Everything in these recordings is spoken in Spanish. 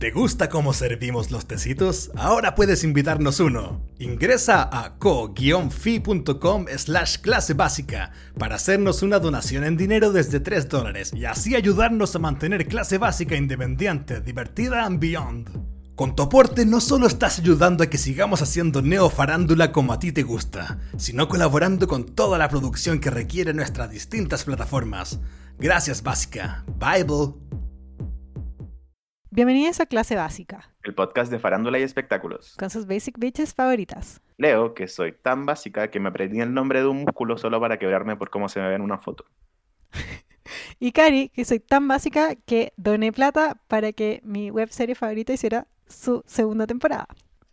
¿Te gusta cómo servimos los tecitos? Ahora puedes invitarnos uno. Ingresa a co-fi.com slash clase básica para hacernos una donación en dinero desde 3 dólares y así ayudarnos a mantener clase básica independiente, divertida and beyond. Con tu aporte no solo estás ayudando a que sigamos haciendo neofarándula como a ti te gusta, sino colaborando con toda la producción que requiere nuestras distintas plataformas. Gracias Básica. Bible. Bienvenidos a Clase Básica, el podcast de farándula y espectáculos. con sus basic bitches favoritas. Leo, que soy tan básica que me aprendí el nombre de un músculo solo para quebrarme por cómo se me ve en una foto. Y Cari, que soy tan básica que doné plata para que mi webserie favorita hiciera su segunda temporada.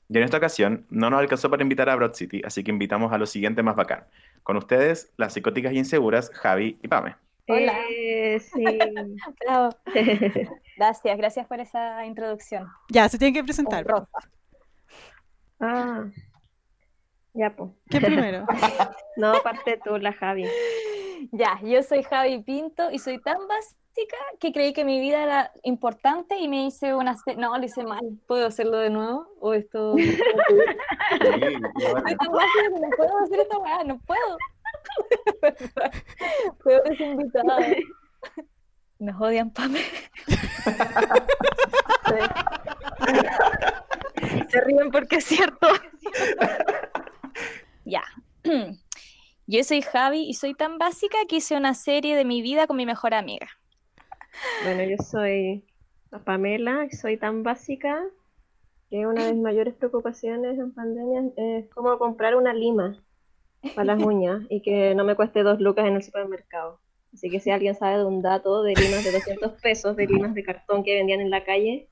Y en esta ocasión no nos alcanzó para invitar a Broad City, así que invitamos a lo siguiente más bacán. Con ustedes, las psicóticas y inseguras, Javi y Pame. Hola. Eh, sí. Bravo. Gracias, gracias por esa introducción. Ya, se tienen que presentar. Rosa. ah. Ya, pues. ¿Quién primero? No, aparte tú, la Javi. Ya, yo soy Javi Pinto y soy tan básica que creí que mi vida era importante y me hice una... No, lo hice mal. ¿Puedo hacerlo de nuevo? ¿O esto...? Soy tan básica que no puedo hacer esta weá, no puedo. Peores invitados. Nos odian, Pame. Se ríen porque es cierto. Ya. Yo soy Javi y soy tan básica que hice una serie de mi vida con mi mejor amiga. Bueno, yo soy la Pamela y soy tan básica que una de mis mayores preocupaciones en pandemia es cómo comprar una lima para las uñas y que no me cueste dos lucas en el supermercado. Así que si alguien sabe de un dato de limas de 200 pesos, de limas de cartón que vendían en la calle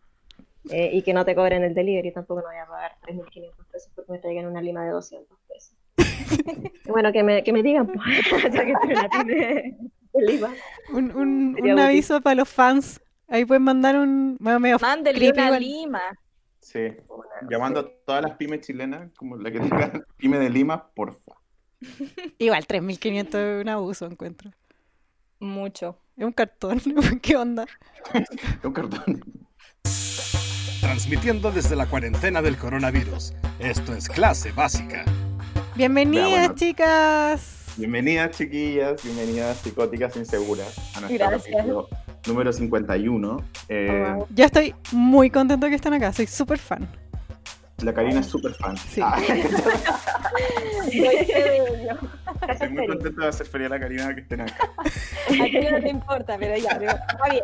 eh, y que no te cobren el delivery, tampoco no voy a pagar 3.500 pesos porque me traigan una lima de 200 pesos. Bueno, que me, que me digan, pues, ya que estoy en la tienda de, de lima. Un, un- un aviso para los fans. Ahí pueden mandar un... Bueno, medio Mándenle creepy una igual. lima. Sí, llamando a todas las pymes chilenas, como la que tenga pyme de Lima, porfa. Igual, 3.500 es un abuso, encuentro. Mucho. Es un cartón. ¿Qué onda? Un cartón. Transmitiendo desde la cuarentena del coronavirus. Esto es clase básica. Bienvenidas, Ya, bueno. chicas. Bienvenidas, chiquillas, bienvenidas, psicóticas inseguras, a nuestro capítulo número 51. Eh, wow. Yo estoy muy contenta que estén acá. Soy súper fan. La Karina es súper fan. Sí. Ah, estoy muy contenta de hacer feliz a la Karina que estén acá. A ti no te importa, pero ya, pero está bien.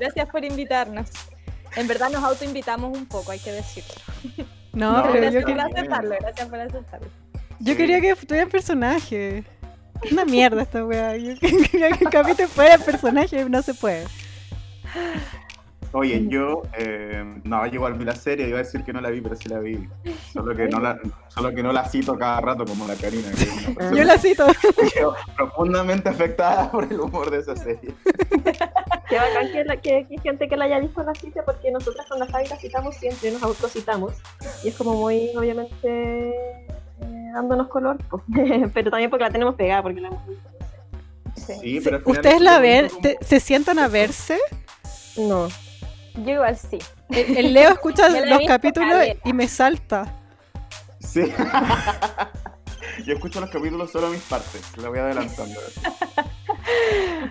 Gracias por invitarnos. En verdad nos autoinvitamos un poco, hay que decirlo. No, No, pero yo, gracias que- por aceptarlo, gracias por aceptarlo. yo quería que tuviera personaje. Es una mierda esta wea. Yo quería que el capítulo fuera personaje y no se puede. Oye, yo, eh, no, yo igual vi la serie, iba a decir que no la vi, pero sí la vi. Solo que no la, solo que no la cito cada rato como la Karina, que persona Yo la cito. profundamente afectada por el humor de esa serie. Qué bacán que, la- que, gente que la haya visto la cita porque nosotras con la Javi la citamos siempre, nos autocitamos. Y es como muy, obviamente, eh, dándonos color, pues. pero también porque la tenemos pegada, porque la hemos visto. Sí. Sí, pero al final ¿Ustedes es la ven? ¿Se sientan a verse? No, Yo igual sí. El, el Leo escucha los capítulos caleta. y me salta. Sí. Yo escucho los capítulos solo mis partes, la voy adelantando.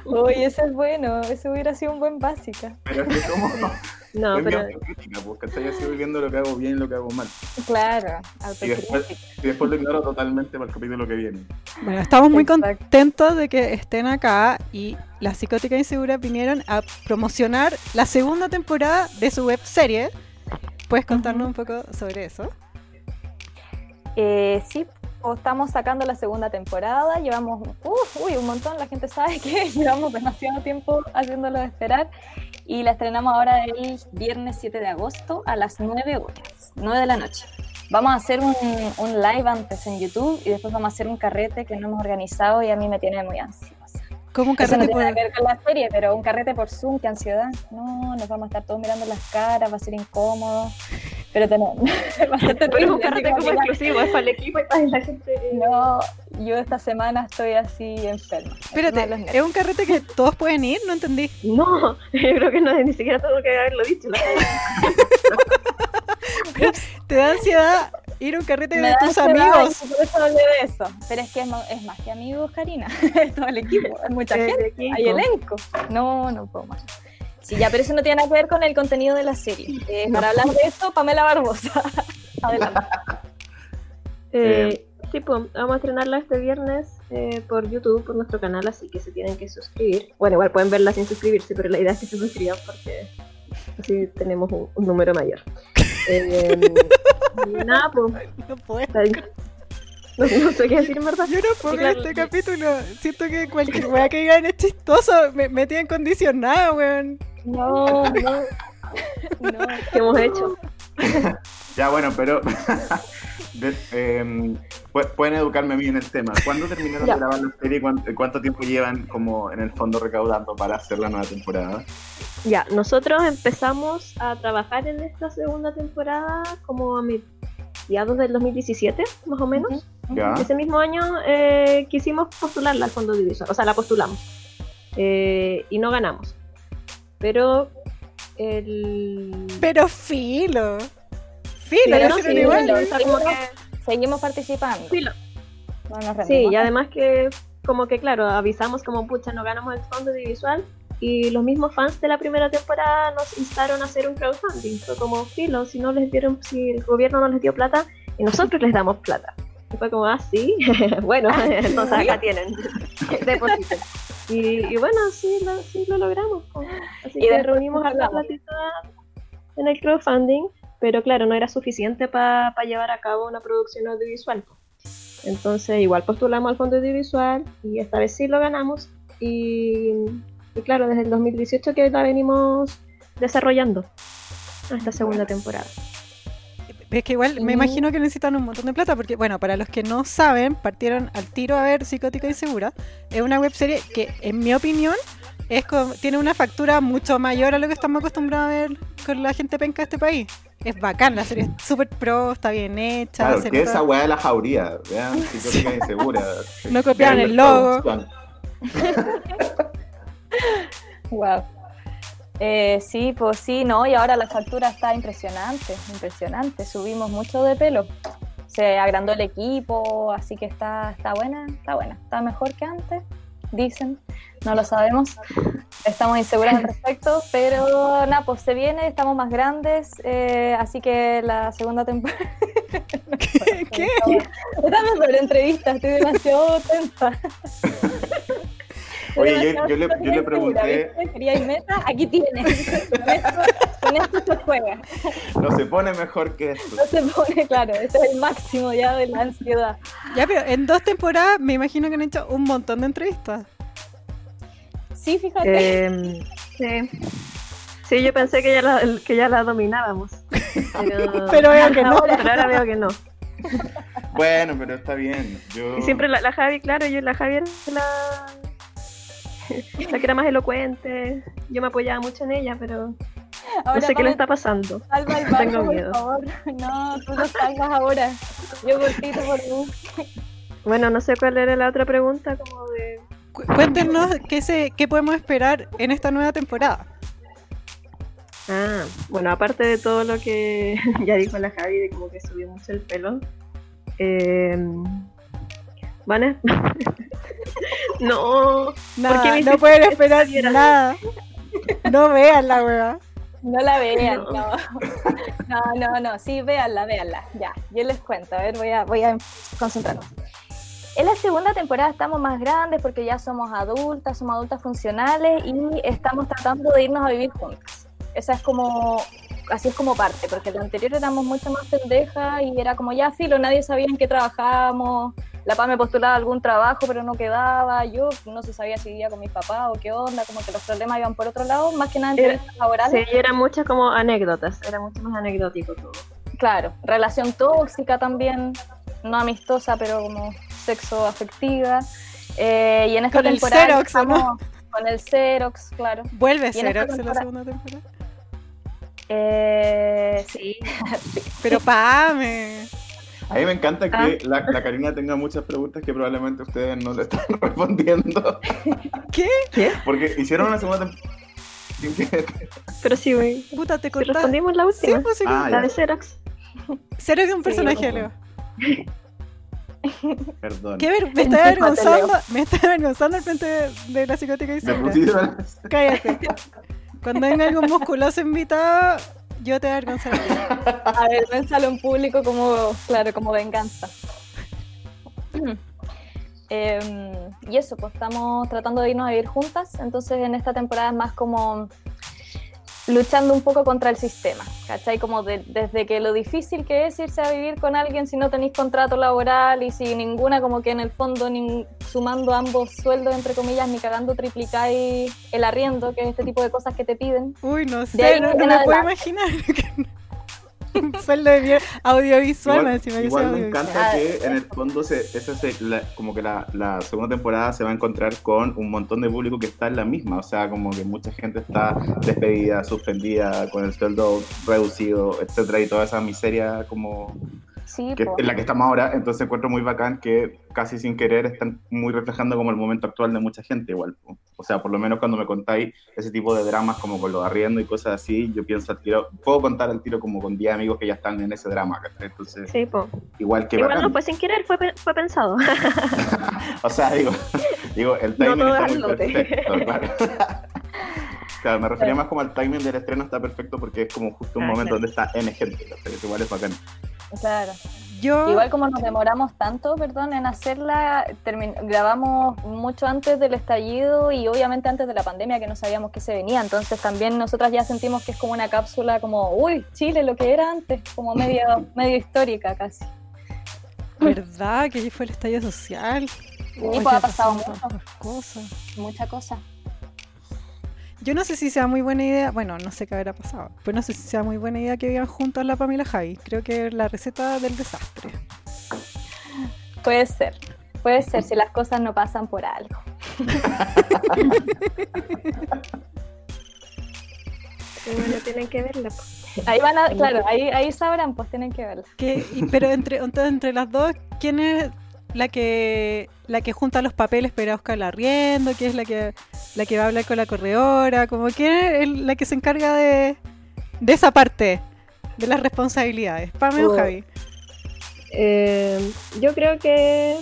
Uy, eso es bueno, eso hubiera sido un buen básica. Pero es que como no, es pero autocrítica, ¿cachai? Yo sigo viendo lo que hago bien y lo que hago mal. Claro, Y después, autocrítica. y después lo ignoro totalmente para el capítulo que viene. Bueno, estamos muy Exacto. contentos de que estén acá y las psicóticas inseguras vinieron a promocionar la segunda temporada de su web serie. ¿Puedes contarnos un poco sobre eso? Eh, sí, estamos sacando la segunda temporada, llevamos uf, uy, un montón, la gente sabe que llevamos demasiado tiempo haciéndolo esperar y la estrenamos ahora el viernes 7 de agosto a las 9 horas, 9 de la noche. Vamos a hacer un, un live antes en YouTube y después vamos a hacer un carrete que no hemos organizado y a mí me tiene muy ansiosa. ¿Cómo un Eso no carrete tiene por- nada que ver con la serie, pero un carrete por Zoom, qué ansiedad. No, nos vamos a estar todos mirando las caras, va a ser incómodo. Pero tenemos, va a ser Pero un carrete como como exclusivo, es para el equipo y para la gente. No, yo esta semana estoy así enferma. Espérate, enferma ¿es un carrete que todos pueden ir? No entendí. No, yo creo que no, ni siquiera tengo que haberlo dicho. ¿Te da ansiedad ir a un carrete de tus amigos? Por eso hablé de eso. Pero es que es, más que amigos, Karina. Es todo el equipo, es mucha El gente. equipo. Hay elenco. No, no puedo más. Sí, ya, pero eso no tiene nada que ver con el contenido de la serie. Eh, Para hablar de eso, Pamela Barbosa. Adelante. Eh, sí, pues, vamos a estrenarla este viernes eh, por YouTube, por nuestro canal, así que se tienen que suscribir. Bueno, igual pueden verla sin suscribirse, pero la idea es que se suscriban porque así tenemos un, un número mayor. Eh, nada, pues, No puedo. no, no sé qué decir en verdad. Yo no puedo Sí, ver claro. este capítulo. Siento que cualquier weá que digan es chistoso. Me, me tienen condicionada, weón. No, no. No. ¿Qué hemos hecho? Ya, bueno, pero. de- em, pu- pueden educarme bien en el tema. ¿Cuándo terminaron de grabar la serie? ¿Cuánto, cuánto tiempo llevan, como en el fondo, recaudando para hacer la nueva temporada? Ya, nosotros empezamos a trabajar en esta segunda temporada como a mediados del 2017, más o menos. ¿Ya? Ese mismo año eh, quisimos postularla al fondo audiovisual, o sea, la postulamos Eh, y no ganamos. Pero el. Pero filo. Filo, Pero lo hicieron sí, igual. bueno, o sea, como que- Seguimos participando. Filo. No nos Sí, y además que, como que, claro, avisamos como pucha, no ganamos el fondo audiovisual. Y los mismos fans de la primera temporada nos instaron a hacer un crowdfunding. Fue como filo, si no les dieron, si el gobierno no les dio plata, y nosotros les damos plata. Y fue como, ah, sí, bueno, entonces acá tienen, depositen. Y, y bueno, sí lo, sí lo logramos. po. Así Y que reunimos harta hablamos. platita en el crowdfunding, pero claro, no era suficiente para llevar a cabo una producción audiovisual. Entonces, igual postulamos al fondo audiovisual y esta vez sí lo ganamos. Y, y claro, desde el 2018 que la venimos desarrollando esta segunda temporada. Es que igual me imagino que necesitan un montón de plata porque, bueno, para los que no saben, partieron al tiro a ver Psicótica y Segura. Es una webserie que, en mi opinión, es como- tiene una factura mucho mayor a lo que estamos acostumbrados a ver con la gente penca de este país. Es bacán, la serie es súper pro, está bien hecha. Claro, que esa weá de la jauría, vean, psicótica insegura. No copiaron el logo. Wow. Eh, sí, pues sí, no, y ahora la factura está impresionante, impresionante. Subimos mucho de pelo. Se agrandó el equipo, así que está, está buena, está buena. Está mejor que antes, dicen. No lo sabemos. Estamos inseguras al respecto, pero nada, pues se viene, estamos más grandes, eh, así que la segunda temporada. ¿Qué? ¿Qué? Esta mejor entrevista, estoy demasiado tensa. Oye, yo- le- yo le segura, pregunté-. ¿Queríais meta? Aquí tienes. Con esto, con esto se juega. No se pone mejor que esto. No se pone claro. Este es el máximo ya de la ansiedad. Ya, pero en dos temporadas me imagino que han hecho un montón de entrevistas. Sí, fíjate. Eh, sí. Sí, yo pensé que ya la, que ya la dominábamos. Pero, Pero veo que no. pero ahora veo que no. Bueno, pero está bien. Yo... Y siempre la, la Javi, claro, yo la Javi era la, la que era más elocuente. Yo me apoyaba mucho en ella, pero no sé qué le está pasando. Salva el Tengo barco, por miedo. favor. No, tú lo salvas ahora. Yo por ti, tú por mí. Bueno, no sé cuál era la otra pregunta, como de... Cu- Cuéntenos qué, se, qué podemos esperar en esta nueva temporada. Ah, bueno, aparte de todo lo que ya dijo la Javi, de como que subió mucho el pelo, eh, van a... no, Nada, no pueden esperar nada. No vean la weá. No la vean, No. no. No, no, no. Sí, véanla, véanla. Ya, yo les cuento. A ver, voy a, voy a concentrarnos. En la segunda temporada estamos más grandes porque ya somos adultas, somos adultas funcionales y estamos tratando de irnos a vivir juntas. Esa es como, así es como parte, porque en la anterior éramos mucho más pendejas y era como ya filo, nadie sabía en qué trabajábamos. La PA me postulaba algún trabajo, pero no quedaba. Yo no se sabía si vivía con mis papás o qué onda, como que los problemas iban por otro lado, más que nada en laborales. sí, eran muchas como anécdotas, era mucho más anecdótico todo. Claro, relación tóxica también, no amistosa, pero como sexo afectiva. Eh, y en esta Con el temporada Xerox, ¿o no? estamos con el Xerox, claro. Vuelve Y en esta Xerox en la segunda temporada. Eh, Sí. sí. Pero Pame. A mí me encanta que Ah. la, la Karina tenga muchas preguntas que probablemente ustedes no le están respondiendo. ¿Qué? ¿Qué? Porque hicieron una segunda temporada. sin que- Pero sí, güey. Puta, te Sí, cortaste. respondimos la Sí, última. pues sí. Ah, la ya. de Xerox. Cero que un Sí, personaje, no. Leo. Perdón. ¿Qué ver? Me está avergonzando. Me está avergonzando al frente de, de la psicótica y Cállate. Cuando venga algún musculoso invitado, yo te voy a avergonzar. a ti. Avergüénzalo en público como, claro, como venganza. Em, y eso, pues estamos tratando de irnos a vivir juntas, entonces en esta temporada es más como luchando un poco contra el sistema, ¿cachai? Como de- desde que lo difícil que es irse a vivir con alguien si no tenéis contrato laboral y si ninguna, como que en el fondo, nin- sumando ambos sueldos, entre comillas, ni cagando triplicáis el arriendo, que es este tipo de cosas que te piden. Uy, no sé, no, no me puedo imaginar. Un sueldo de bien audiovisual, Igual, encima igual me audiovisual. encanta que en el fondo se, esa se- la- como que la, la segunda temporada se va a encontrar con un montón de público que está en la misma, o sea, como que mucha gente está despedida, suspendida, con el sueldo reducido, etcétera, y toda esa miseria como Sí, que en la que estamos ahora, entonces encuentro muy bacán que casi sin querer están muy reflejando como el momento actual de mucha gente igual. po. O sea, por lo menos cuando me contáis ese tipo de dramas como con los arriendo y cosas así, yo pienso al tiro, puedo contar al tiro como con 10 amigos que ya están en ese drama. Entonces, Sí, po. igual que Igual bacán. no fue sin querer, fue, fue pensado. O sea, digo, digo el timing todo está al muy perfecto, claro. Claro, me refería más como al timing del estreno está perfecto porque es como justo un Ah, momento claro. donde está N gente, ¿cachai? Igual es bacán. Claro. Yo, Igual como nos demoramos tanto, perdón, en hacerla, termin- grabamos mucho antes del estallido y obviamente antes de la pandemia que no sabíamos que se venía, entonces también nosotras ya sentimos que es como una cápsula como, uy, Chile, lo que era antes, como medio, medio histórica casi. ¿verdad? Que fue el estallido social. Oye, pues, ha pasado mucho. cosas. Mucha cosa. Yo no sé si sea muy buena idea, bueno, no sé qué habrá pasado, pero no sé si sea muy buena idea que vivan juntos la Pamela Javi. Creo que es la receta del desastre. Puede ser, puede ser si las cosas no pasan por algo. Bueno, tienen que verla. po. Ahí van a, claro, ahí, ahí sabrán, pues tienen que verla. ¿Qué- y- pero entre, entonces, entre las dos, ¿quién es la que la que junta los papeles para ir a buscar el arriendo? ¿Quién es la que la que va a hablar con la corredora? Como quién es la que se encarga de, de esa parte de las responsabilidades? ¿Pame o. Javi? Eh, yo creo que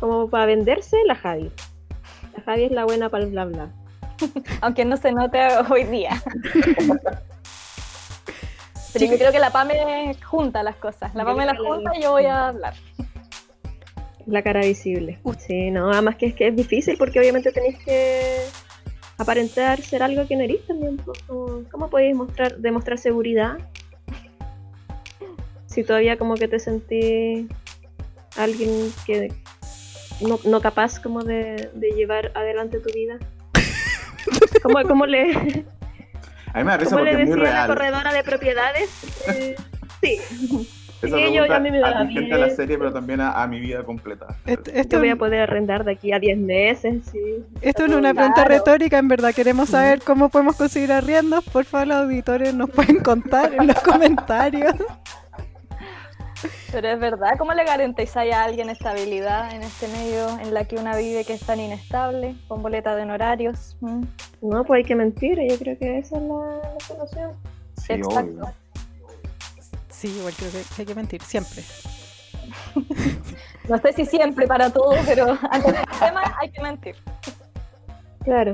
como para venderse, la Javi. La Javi es la buena para el bla bla. aunque no se note hoy día. Pero yo creo que la PAME junta las cosas. La PAME las que la- junta y yo voy a hablar. La cara visible. Uy. Sí, no, además que es que es difícil porque obviamente tenéis que aparentar ser algo que no eres también. ¿Cómo podéis mostrar, demostrar seguridad? Si todavía como que te sentís alguien que no, no capaz como de, de llevar adelante tu vida. ¿Cómo, cómo le, A mí me da risa cómo le porque es muy decía a la corredora de propiedades? Eh, sí, Esa Sí, yo- a mí me va a mi gente a la bien. serie, pero también a, a mi vida completa. Esto, yo esto, voy a poder arrendar de aquí a 10 meses, sí. esto no es una pregunta Claro. retórica, en verdad. Queremos saber cómo podemos conseguir arriendos. Por favor, los auditores nos pueden contar en los comentarios. Pero es verdad, ¿cómo le garantizáis a alguien estabilidad en este medio en la que una vive que es tan inestable, con boleta de honorarios? ¿Mm? No, pues hay que mentir, yo creo que esa es la, la solución. Sí, Exacto. obvio. Sí, igual creo que hay que mentir, siempre. No sé si siempre para todo, pero ante el sistema hay que mentir. Claro,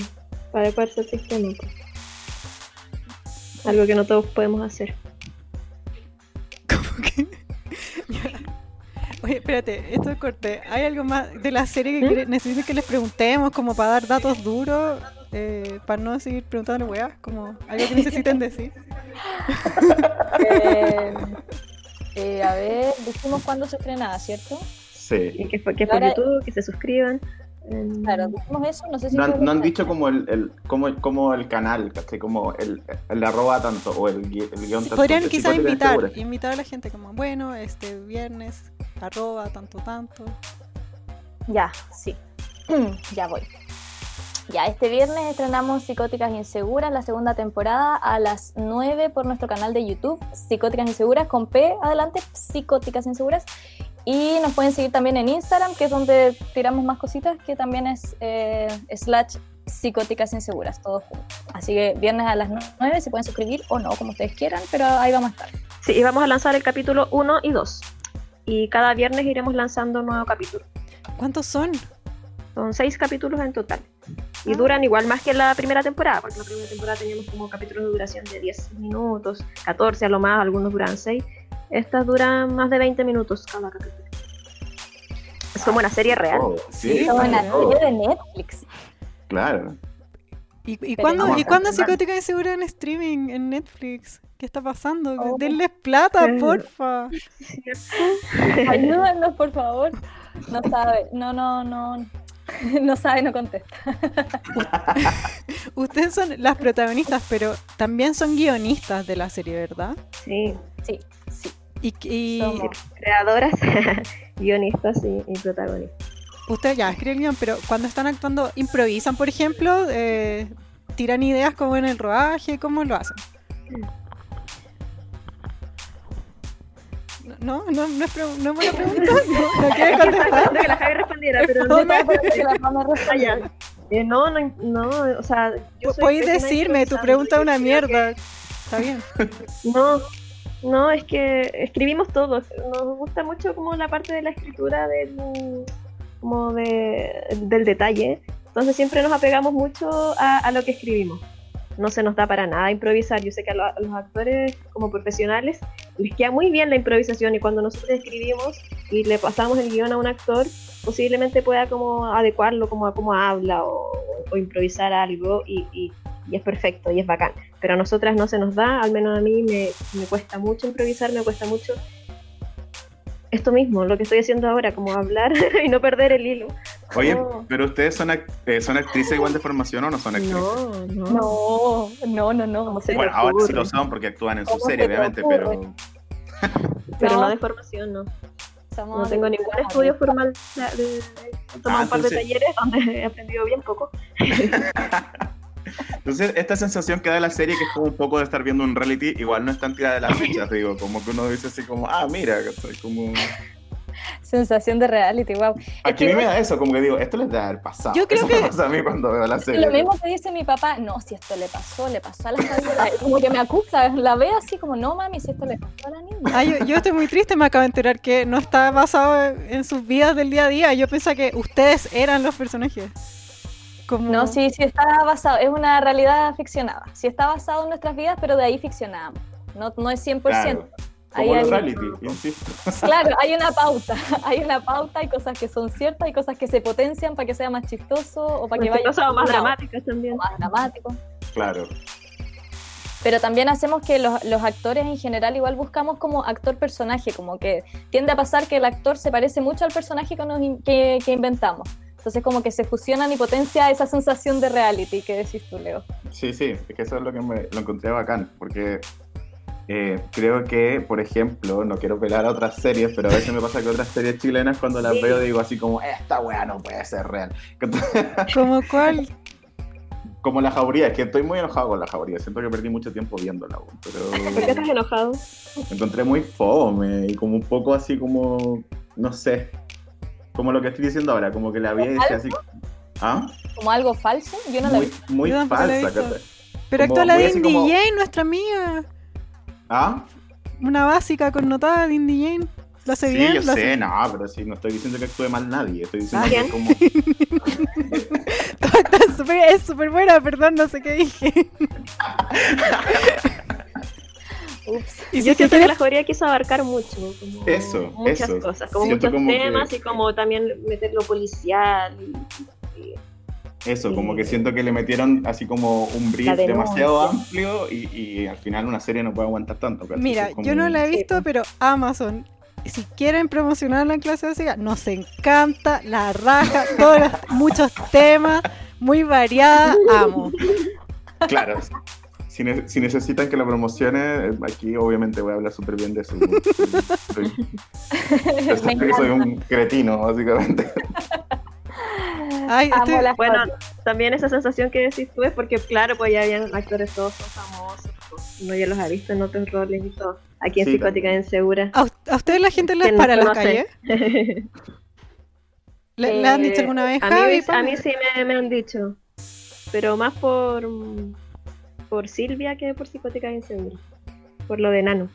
para al sistema. pues. Algo que no todos podemos hacer. Como que. Oye, espérate, esto es corte. ¿Hay algo más de la serie que quiere- necesiten que les preguntemos, como para dar datos duros? Eh, para no seguir preguntando weas, como algo que necesiten decir. Eh, eh, a ver, dijimos cuándo se estrenaba, ¿cierto? Sí. Y que, fue- que por Ahora- YouTube, que se suscriban. Claro, dijimos eso, no sé si No, han- no han verdad. dicho como el, el, como, como el canal, ¿cachai? Como el, el arroba tanto o el, gui- el guion Sí, tanto. podrían quizás invitar, invitar a la gente como, bueno, este viernes, arroba, tanto, tanto. Ya, sí. ya voy. Ya, este viernes estrenamos Psicóticas Inseguras, la segunda temporada, a las 9 por nuestro canal de YouTube, Psicóticas Inseguras, con P adelante, Psicóticas Inseguras. Y nos pueden seguir también en Instagram, que es donde tiramos más cositas, que también es eh, slash Psicóticas Inseguras, todos juntos. Así que viernes a las 9 se pueden suscribir o no, como ustedes quieran, pero ahí vamos a estar. Sí, y vamos a lanzar el capítulo 1 y 2. Y cada viernes iremos lanzando un nuevo capítulo. ¿Cuántos son? Son seis capítulos en total. Y duran igual más que la primera temporada, porque la primera temporada teníamos como capítulos de duración de 10 minutos, 14 a lo más, algunos duran 6. Estas duran más de 20 minutos cada capítulo. Es como una serie real. Oh, sí, Como una oh, serie de Netflix. claro. ¿Y, y cuándo, ¿y cuándo. Psicótica Insegura en streaming, en Netflix? ¿Qué está pasando? Oh. Denles plata, porfa. Ayúdanos, por favor. No sabe, no, no, no. No sabe, no contesta. Ustedes son las protagonistas, pero también son guionistas de la serie, ¿verdad? Sí, Sí, sí. Y, y Somos. creadoras, guionistas y, y protagonistas. ustedes ya escriben el guion, pero cuando están actuando, improvisan, por ejemplo, eh, tiran ideas como en el rodaje, ¿cómo lo hacen? No, no, no es, no es buena pregunta. No, no contestar. que la Javi respondiera, pero No, no, Que la Pame. Ah. Eh, no, no, no, o sea, yo soy Puedes decirme, tu pregunta es una mierda. Está bien. No, no, es que escribimos todos. Nos gusta mucho como la parte de la escritura del, como de, del detalle. Entonces siempre nos apegamos mucho a, a lo que escribimos. No se nos da para nada improvisar. Yo sé que a, lo- a los actores como profesionales les queda muy bien la improvisación y cuando nosotros escribimos y le pasamos el guion a un actor, posiblemente pueda como adecuarlo como a cómo habla o, o improvisar algo y, y- y es perfecto y es bacán. Pero a nosotras no se nos da, al menos a mí me, me cuesta mucho improvisar, me cuesta mucho esto mismo, lo que estoy haciendo ahora, como hablar y no perder el hilo. Oye, pero ustedes son, ac- eh, son actrices igual de formación o no son actrices? No, no. No, no, no, no. ¿Cómo se Bueno, ahora sí lo son porque actúan en su ¿Cómo serie, se te obviamente, pero Pero No. no de formación, no. Somos No tengo ningún estudio formal. de- de- He tomado Ah, un par de talleres donde he aprendido bien poco. Entonces, esta sensación que da la serie, que es como un poco de estar viendo un reality, igual no es tan tirada de las fechas, digo, como que uno dice así como, ah, mira, como... Sensación de reality, wow. Aquí a mí me da eso, como que digo, esto les debe haber pasado. Yo creo eso que- me pasa a mí cuando veo la serie. Lo mismo que dice mi papá, no, si esto le pasó, le pasó a la Fabiola. Como que me acusa, la ve así como, no mami, si esto le pasó a la niña. Ay, yo, yo estoy muy triste, me acabo de enterar que no está basado en sus vidas del día a día. Yo pensaba que ustedes eran los personajes. Como... No, sí, sí está basado, es una realidad ficcionada. Sí está basado en nuestras vidas, pero de ahí ficcionamos. No, no es 100%. Claro, como hay- los reality, insisto. Claro, hay una pauta, hay una pauta, hay cosas que son ciertas, hay cosas que se potencian para que sea más chistoso o para que Este vaya más dramáticas también. o más dramático. Claro. Pero también hacemos que los, los actores en general igual buscamos como actor-personaje, como que tiende a pasar que el actor se parece mucho al personaje que, nos in- que, que inventamos. Entonces como que se fusionan y potencia esa sensación de reality que decís tú, Leo. Sí, sí, es que eso es lo que me, lo encontré bacán, porque eh, creo que, por ejemplo, no quiero pelar a otras series, pero a veces me pasa que otras series chilenas cuando las Sí. veo digo así como, esta wea no puede ser real. ¿Como cuál? como la jauría, es que estoy muy enojado con la jauría, siento que perdí mucho tiempo viéndola, weón, ¿Por qué pero estás enojado? me encontré muy fome y como un poco así como, no sé, como lo que estoy diciendo ahora, como que la vi y decía así, ¿ah? Como algo falso, yo no la Muy, vi. muy la falsa. Pero actúa la de Indy como- Jane, nuestra amiga. ¿Ah? Una básica connotada de Indy Jane. Lo hace sí, bien. yo lo hace- sé, no, pero sí, no estoy diciendo que actúe mal nadie, estoy diciendo Ah, que es como... Es súper buena, perdón, no sé qué dije. Ups. Y Yo si siento que la jauría quiso abarcar mucho. Como Eso, muchas eso. cosas, como Siento muchos como que- temas y como también meter lo policial. y- y- Eso, como que siento que le metieron así como un brief demasiado amplio y, y al final una serie no puede aguantar tanto. ¿cachai? Mira, como- yo no la he visto, pues. pero Amazon, si quieren promocionar la clase básica, nos encanta, la raja, todos los, muchos temas, muy variada, amo. Claro. Si, ne- si necesitan que lo promocione, eh, aquí obviamente voy a hablar súper bien de eso. Soy, soy- un cretino, básicamente. Ay, Amo estoy- las Bueno, también esa sensación que decís tú es porque, claro, pues ya habían actores todos son famosos, pues, uno ya los ha visto en otros roles y todo. Aquí en Sí, Psicótica también. Insegura. ¿A, a ustedes la gente les ¿Quién para en la calle? ¿Le, le han dicho Eh, alguna vez, a mí, Javi? a Pame? mí sí me, me han dicho, pero más por, por Silvia que por Psicótica Insegura. Por lo de Nano.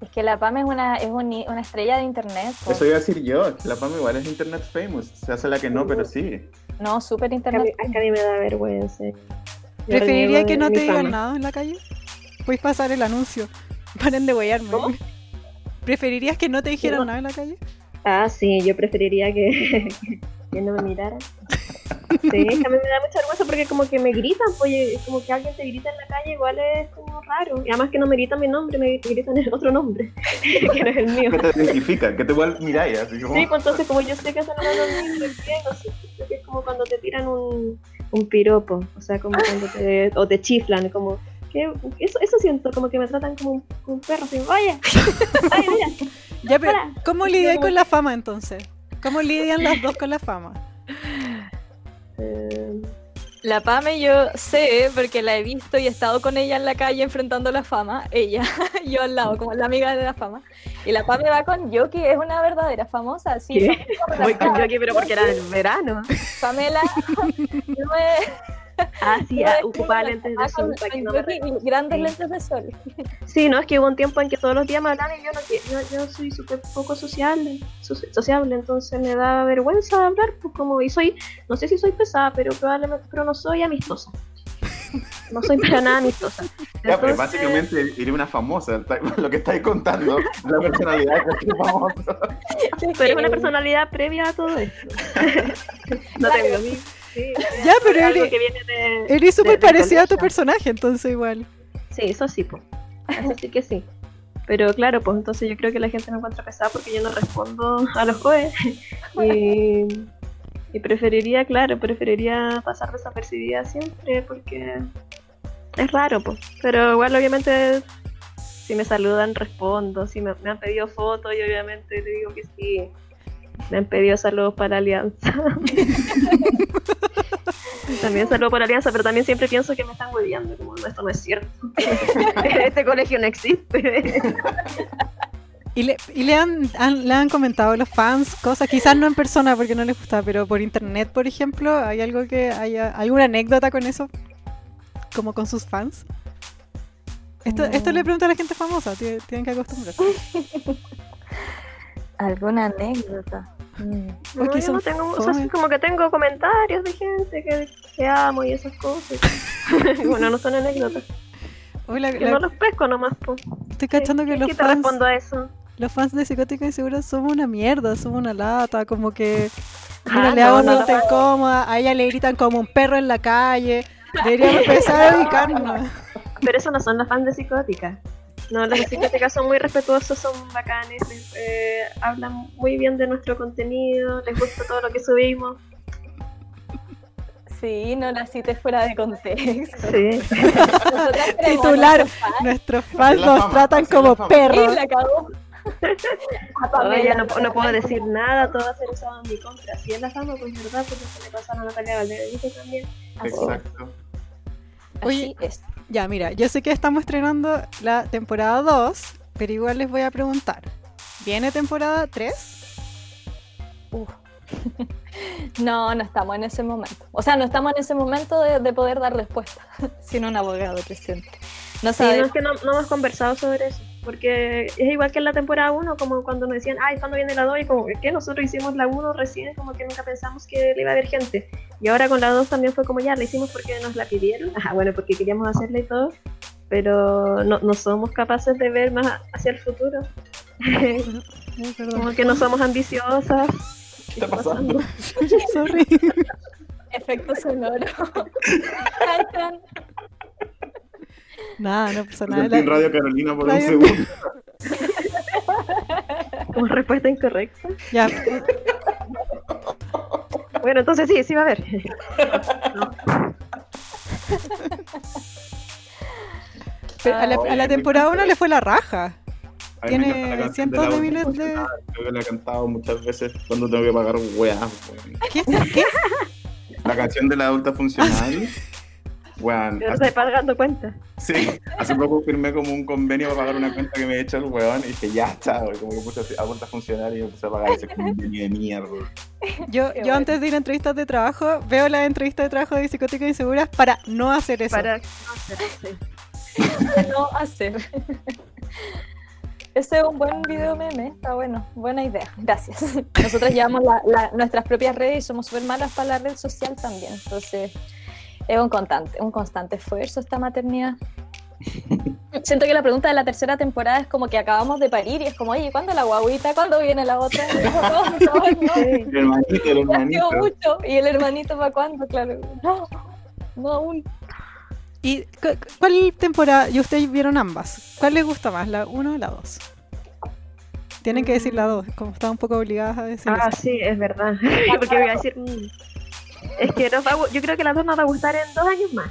Es que la PAM es una, es un una estrella de internet. Eso iba a decir yo, la PAM igual es internet famous. Se hace la que no, pero sí. No, súper internet. es que a mí me da vergüenza. Yo ¿Preferiría que no te digan nada en la calle? Puedes pasar el anuncio. Paren de huearme. ¿Cómo? ¿Preferirías que no te dijeran No. nada en la calle? Ah, sí, yo preferiría que, que no me miraran. Sí, es que a mí me da mucha vergüenza porque como que me gritan, pues es como que alguien te grita en la calle, igual es como raro. Y además que no me gritan mi nombre, me gritan el otro nombre, que no es el mío. Que te identifican, que te igual miráis, así como. Sí, pues entonces como yo sé que eso no es lo que es como cuando te tiran un, un piropo, o sea, como cuando te, o te chiflan, como que eso, eso siento, como que me tratan como un, como un perro, así, oye, ay, mira, Ya, pero. ¿cómo como- con la fama entonces? ¿Cómo lidian las dos con la fama? Eh, La Pame yo sé, porque la he visto y he estado con ella en la calle enfrentando la fama, ella, yo al lado, como la amiga de la fama. Y la Pame va con Yoki, es una verdadera famosa, sí. Con. Yoki, pero porque era del verano. Pamela no es... Ah, sí, no ah, ocupaba lentes de sol con- para que no me grandes lentes de sol. Sí, no, es que hubo un tiempo en que todos los días me hablaban y yo no yo, yo soy súper poco sociable, so- sociable, entonces me da vergüenza hablar, pues como, y soy, no sé si soy pesada, pero probablemente, pero no soy amistosa. No soy para nada amistosa. Ya, pero básicamente eres una famosa. Lo que estáis contando, la personalidad de cualquier famoso. Pero es una personalidad previa a todo esto. no Claro. tengo. Sí, Ya, pero eres- que viene de... Eres súper parecida a tu personaje, entonces igual. Sí, eso sí, pues. Eso sí que sí. Pero claro, pues entonces yo creo que la gente me encuentra pesada porque yo no respondo a los jueves. Y, y preferiría, claro, preferiría pasar desapercibida siempre porque es raro, pues. Pero igual, obviamente, si me saludan, respondo. Si me, me han pedido fotos, y obviamente le digo que sí. Me han pedido saludos para Alianza. también saludos para Alianza, pero también siempre pienso que me están hueviando, como "No, esto no es cierto. este colegio no existe. ¿Y le, y le, han, han- le han comentado los fans cosas, quizás no en persona porque no les gusta, pero por internet, por ejemplo, ¿hay algo que haya, alguna anécdota con eso? Como con sus fans. Esto, esto le pregunto a la gente famosa, tie- tienen que acostumbrarse. ¿Alguna anécdota? Mm. No, yo no tengo, o sea, como que tengo comentarios de gente que, que amo y esas cosas. bueno, no son anécdotas. Uy, la- Yo la- no los pesco nomás. Pues. estoy cachando que ¿Qué- los te fans, respondo a eso? los fans de Psicótica Insegura somos una mierda, somos una lata, como que Ah, mira, le no, hago no, pregunta incómoda, a ella le gritan como un perro en la calle, deberíamos empezar a ubicarnos. Pero eso no son las fans de psicótica. No, las de psicótica son muy respetuosos, son bacanes, les, eh, hablan muy bien de nuestro contenido, les gusta todo lo que subimos. Sí, no la cites fuera de contexto. Sí. Titular, nuestros fans. nos tratan como. Y perros. la cagó. Ya no, no puedo decir nada, todo va a ser usado en mi contra. Si es la fama, pues verdad, porque se le pasó a Natalia Valdebenito también. Así, Exacto. Oye, así es. Ya, mira, yo sé que estamos estrenando la temporada 2, pero igual les voy a preguntar. ¿Viene temporada 3? No, no estamos en ese momento. O sea, no estamos en ese momento de, de poder dar respuesta sin un abogado presente. No Sí, no es que no, no hemos conversado sobre eso, porque es igual que en la temporada 1, como cuando nos decían, ay, ¿cuándo viene la 2? Y como que nosotros hicimos la 1 recién, como que nunca pensamos que le iba a haber gente. Y ahora con la 2 también fue como ya, la hicimos porque nos la pidieron, Ajá, bueno, porque queríamos hacerla y todo, pero no, no somos capaces de ver más hacia el futuro. Como que no somos ambiciosas. ¿Qué está pasando? Sorry. Efecto sonoro. Nada, no pasa nada. sentí en La- Radio Carolina por un Radio- segundo. Como respuesta incorrecta. Ya, Bueno, entonces sí, sí va a haber. pero a la, a la temporada 1 le fue la raja. Tiene la cientos la de voz miles de- Creo que la he cantado muchas veces cuando tengo que pagar weá. weón. ¿Qué? ¿Qué? La canción de la adulta funcional. Weón, Pero hace, estoy pagando cuenta. sí, hace poco firmé como un convenio para pagar una cuenta que me he hecho el weón y dije, ya. Y como que puse así, adulta funcional y me puse a pagar ese convenio de mierda. Yo, Qué yo bueno. antes de ir a entrevistas de trabajo, veo las entrevistas de trabajo de psicóticas inseguras para no hacer eso. Para no hacer sí. no hacer. Ese es un buen video meme, está bueno, buena idea, gracias. Nosotros llevamos la- la- nuestras propias redes y somos súper malas para la red social también, entonces es un constante, un constante esfuerzo esta maternidad. Siento que la pregunta de la tercera temporada es como que acabamos de parir y es como, oye, ¿cuándo la guaguita? ¿Cuándo viene la otra? Y yo, no, no, no. El hermanito, el ya ha sido hermanito. mucho. ¿Y el hermanito para cuándo? Claro, no, no aún. ¿Y cu- cu- cuál temporada? Y ustedes vieron ambas. ¿Cuál les gusta más, la 1 o la 2? Tienen que decir la 2, como están un poco obligadas a decir Ah, eso. sí, es verdad. Porque voy a decir. Es que nos va a yo creo que las dos nos va a gustar en dos años más.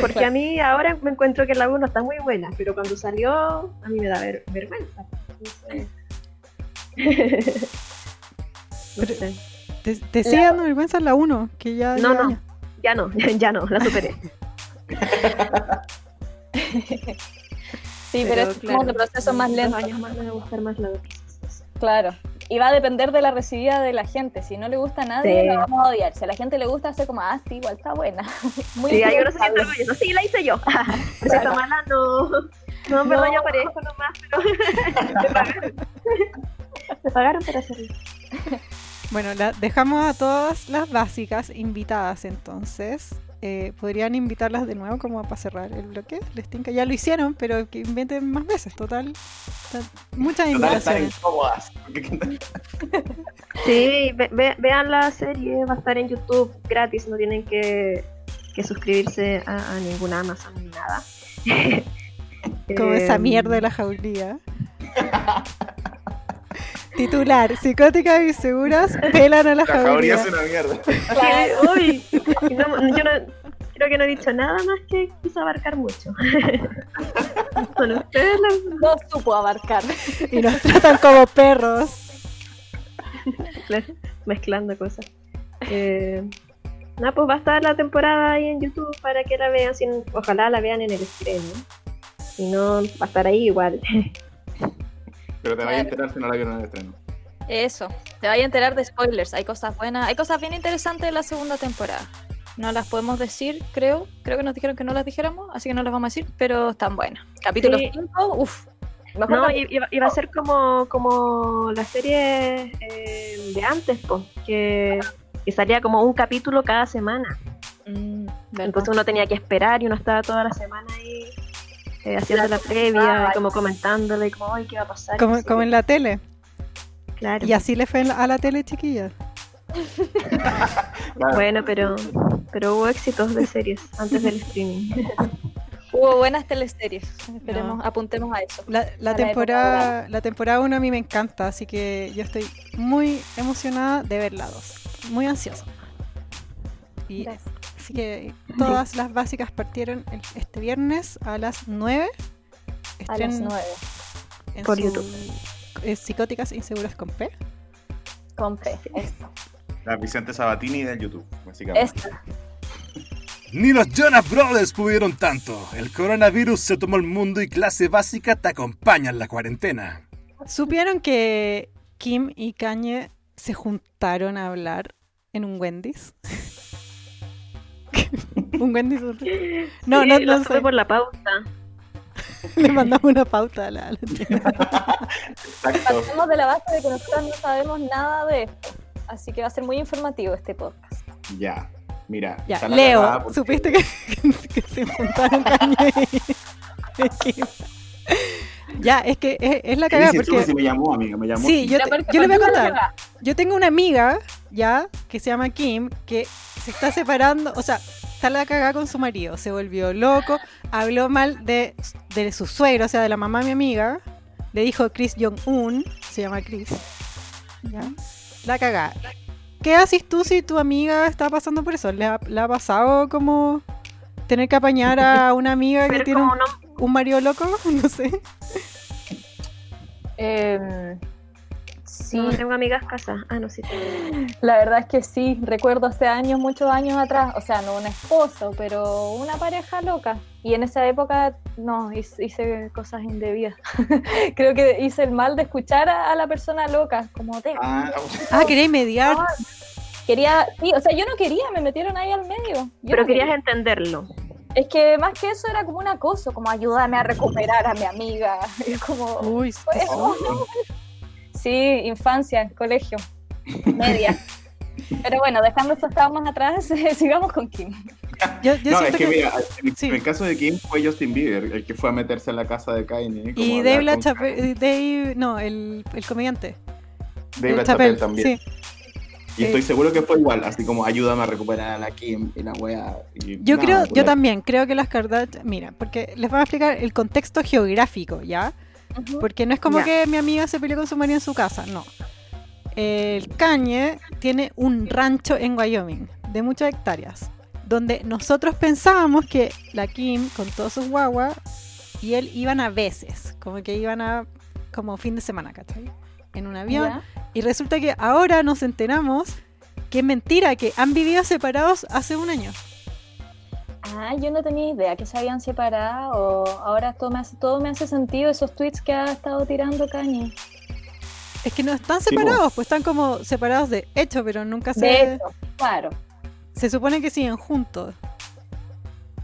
Porque a mí ahora me encuentro que la 1 está muy buena, pero cuando salió a mí me da ver- vergüenza. No sé. ¿Te, te sigue dando vergüenza la 1? Que ya, No, ya- no. Ya no, ya no, la superé. Sí, pero, es como de proceso más en lento. Dos años más me va a gustar más la 2. Claro. Y va a depender de la recibida de la gente. Si no le gusta a nadie, Sí. la vamos a odiar. Si a la gente le gusta, hace como, ah, sí, igual está buena. Muy Sí, se siente orgulloso. Sí, la hice yo. Si está mala, no. No, en verdad No. yo aparezco nomás, pero me pagaron. Me pagaron para hacerlo. Bueno, la- dejamos a todas las básicas invitadas entonces. Eh, ¿Podrían invitarlas de nuevo como para cerrar el bloque? Les tinca, ya lo hicieron, pero que inventen más veces, total. Muchas Total, están invitaciones. incómodas. Sí, ve- ve- vean la serie, va a estar en YouTube gratis, no tienen que, que suscribirse a, a ninguna Amazon ni nada. Como esa Em, mierda de la jaulía. Titular, psicóticas y seguras pelan a la La jauría es una mierda. que, uy, no, yo no, creo que no he dicho nada más que quise abarcar mucho. Son ustedes las No supo abarcar. Y nos tratan como perros. mezcla- mezclando cosas. Eh, nada, pues va a estar la temporada ahí en YouTube para que la vean, sin, ojalá la vean en el estreno. Si no, va a estar ahí igual. Pero te vas a Claro. enterar si no la vieron en el estreno. Eso. Te vaya a enterar de spoilers. Hay cosas buenas. Hay cosas bien interesantes de la segunda temporada. No las podemos decir, creo. Creo que nos dijeron que no las dijéramos, así que no las vamos a decir, pero están buenas. Capítulo Sí. 5, uff. No, iba, iba a ser como, como la serie eh, de antes, po, que, que salía como un capítulo cada semana. Entonces uno tenía que esperar y uno estaba toda la semana ahí eh, haciendo la previa, y como comentándole, como, ay, ¿qué va a pasar? Como, en la tele. Claro. Y así le fue a la tele, chiquillas. Claro. Bueno, pero, pero hubo éxitos de series antes del streaming. Hubo buenas teleseries. Esperemos, apuntemos a eso. La, la A la temporada la temporada 1 a mí me encanta, así que yo estoy muy emocionada de ver la 2. Muy ansiosa. Y Gracias. Así que todas las básicas partieron el- este viernes a las 9. A las Estren 9. en Por su- YouTube. eh, Psicóticas Inseguras con P. Compré. Esto. La Vicente Sabatini del YouTube, básicamente. Ni los Jonas Brothers pudieron tanto. El coronavirus se tomó el mundo y clase básica te acompaña en la cuarentena. ¿Supieron que Kim y Kanye se juntaron a hablar en un Wendy's? un Wendy's. No, Sí, no, no sé. por la pauta. Le mandamos una pauta a la, a la. Partimos de la base de que nosotros no sabemos nada de esto. Así que va a ser muy informativo este podcast. Ya. Mira. Ya, Leo, porque- ¿supiste que, que se Kanye y y Kim? Ya, es que es, es la cagada porque... sí, me llamó, amiga, me llamó. Sí, yo, te- yo le voy a contar. Yo tengo una amiga, ya, que se llama Kim, que se está separando, o sea, está la cagada con su marido, se volvió loco, habló mal de, de su suegro, o sea, de la mamá de mi amiga, le dijo Chris Jong-un, se llama Chris, ya, la cagada. ¿Qué haces tú si tu amiga está pasando por eso? ¿Le ha, le ha pasado como tener que apañar a una amiga que Pero tiene como un, no, un marido loco? No sé. Eh, Sí, No tengo amigas casas. Ah, no, sí. la verdad es que sí, recuerdo hace años, muchos años atrás, o sea, no un esposo, pero una pareja loca. Y en esa época, no, hice, hice cosas indebidas. Creo que hice el mal de escuchar a, a la persona loca, como te... Ah, Ah, queréis mediar. Quería, sí, o sea, yo no quería, me metieron ahí al medio. Yo Pero no querías quería. entenderlo. Es que más que eso era como un acoso, como ayúdame a recuperar a mi amiga. Y es como, Uy, Bueno. Sí, infancia, colegio, media. Pero bueno, dejando estos traumas atrás, sigamos con Kim. yo, yo no, es que, que... mira, en, sí. en el caso de Kim fue Justin Bieber, el que fue a meterse a la casa de Kanye. Y Dave con Dave, no, el, el comediante. Dave el LaChapelle también. sí. Y estoy Eh, seguro que fue igual, así como ayúdame a recuperar a la Kim y la wea. y Yo nada, creo, pues yo también creo que las Kardashian, mira, porque les voy a explicar el contexto geográfico, ¿ya? Porque no es como Ya. que mi amiga se peleó con su marido en su casa, no. El Kanye tiene un rancho en Wyoming de muchas hectáreas, donde nosotros pensábamos que la Kim con todos sus guaguas y él iban a veces, como que iban a como fin de semana, ¿cachai? En un avión. ¿Ya? Y resulta que ahora nos enteramos que es mentira, que han vivido separados hace un año. Ah, yo no tenía idea que se habían separado. Ahora todo me hace, todo me hace sentido esos tweets que ha estado tirando Kanye. Es que no están Sí, separados, pues están como separados de hecho, pero nunca se... De hecho, claro. Se supone que siguen juntos.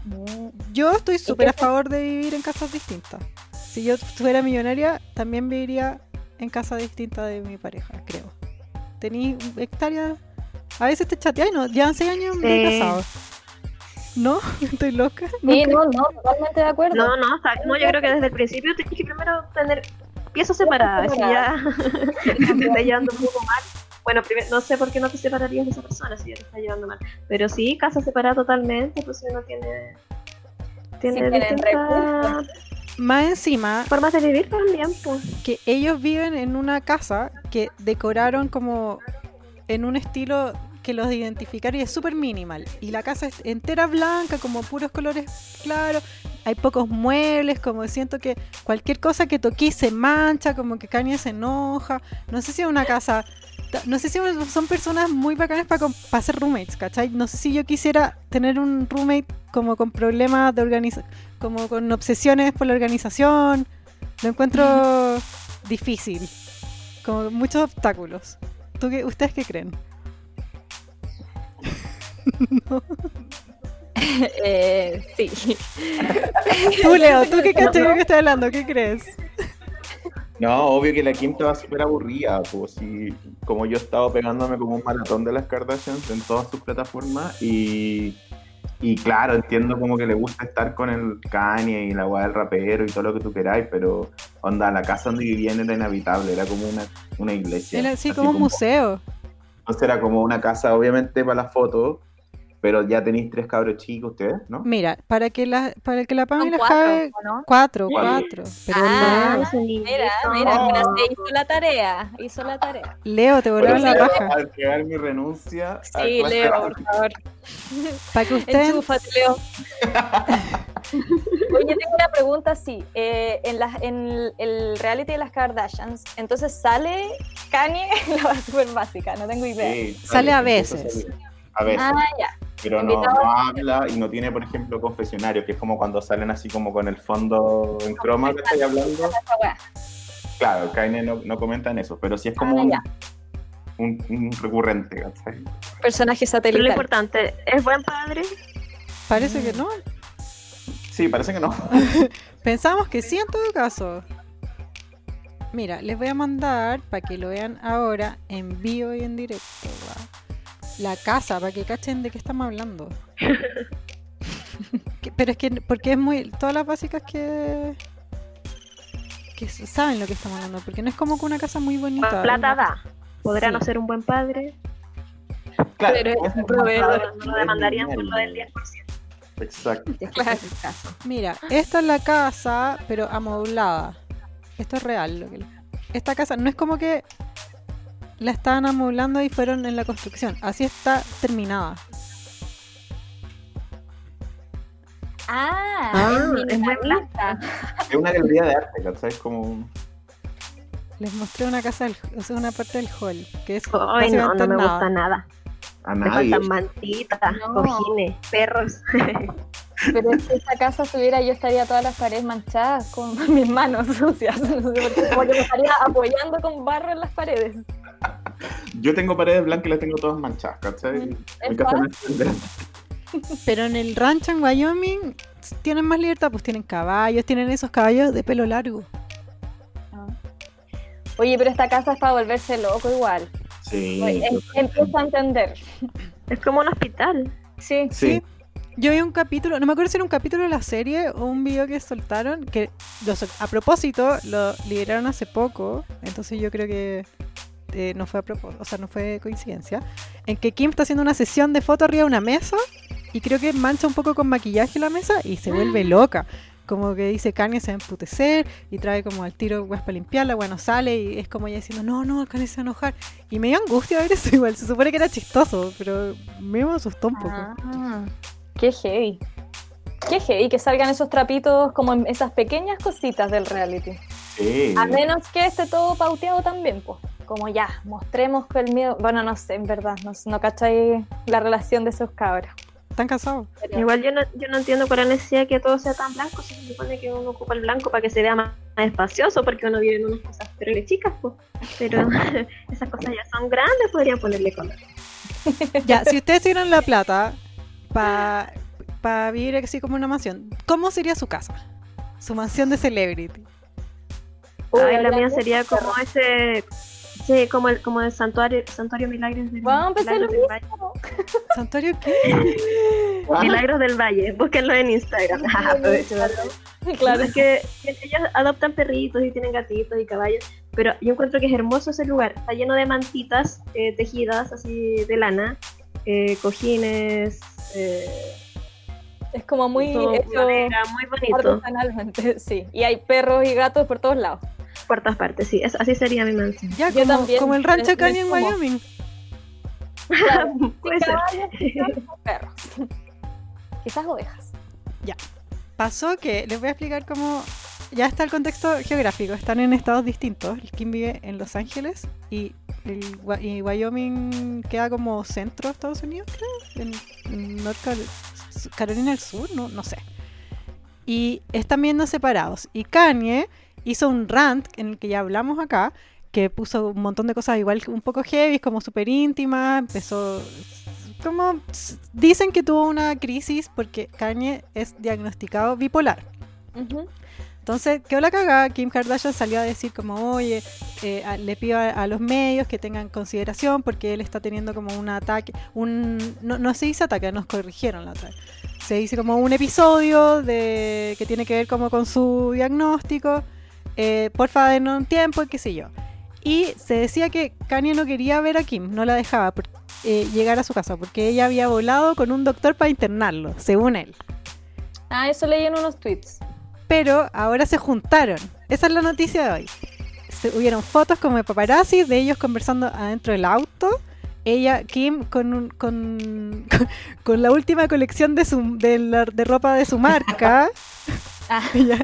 Mm, Yo estoy súper a favor de vivir en casas distintas. Si yo fuera millonaria, también viviría en casa distinta de mi pareja, creo. Tení hectáreas... A veces te chateas y no, llevan seis años de Sí. casados. ¿No? ¿Estoy loca? Sí, Nunca- no, no, totalmente de acuerdo. No, no, o sea, no, yo creo que desde el principio tienes que primero tener piezas separadas. Si ya te está llevando un poco mal. Bueno, primero, no sé por qué no te separarías de esa persona si ya te está llevando mal. Pero sí, casa separada totalmente, pues si uno tiene. Tiene tienen distintas Más encima, formas de vivir también, pues. que ellos viven en una casa que decoraron como en un estilo que los identificaron y es súper minimal. Y la casa es entera blanca, como puros colores claros. Hay pocos muebles, como siento que cualquier cosa que toqué se mancha, como que Kanye se enoja. No sé si es una casa... No sé si son personas muy bacanas para hacer roommates, ¿cachai? No sé si yo quisiera tener un roommate como con problemas de organización, como con obsesiones por la organización. Lo encuentro difícil, como muchos obstáculos. ¿Tú qué, ¿Ustedes qué creen? Eh, sí. Tú, Leo, ¿tú qué cachai de lo que estoy hablando? ¿Qué crees? No, obvio que la Kim estaba súper aburrida, pues, y como yo he estado pegándome como un maratón de las Kardashians en todas sus plataformas, y, y claro, entiendo como que le gusta estar con el Kanye y la weá del rapero y todo lo que tú queráis, pero onda, la casa donde vivían era inhabitable, era como una, una iglesia. Era así así como un museo. Entonces era como una casa, obviamente, para las fotos, pero ya tenéis tres cabros chicos ustedes, ¿no? Mira, para que la, para que la Pamela cuatro, Jave- ¿o ¿no? Cuatro, Cuatro. cuatro. Pero Ah, Leo, Mira, mira, mira, se hizo la tarea, hizo la tarea. Leo, te Por la raja. Al crear mi renuncia. a Sí, Leo, por favor. Para que ustedes... Enchúfate, Leo. Oye, tengo una pregunta, sí. Eh, en, las- en el- reality de las Kardashians, entonces sale Kanye, la súper básica, no tengo idea. Sí, Sale a empieza veces. A veces. Ah, ya. pero no, no habla y no tiene, por ejemplo, confesionario, que es como cuando salen así como con el fondo en croma que estoy hablando. Claro, Kaine no, no comenta en eso, pero sí es como Ah, un, ya. un, un recurrente, ¿cachai? Personaje Pero lo satelital. importante, ¿es buen padre? Parece que no. Sí, parece que no. Pensamos que sí en todo caso. Mira, les voy a mandar para que lo vean ahora en vivo y en directo. ¿va? La casa, para que cachen de qué estamos hablando. Pero es que, porque es muy. Todas las básicas que. que saben lo que estamos hablando. Porque no es como que una casa muy bonita. Plata una- da. Podrá Sí. no ser un buen padre. Claro, Pero es un proveedor. No lo demandarían por lo del 10%. Exacto. Claro. Mira, esta es la casa, pero amoblada. Esto es real. Lo que... Esta casa no es como que la estaban amoblando y fueron en la construcción. Así está terminada. Ah, Ah, es es muy minimalista. Es una galería de arte, ¿cachai? Es como un- les mostré una casa, del, o sea, una parte del hall, que es Ay, no, no me nada. gusta nada. A Me nadie. faltan mantitas, No. cojines, perros. Pero si esta casa estuviera, yo estaría todas las paredes manchadas con mis manos sucias. No sé por qué, Como que me estaría apoyando con barro en las paredes. Yo tengo paredes blancas y las tengo todas manchadas, ¿cachai? Mm, Mi es casa no es grande. Pero en el rancho en Wyoming tienen más libertad, pues tienen caballos, tienen esos caballos de pelo largo. Ah. Oye, pero esta casa es para volverse loco igual. Sí. Oye, em- empiezo a entender. Es como un hospital. Sí. Sí. Yo vi un capítulo, no me acuerdo si era un capítulo de la serie o un video que soltaron, que lo sol- a propósito lo liberaron hace poco, entonces yo creo que eh, no fue a propósito, o sea, no fue coincidencia, en que Kim está haciendo una sesión de fotos arriba de una mesa y creo que mancha un poco con maquillaje la mesa y se vuelve loca. Como que dice Kanye se va a emputecer y trae como al tiro weas para limpiarla, bueno, sale y es como ella diciendo, no, no, Kanye se va a enojar. Y me dio angustia ver eso igual, se supone que era chistoso, pero me asustó un poco. Ah, qué heavy. Qué heavy que salgan esos trapitos como en esas pequeñas cositas del reality. Sí. A menos que esté todo pauteado también, pues. Como ya, mostremos que el miedo. Bueno, no sé, en verdad, no, no cachai la relación de esos cabros. ¿Están casados? Pero- Igual yo no, yo no entiendo es la necesidad de que todo sea tan blanco. Se supone que uno ocupa el blanco para que se vea más, más espacioso, porque uno vive en unas cosas pero chicas, pues. Pero esas cosas ya son grandes, podrían ponerle color. Ya, si ustedes tuvieran la plata para vivir así como una mansión, ¿cómo sería su casa? Su mansión de celebrity. Uy, Ay, la mía sería como ese. Sí, como el, como el santuario, santuario Milagros del, Vamos a empezar lo Milagros del Valle. mismo. ¿Santuario qué? Milagros del Valle, búsquenlo en Instagram. Claro. Es que ellos adoptan perritos y tienen gatitos y caballos, pero yo encuentro que es hermoso ese lugar. Está lleno de mantitas eh, tejidas así de lana, eh, cojines, eh, Es como muy todo hecho madera, muy bonito. artesanalmente, sí. Y hay perros y gatos por todos lados. Por todas partes, sí. Es- así sería mi mansión. Ya, Yo como, también, como el rancho Kanye en como. Wyoming. Claro, Puede ser. perros. Quizás ovejas. Pasó que les voy a explicar cómo. Ya está el contexto geográfico. Están en estados distintos. Kim vive en Los Ángeles y, el, y Wyoming queda como centro de Estados Unidos, creo. En, en North Car- Carolina del Sur, no, no sé. Y están viendo separados. Y Kanye hizo un rant en el que ya hablamos acá, que puso un montón de cosas igual un poco heavy, como súper íntima, empezó como dicen que tuvo una crisis porque Kanye es diagnosticado bipolar. Ujú. Entonces, quedó la cagada. Kim Kardashian salió a decir como, oye, eh, le pido a, los medios que tengan consideración porque él está teniendo como un ataque, un no, no se dice ataque, nos corrigieron la otra. Se dice como un episodio de que tiene que ver como con su diagnóstico. Eh, porfa, denos un tiempo, qué sé yo. Y se decía que Kanye no quería ver a Kim, no la dejaba eh, llegar a su casa porque ella había volado con un doctor para internarlo, según él. Ah, eso leí en unos tweets. Pero ahora se juntaron. Esa es la noticia de hoy. Se, hubieron fotos como de paparazzi de ellos conversando adentro del auto. Ella, Kim, con, un- con, con, con la última colección de, su, de, la- de ropa de su marca. Ah. Ella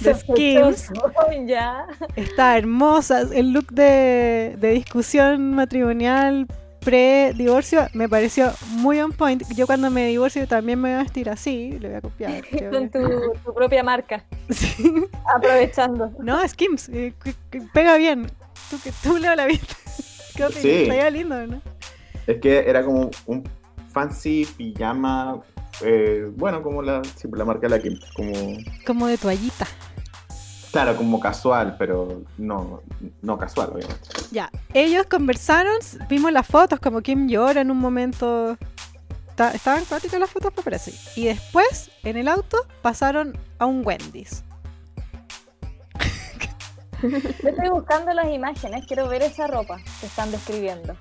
De ya. está hermosa. El look de, de discusión matrimonial pre-divorcio me pareció muy on point. Yo cuando me divorcio también me voy a vestir así. Le voy a copiar. creo Con que- tu, tu propia marca. Sí. Aprovechando. No, es Kims. eh, que- que pega bien. Tú, que tú Leo la viste. ¿Qué opinas? Sí. Estaría lindo, ¿no? Es que era como un fancy pijama, eh, bueno, como la, sí, la marca de la Kim, como, Como de toallita. Claro, como casual, pero no, no casual, obviamente. Ya. Ellos conversaron, vimos las fotos, como Kim llora en un momento. Ta- Estaban cuáticas las fotos, me parece. Y después, en el auto, pasaron a un Wendy's. Yo estoy buscando las imágenes, quiero ver esa ropa que están describiendo.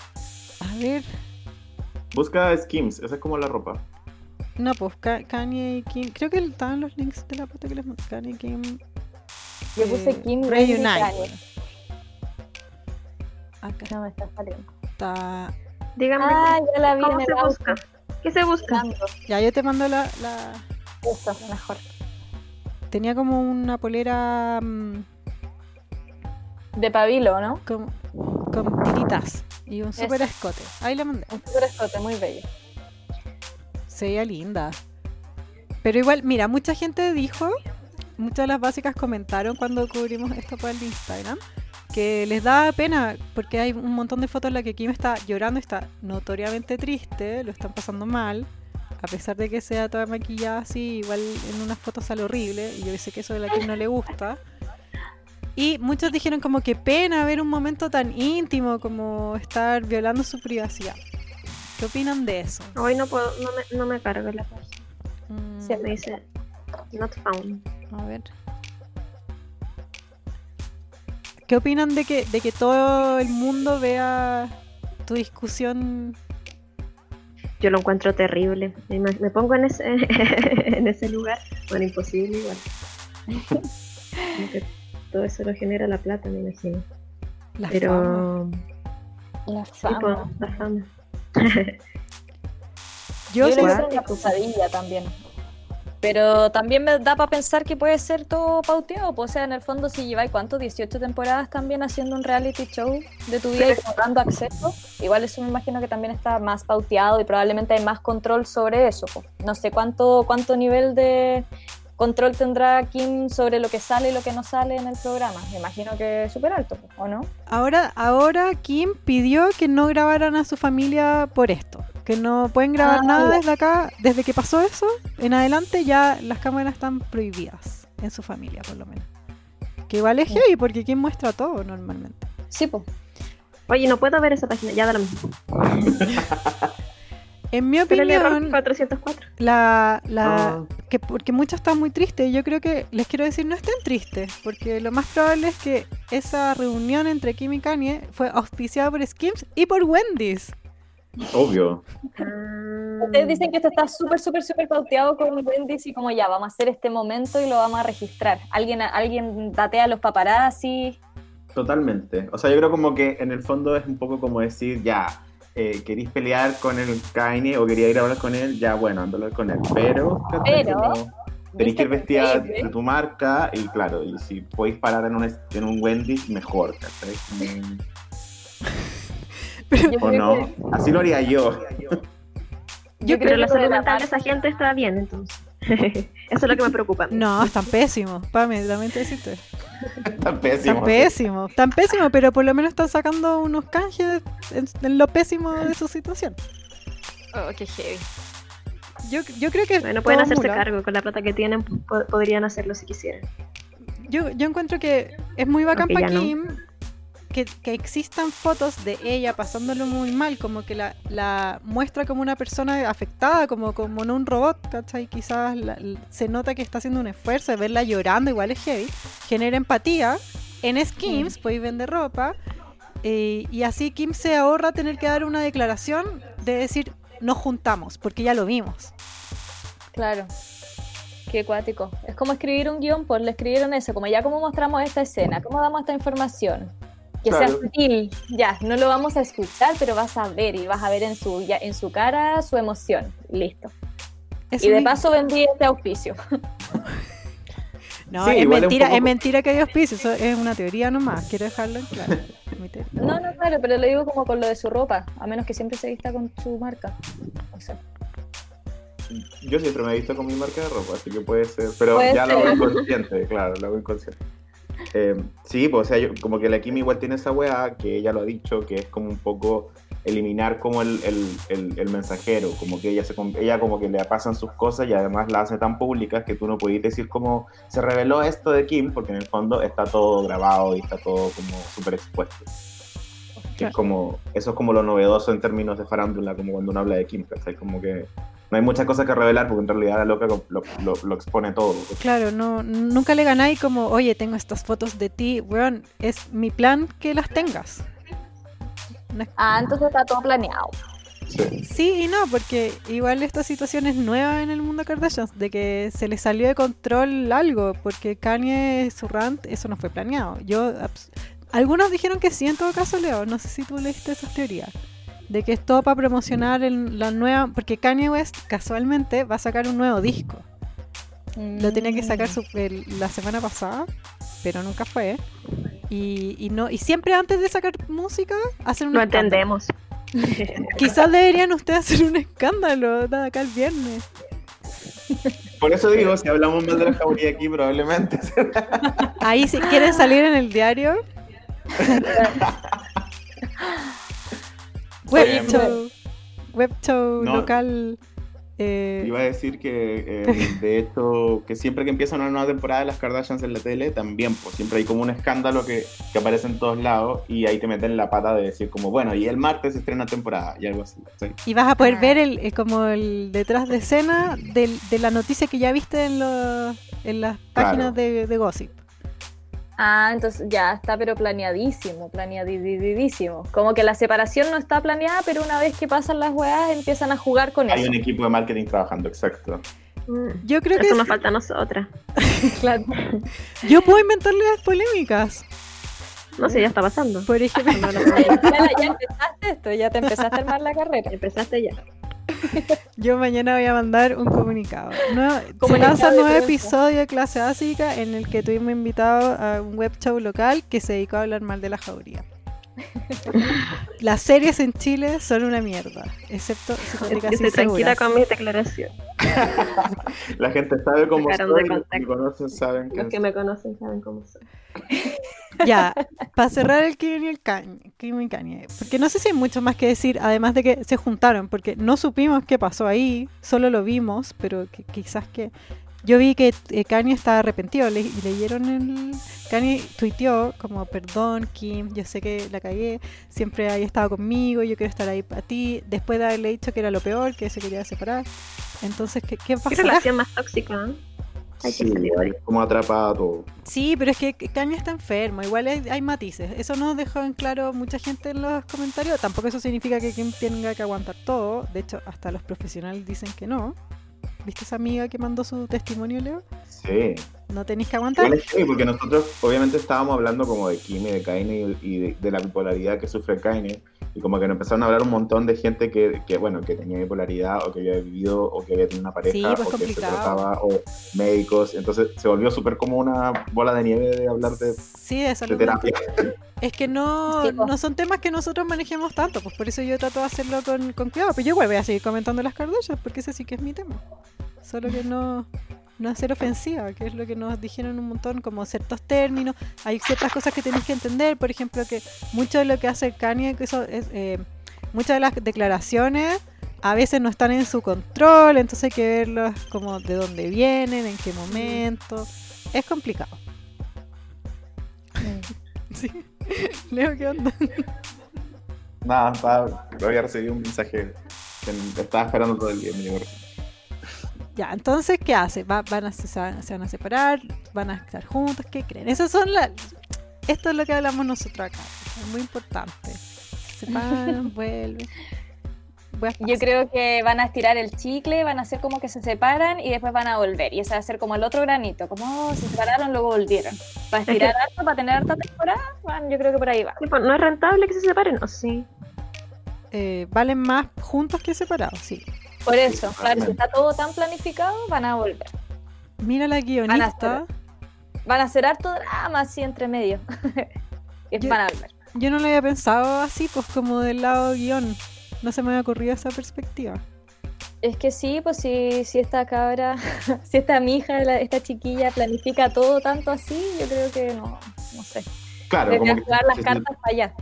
A ver. Busca Skims, esa es como la ropa. No, pues Ka- Kanye y Kim. Creo que estaban los links de la foto que les mandé. Kanye y Kim. Yo eh, puse Kim Reunite. Acá No me está saliendo. está. Díganme, Ah, ya la vi ¿cómo en el se busca? ¿Qué se busca? Buscando. Ya, yo te mando la- la, Eso, mejor. tenía como una polera mm, De pabilo, ¿no? con, con tiritas y un Eso. super escote. Ahí la mandé. Un super escote, muy bello. Se veía linda. Pero igual, mira, mucha gente dijo, muchas de las básicas comentaron cuando cubrimos esto por el Instagram, que les da pena porque hay un montón de fotos en las que Kim está llorando, está notoriamente triste, lo están pasando mal. A pesar de que sea toda maquillada así, igual en unas fotos sale horrible. Y yo sé que eso de la Kim no le gusta. Y muchos dijeron como que pena ver un momento tan íntimo como estar violando su privacidad. ¿Qué opinan de eso? Hoy no puedo, no me, no me carga la página. Mm, Sí, Me dice not found. A ver. ¿Qué opinan de que, de que todo el mundo vea tu discusión? Yo lo encuentro terrible. Me, pongo en ese, en ese lugar. Bueno, imposible igual. Que todo eso lo genera la plata, me imagino. La fama? Pero La sí, fama. pues, la fama. Yo Yo sí- creo que es sí- una pesadilla también. Pero también me da para pensar que puede ser todo pauteado. pues, O sea, en el fondo, si lleváis cuánto, 18 temporadas también haciendo un reality show de tu vida y dando acceso, igual eso me imagino que también está más pauteado y probablemente hay más control sobre eso. pues. No sé cuánto, cuánto nivel de control tendrá Kim sobre lo que sale y lo que no sale en el programa. Me imagino que es súper alto, ¿o no? ahora, ahora Kim pidió que no grabaran a su familia por esto. Que no pueden grabar Ah, nada desde acá. Desde que pasó eso, en adelante ya las cámaras están prohibidas. En su familia, por lo menos. Que igual es heavy porque Kim muestra todo normalmente. Sí, pues. Oye, no puedo ver esa página. Ya da lo mismo. En mi opinión, 404. la, la, Ah, que porque muchos están muy tristes yo creo que les quiero decir no estén tristes porque lo más probable es que esa reunión entre Kim y Kanye fue auspiciada por Skims y por Wendy's obvio. Ustedes dicen que esto está súper, súper, súper pauteado con Wendy's y como ya, vamos a hacer este momento y lo vamos a registrar. Alguien, alguien datea a los paparazzi. Totalmente. O sea, yo creo como que en el fondo es un poco como decir, ya, eh, queréis pelear con el Kanye o quería ir a hablar con él, ya, bueno, ando a hablar con él. Pero. Pero, tenéis que ir ¿viste vestida de tu marca y claro, y si podéis parar en un, en un Wendy's, mejor, ¿cachai? ¿O no? que- Así lo haría yo. yo creo Pero que la lo salud de la mental de esa gente está bien, entonces. Eso es lo que me preocupa. no están pésimos Pame lamento decirte Tan pésimo. están pésimos están pésimos pero por lo menos están sacando unos canjes en, en lo pésimo de su situación Oh, qué heavy. yo, yo creo que Bueno, pueden hacerse mula. cargo con la plata que tienen, po- podrían hacerlo si quisieran. yo, yo encuentro que es muy bacán para no. Que, que existan fotos de ella pasándolo muy mal, como que la, la muestra como una persona afectada, como, como no un robot, ¿cachai? Quizás la- se nota que está haciendo un esfuerzo de verla llorando, igual es heavy, genera empatía. En Skims podéis vender ropa eh, y así Kim se ahorra tener que dar una declaración de decir nos juntamos, porque ya lo vimos. Claro. Qué cuático. Es como escribir un guion, pues le escribieron eso, como ya cómo mostramos esta escena, cómo damos esta información. Que sea sutil, ya, no lo vamos a escuchar, pero vas a ver y vas a ver en su, ya, en su cara su emoción. Listo. Y de paso vendí este auspicio. No, Sí, es mentira, poco- es mentira que hay auspicio, eso es una teoría nomás, quiero dejarlo en claro. Mi teoría. No, no, claro, pero lo digo como con lo de su ropa, a menos que siempre se vista con su marca. O sea, Yo siempre me he visto con mi marca de ropa, así que puede ser. Pero Puede ya lo hago inconsciente, claro, lo hago inconsciente. Eh, sí, pues, o sea, yo- como que la Kim igual tiene esa weá, que ella lo ha dicho, que es como un poco eliminar como el, el, el- el mensajero, como que ella, se, ella como que le pasan sus cosas y además la hace tan públicas que tú no puedes decir como se reveló esto de Kim, porque en el fondo está todo grabado y está todo como súper expuesto. Que es como, eso es como lo novedoso en términos de farándula, como cuando uno habla de Kim, ¿cachai? Como que no hay muchas cosas que revelar porque en realidad la loca lo, lo- lo- lo expone todo. Claro, no, nunca le ganáis como, oye, tengo estas fotos de ti, weón, es mi plan que las tengas. No es- ah, entonces está todo planeado. Sí. Sí y no, porque igual esta situación es nueva en el mundo Kardashian, de que se le salió de control algo, porque Kanye, su rant, eso no fue planeado. Yo, algunos dijeron que sí, en todo caso, Leo, no sé si tú leíste esas teorías, de que es todo para promocionar el- la nueva, porque Kanye West casualmente va a sacar un nuevo disco. Lo tenía que sacar su- el- la semana pasada, pero nunca fue. Y, y no y siempre antes de sacar música hacen un No escándalo. entendemos. Quizás deberían ustedes hacer un escándalo de acá el viernes. Por eso digo, si hablamos más de la jauría aquí, probablemente. Ahí si quieren salir en el diario. Web Em, show. Web show no. local. eh, Iba a decir que, eh, de hecho, que siempre que empieza una nueva temporada de las Kardashians en la tele, también, pues siempre hay como un escándalo que, que aparece en todos lados y ahí te meten la pata de decir como, bueno, y el martes se estrena temporada y algo así. ¿sí? y vas a poder Ah. ver el, el- como el detrás de escena del- de la noticia que ya viste en, los- en las páginas de, de Gossip. Ah, entonces ya está, pero planeadísimo, planeadísimo. Como que la separación no está planeada, pero una vez que pasan las weas empiezan a jugar con Hay eso. un equipo de marketing trabajando, exacto. Mm, Yo creo que Eso es- nos falta a nosotras. Claro. yo puedo inventarle las polémicas. No sé, ya está pasando. Por ejemplo, No, no, no. Ya, ya empezaste esto, ya te empezaste a armar la carrera. Empezaste ya. Yo mañana voy a mandar un comunicado. No, se lanza un nuevo episodio de clase básica en el que tuvimos invitado a un web show local que se dedicó a hablar mal de la jauría. Las series en Chile son una mierda, excepto Psicóticas estoy tranquila con mi declaración. La gente sabe cómo soy, de los que me contexto. conocen saben que Los que me conocen saben cómo soy. Ya, para cerrar el Kim y el y Kanye, porque no sé si hay mucho más que decir, además de que se juntaron, porque no supimos qué pasó ahí, solo lo vimos, pero que, quizás que... Yo vi que eh, Kanye estaba arrepentido, le- y leyeron el... Kanye tuiteó como, perdón Kim, yo sé que la cagué, siempre hay estado conmigo, yo quiero estar ahí para ti, después de haberle dicho que era lo peor, que se quería separar. Entonces, ¿qué, qué ¿Qué pasará? relación más tóxica? ¿eh? Hay sí, como atrapado todo. Sí, pero es que Kanye está enfermo, igual hay, hay matices. Eso nos dejó en claro mucha gente en los comentarios. Tampoco eso significa que Kim tenga que aguantar todo. De hecho, hasta los profesionales dicen que no. ¿Viste esa amiga que mandó su testimonio, Leo? Sí. No tenéis que aguantar. Heavy, porque nosotros obviamente estábamos hablando como de Kim y de Kanye y de, de la bipolaridad que sufre Kanye y como que nos empezaron a hablar un montón de gente que, que, bueno que tenía bipolaridad o que había vivido o que había tenido una pareja Sí, pues, o que se trataba o médicos entonces se volvió súper como una bola de nieve de hablar de, Sí, de de terapia. Es que no, Sí, po. no son temas que nosotros manejemos tanto, pues por eso yo trato de hacerlo con, con cuidado. Pero yo igual voy a seguir comentando las Kardashians, porque ese sí que es mi tema. Solo que no, no hacer ofensiva, que es lo que nos dijeron un montón, como ciertos términos. Hay ciertas cosas que tenéis que entender, por ejemplo, que mucho de lo que hace Kanye, que eso es, eh, muchas de las declaraciones a veces no están en su control, entonces hay que verlas como de dónde vienen, en qué momento. Es complicado. Sí. Leo, ¿qué onda? nada estaba, había recibido un mensaje que estaba esperando todo el día me llegó recién. Ya, entonces, ¿qué hace? Va- van a, se, van se van a separar, van a estar juntos, ¿qué creen? Esas son las... Esto es lo que hablamos nosotros acá, es muy importante. Se separan, vuelven. Yo creo que van a estirar el chicle, van a hacer como que se separan y después van a volver. Y ese va a ser como el otro granito, como oh, se separaron, luego volvieron. Para que- estirar harto, para tener harta temporada, bueno, yo creo que por ahí va. Sí, pues, ¿No es rentable que se separen? ¿O sí? Eh, valen más juntos que separados, sí. Por eso, claro, si está todo tan planificado, van a volver. Mira la Van a guionista. Van a hacer harto drama así entre medio. y Yo- van a volver. Yo no lo había pensado así, pues como del lado guion. No se me había ocurrido esa perspectiva. Es que sí, pues si, si esta cabra, si esta mi hija, la- esta chiquilla planifica todo tanto así, yo creo que no, no sé. claro como Debería que jugar las cartas para allá.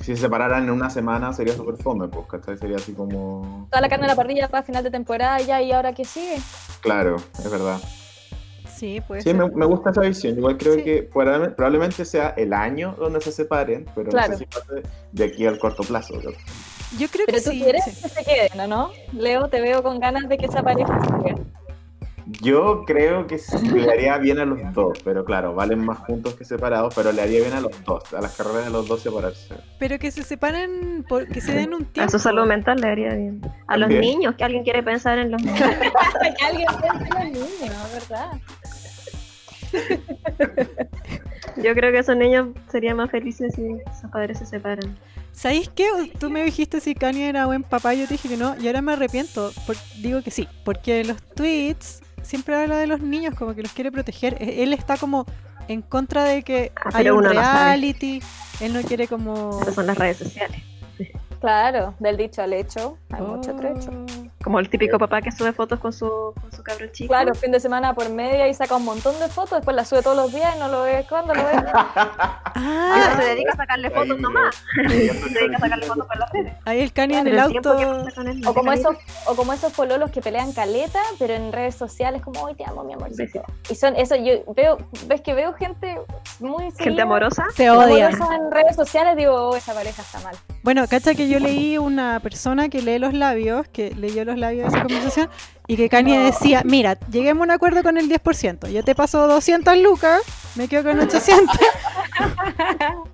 Si se separaran en una semana sería súper fome pues ¿cachai? sería así como Toda la carne en la parrilla para final de temporada ya y ahora qué sigue. claro es verdad Sí, pues. Sí, me, me gusta esa visión. Igual creo Sí. que probablemente, sea el año donde se separen, pero Claro. no sé si pase de aquí al corto plazo. ¿no? Yo creo Pero que tú sí. quieres sí. que se queden, ¿o no? Leo, te veo con ganas de que esa pareja se quede. Yo creo que sí, le haría bien a los dos, pero claro, valen más juntos que separados, pero le haría bien a los dos, a las carreras de los dos separarse. Pero que se separen, por, que se den un A tiempo. su salud mental le haría bien. A los niños, que alguien quiere pensar en los niños. que alguien piense en los niños, ¿verdad? Yo creo que esos niños serían más felices si sus padres se separan. ¿Sabéis qué? Tú me dijiste si Kanye era buen papá, yo te dije que no, y ahora me arrepiento. por- digo que sí, porque los tweets siempre habla de los niños, como que los quiere proteger. E- Él está como en contra de que haya pero un no reality. Él no quiere como. Esas son las redes sociales. Claro, del dicho al hecho, hay mucho trecho. Oh. Como el típico papá que sube fotos con su, con su cabro chico. Claro, fin de semana por media y saca un montón de fotos, después las sube todos los días y no lo ve cuando lo ve. Ah, se dedica a sacarle fotos Ahí, nomás. Se dedica a sacarle fotos con las redes. ahí el el el tiempo que auto. no O como esos, o como esos pololos que pelean caleta, pero en redes sociales como hoy te amo mi amorcito. Y son eso, yo veo, ves que veo gente muy Gente seguida, amorosa. Se odian. amorosa en redes sociales, digo, oh, esa pareja está mal. Bueno, cacha que yo leí una persona que lee los labios, que leyó los labios de esa conversación, y que Kanye decía, mira, lleguemos a un acuerdo con el 10%, yo te paso 200 lucas, me quedo con 800.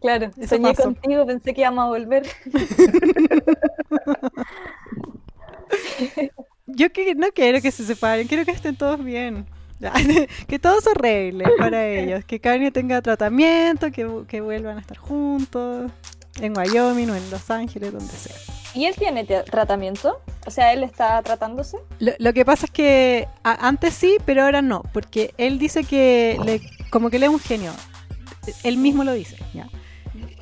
Claro, Eso soñé pasó. contigo, pensé que íbamos a volver. Yo que no quiero que se separen, quiero que estén todos bien. que todo se arregle para ellos, que Kanye tenga tratamiento, que, que vuelvan a estar juntos, en Wyoming o en Los Ángeles, donde sea. ¿Y él tiene tratamiento? O sea, él está tratándose. Lo, lo que pasa es que a- antes sí, pero ahora no, porque él dice que le, como que él es un genio. Él mismo lo dice, ¿ya?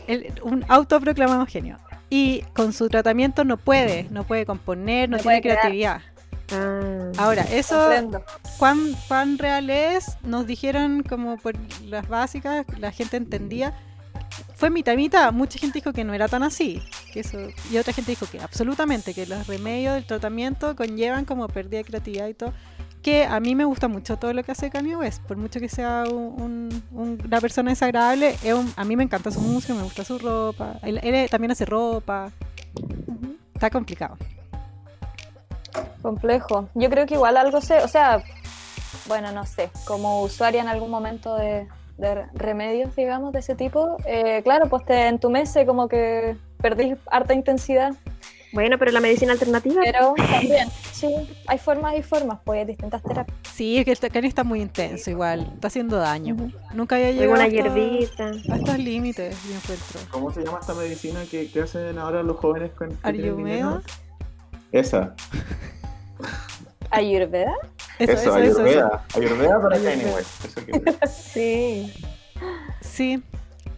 Él- un autoproclamado genio. Y con su tratamiento no puede, no puede componer, no, No tiene creatividad. Ah, Ahora, eso. ¿cuán, cuán real es? Nos dijeron como por las básicas, la gente entendía. Fue mitad y mitad, mucha gente dijo que no era tan así, que eso, y otra gente dijo que absolutamente, que los remedios del tratamiento conllevan como pérdida de creatividad y todo, que a mí me gusta mucho todo lo que hace Kanye West, por mucho que sea un- un- un- una persona desagradable, un- a mí me encanta su música, me gusta su ropa, él, él también hace ropa, está complicado. Complejo. Yo creo que igual algo sé, o sea, bueno, no sé, como usuaria en algún momento de, de remedios, digamos, de ese tipo, eh, claro, pues te entumece como que perdís harta intensidad, Bueno, pero la medicina alternativa. pero también, sí, hay formas y formas, pues distintas terapias. Sí, es que el Kanye está muy intenso igual, está haciendo daño. Nunca había llegado Una a estos- hierbita. a estos límites, yo encuentro. ¿Cómo se llama esta medicina que, que hacen ahora los jóvenes con dinero? Esa. Ayurveda. Eso, Eso, eso, eso, Ayurveda. Ayurveda para Ayurveda. Kanye West. Eso que Sí. Sí.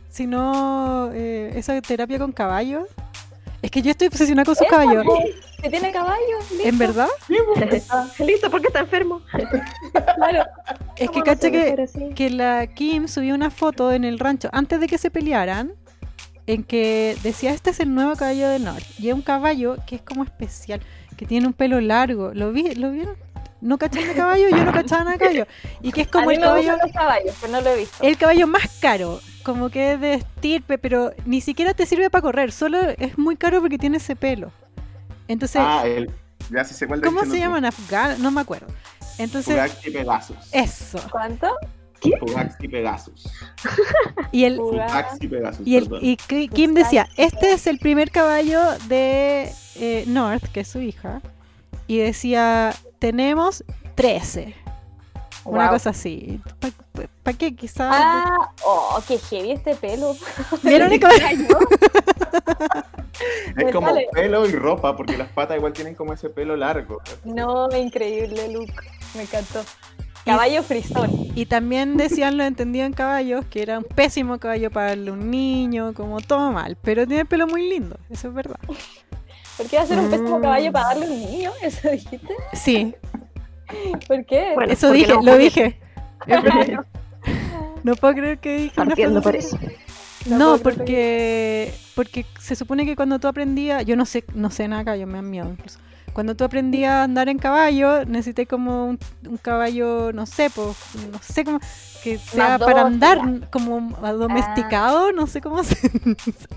Si no, eh, esa terapia con caballos. Es que yo estoy obsesionada con sus Esa, caballos. Que tiene caballos, listo. ¿En verdad? Listo, porque está enfermo. Claro. Es que ¿Cómo no cacha se que, así? que la Kim subió una foto en el rancho antes de que se pelearan. En que decía, este es el nuevo caballo del norte. Y es un caballo que es como especial, que tiene un pelo largo. ¿Lo, vi, ¿lo vieron? ¿No cachan de caballo? Yo no cachaba nada de caballo. Y que es a como mí el me caballo... gustan los caballos, pero no lo he visto. el caballo más caro, como que es de estirpe, pero ni siquiera te sirve para correr, solo es muy caro porque tiene ese pelo. Entonces, Ah, el. Ya sí sé cuál ¿cómo se llaman? Afgan, no me acuerdo. Entonces, Fugaxi Pegasus. eso. ¿Cuánto? Fugaxi Pegasus. Y el Fugaxi. Pegasus. y el Kim decía, este es el primer caballo de eh, North, que es su hija, y decía, tenemos 13. Una cosa así. ¿Para qué? Quizás. Ah, oh, qué heavy este pelo. ¿Vieron el? Es como Dale. pelo y ropa, porque las patas igual tienen como ese pelo largo. No, increíble look. Me encantó. Caballo frisón. Y también decían lo entendido en caballos, que era un pésimo caballo para darle un niño, como todo mal, pero tiene el pelo muy lindo, eso es verdad. ¿Por qué va a ser un pésimo Mm. caballo para darle a un niño? ¿Eso dijiste? Sí, ¿Por qué? Bueno, eso dije, no lo dije. No puedo creer que dije una Partiendo por eso. No porque porque se supone que cuando tú aprendías, yo no sé, no sé nada caballo, me dan miedo incluso. Cuando tú aprendías a andar en caballo, necesité como un, un caballo, no sé, pues, no sé cómo, que sea para andar como Ah. domesticado, no sé cómo se...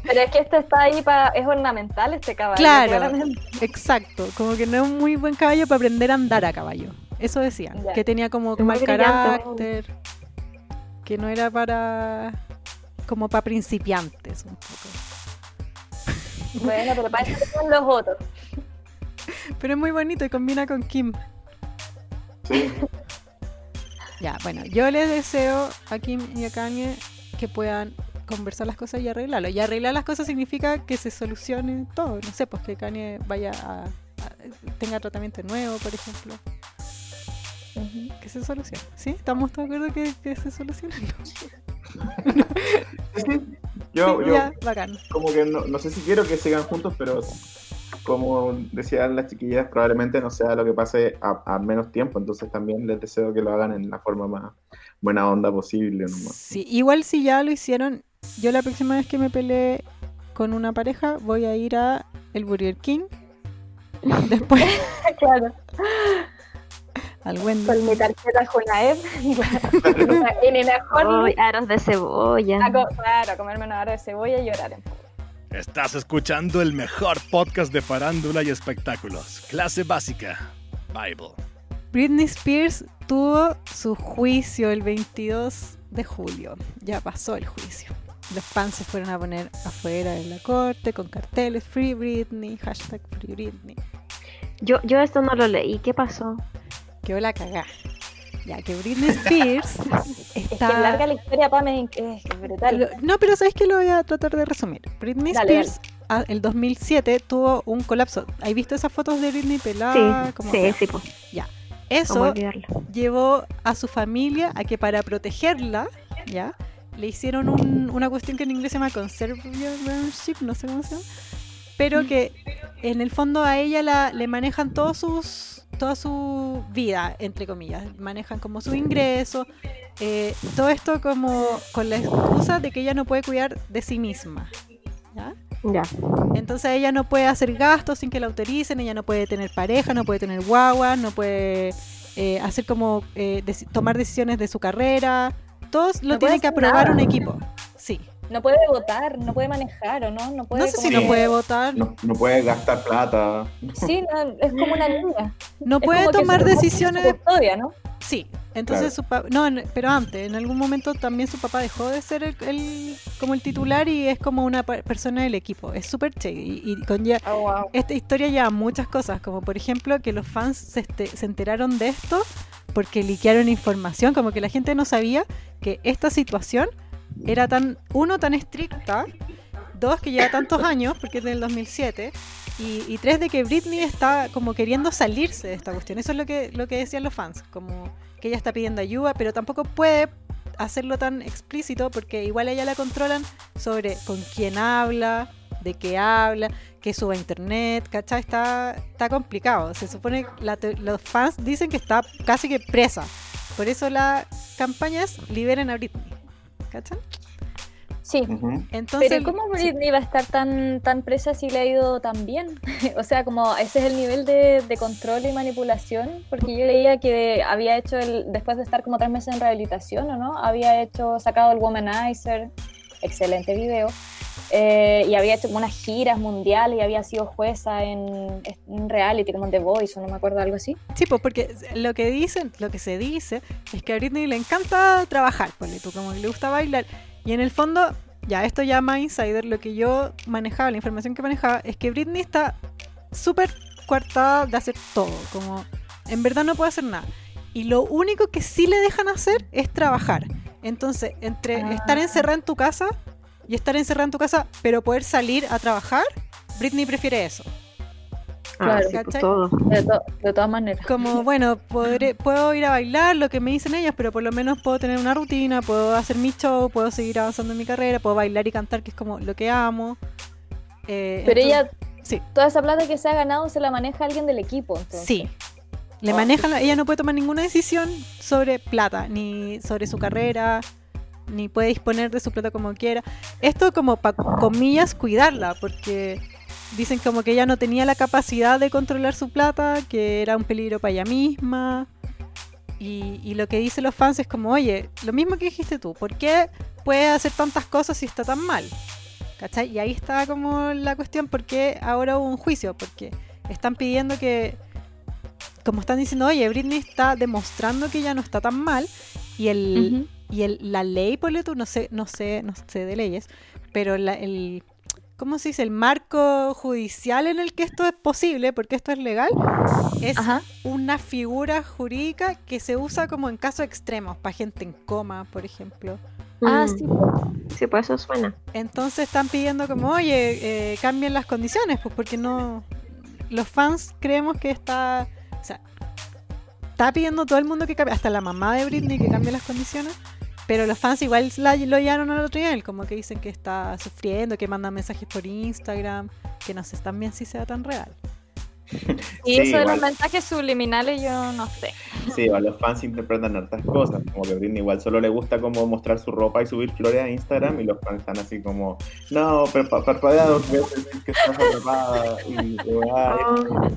Pero es que este está ahí para. Es ornamental este caballo. Claro. claramente. Exacto, como que no es un muy buen caballo para aprender a andar a caballo. Eso decían, que tenía como Es mal carácter, que no era para como para principiantes un poco. Bueno, pero para eso son los otros. Pero es muy bonito y combina con Kim. Sí. Ya, bueno, yo les deseo a Kim y a Kanye que puedan conversar las cosas y arreglarlo. Y arreglar las cosas significa que se solucione todo. No sé, pues que Kanye vaya a, a- tenga tratamiento nuevo, por ejemplo. Que se solucione. ¿Sí? ¿Estamos de acuerdo que, que se solucione? Sí, sí. Yo, Sí, yo ya, bacán. como que no, no sé si quiero que sigan juntos, pero como decían las chiquillas, probablemente no sea lo que pase a, a menos tiempo, entonces también les deseo que lo hagan en la forma más buena onda posible. nomás. Sí, igual si ya lo hicieron, yo la próxima vez que me peleé con una pareja voy a ir a el Burger King. Después Claro, al Wendy. con mi tarjeta Junaed. en el mejor Ay, aros de cebolla. a claro, a comerme una hora de cebolla y llorar. Estás escuchando el mejor podcast de farándula y espectáculos. Clase básica. Bible. Britney Spears tuvo su juicio el 22 de julio. Ya pasó el juicio. Los fans se fueron a poner afuera de la corte con carteles Free Britney, hashtag Free Britney. Yo, yo esto no lo leí. ¿Qué pasó? Quedó la cagá. Ya que Britney Spears Es está... que larga la historia, Pame, es brutal. No, pero ¿sabes que Lo voy a tratar de resumir. Britney Dale, Spears, a- el 2007, tuvo un colapso. ¿Has visto esas fotos de Britney pelada? sí, Ah, Como sí, sí, pues. ¿Cómo Eso llevó a su familia a que para protegerla, ¿ya? Le hicieron un- una cuestión que en inglés se llama conservatorship, no sé cómo se llama. Pero que en el fondo a ella la, le manejan todos sus, toda su vida, entre comillas. Manejan como su ingreso. eh, todo esto como con la excusa de que ella no puede cuidar de sí misma. ¿ya? Ya. Entonces ella no puede hacer gastos sin que la autoricen, ella no puede tener pareja, no puede tener guagua, no puede eh, hacer como eh, tomar decisiones de su carrera. Todos lo No tiene que aprobar nada. un equipo. No puede votar, no puede manejar, ¿o no? No, puede No sé si no puede votar, No, no puedes gastar plata. Sí, no, es como una niña. no Es puede tomar decisiones. custodia, ¿no? Sí. Entonces su papá, no, en- pero antes, en algún momento también su papá dejó de ser el, el- como el titular y es como una persona del equipo. Es súper che y, y conlleva- Oh, wow. Esta historia lleva muchas cosas, como por ejemplo que los fans se, este- se enteraron de esto porque liquearon información, como que la gente no sabía que esta situación era tan, uno, tan estricta, dos, que lleva tantos años, porque es del 2007, y, y tres, de que Britney está como queriendo salirse de esta cuestión. Eso es lo que, lo que decían los fans, como que ella está pidiendo ayuda, pero tampoco puede hacerlo tan explícito porque igual ella la controlan sobre con quién habla, de qué habla, que suba a internet, ¿cachai? Está, está complicado. Se supone que los fans dicen que está casi que presa. Por eso la campaña es liberen a Britney. ¿Cachai? Sí. Entonces, Pero ¿cómo Britney va a estar tan, tan presa si le ha ido tan bien? o sea, como ese es el nivel de, de control y manipulación, porque yo leía que había hecho, el, después de estar como tres meses en rehabilitación, ¿o no? Había hecho, sacado el Womanizer, excelente video, eh, y había hecho como unas giras mundiales y había sido jueza en, un reality como The Voice, o no me acuerdo, algo así. Sí, pues porque lo que dicen, lo que se dice es que a Britney le encanta trabajar, ponle tú, como que le gusta bailar. Y en el fondo, ya esto ya más insider, lo que yo manejaba, la información que manejaba, es que Britney está súper coartada de hacer todo, como en verdad no puede hacer nada. Y lo único que sí le dejan hacer es trabajar. Entonces, entre Ah. estar encerrada en tu casa y estar encerrada en tu casa, pero poder salir a trabajar, Britney prefiere eso. Ah, Claro. sí, pues. De, to- de todas maneras. Como, bueno, podré, puedo ir a bailar, lo que me dicen ellas, pero por lo menos puedo tener una rutina, puedo hacer mi show, puedo seguir avanzando en mi carrera, puedo bailar y cantar, que es como lo que amo. Eh, Pero entonces- ella, sí. toda esa plata que se ha ganado se la maneja alguien del equipo. Entonces. Sí. Le Oh, manejan, la- ella no puede tomar ninguna decisión sobre plata, ni sobre su carrera, ni puede disponer de su plata como quiera. Esto como para comillas cuidarla, porque dicen como que ella no tenía la capacidad de controlar su plata, que era un peligro para ella misma. Y, y lo que dicen los fans es como, oye, lo mismo que dijiste tú, ¿por qué puede hacer tantas cosas si está tan mal? ¿Cachai? Y ahí está como la cuestión, ¿por qué ahora hubo un juicio? Porque están pidiendo que, como están diciendo, oye, Britney está demostrando que ella no está tan mal y el, Ujú. Y el, la ley, ponle tú, no sé, no sé, no sé de leyes, pero la- el, ¿cómo se dice? El marco judicial en el que esto es posible, porque esto es legal, es Ajá. una figura jurídica que se usa como en casos extremos, para gente en coma, por ejemplo. Ah, Mm, sí. Sí, pues eso suena. Entonces están pidiendo como, oye, eh, cambien las condiciones, pues porque no... Los fans creemos que está... O sea, está pidiendo todo el mundo que cambie, hasta la mamá de Britney que cambie las condiciones. Pero los fans igual la- lo llevaron al otro nivel, como que dicen que está sufriendo, que mandan mensajes por Instagram, que no sé también si sea tan real. Y Sí, eso de los igual. mensajes subliminales yo no sé. Sí, o los fans interpretan hartas cosas, como que Britney igual solo le gusta como mostrar su ropa y subir flores a Instagram y los fans están así como, no, pero pa- parpadea dos veces que estás atrapada y, y, ay, Oh.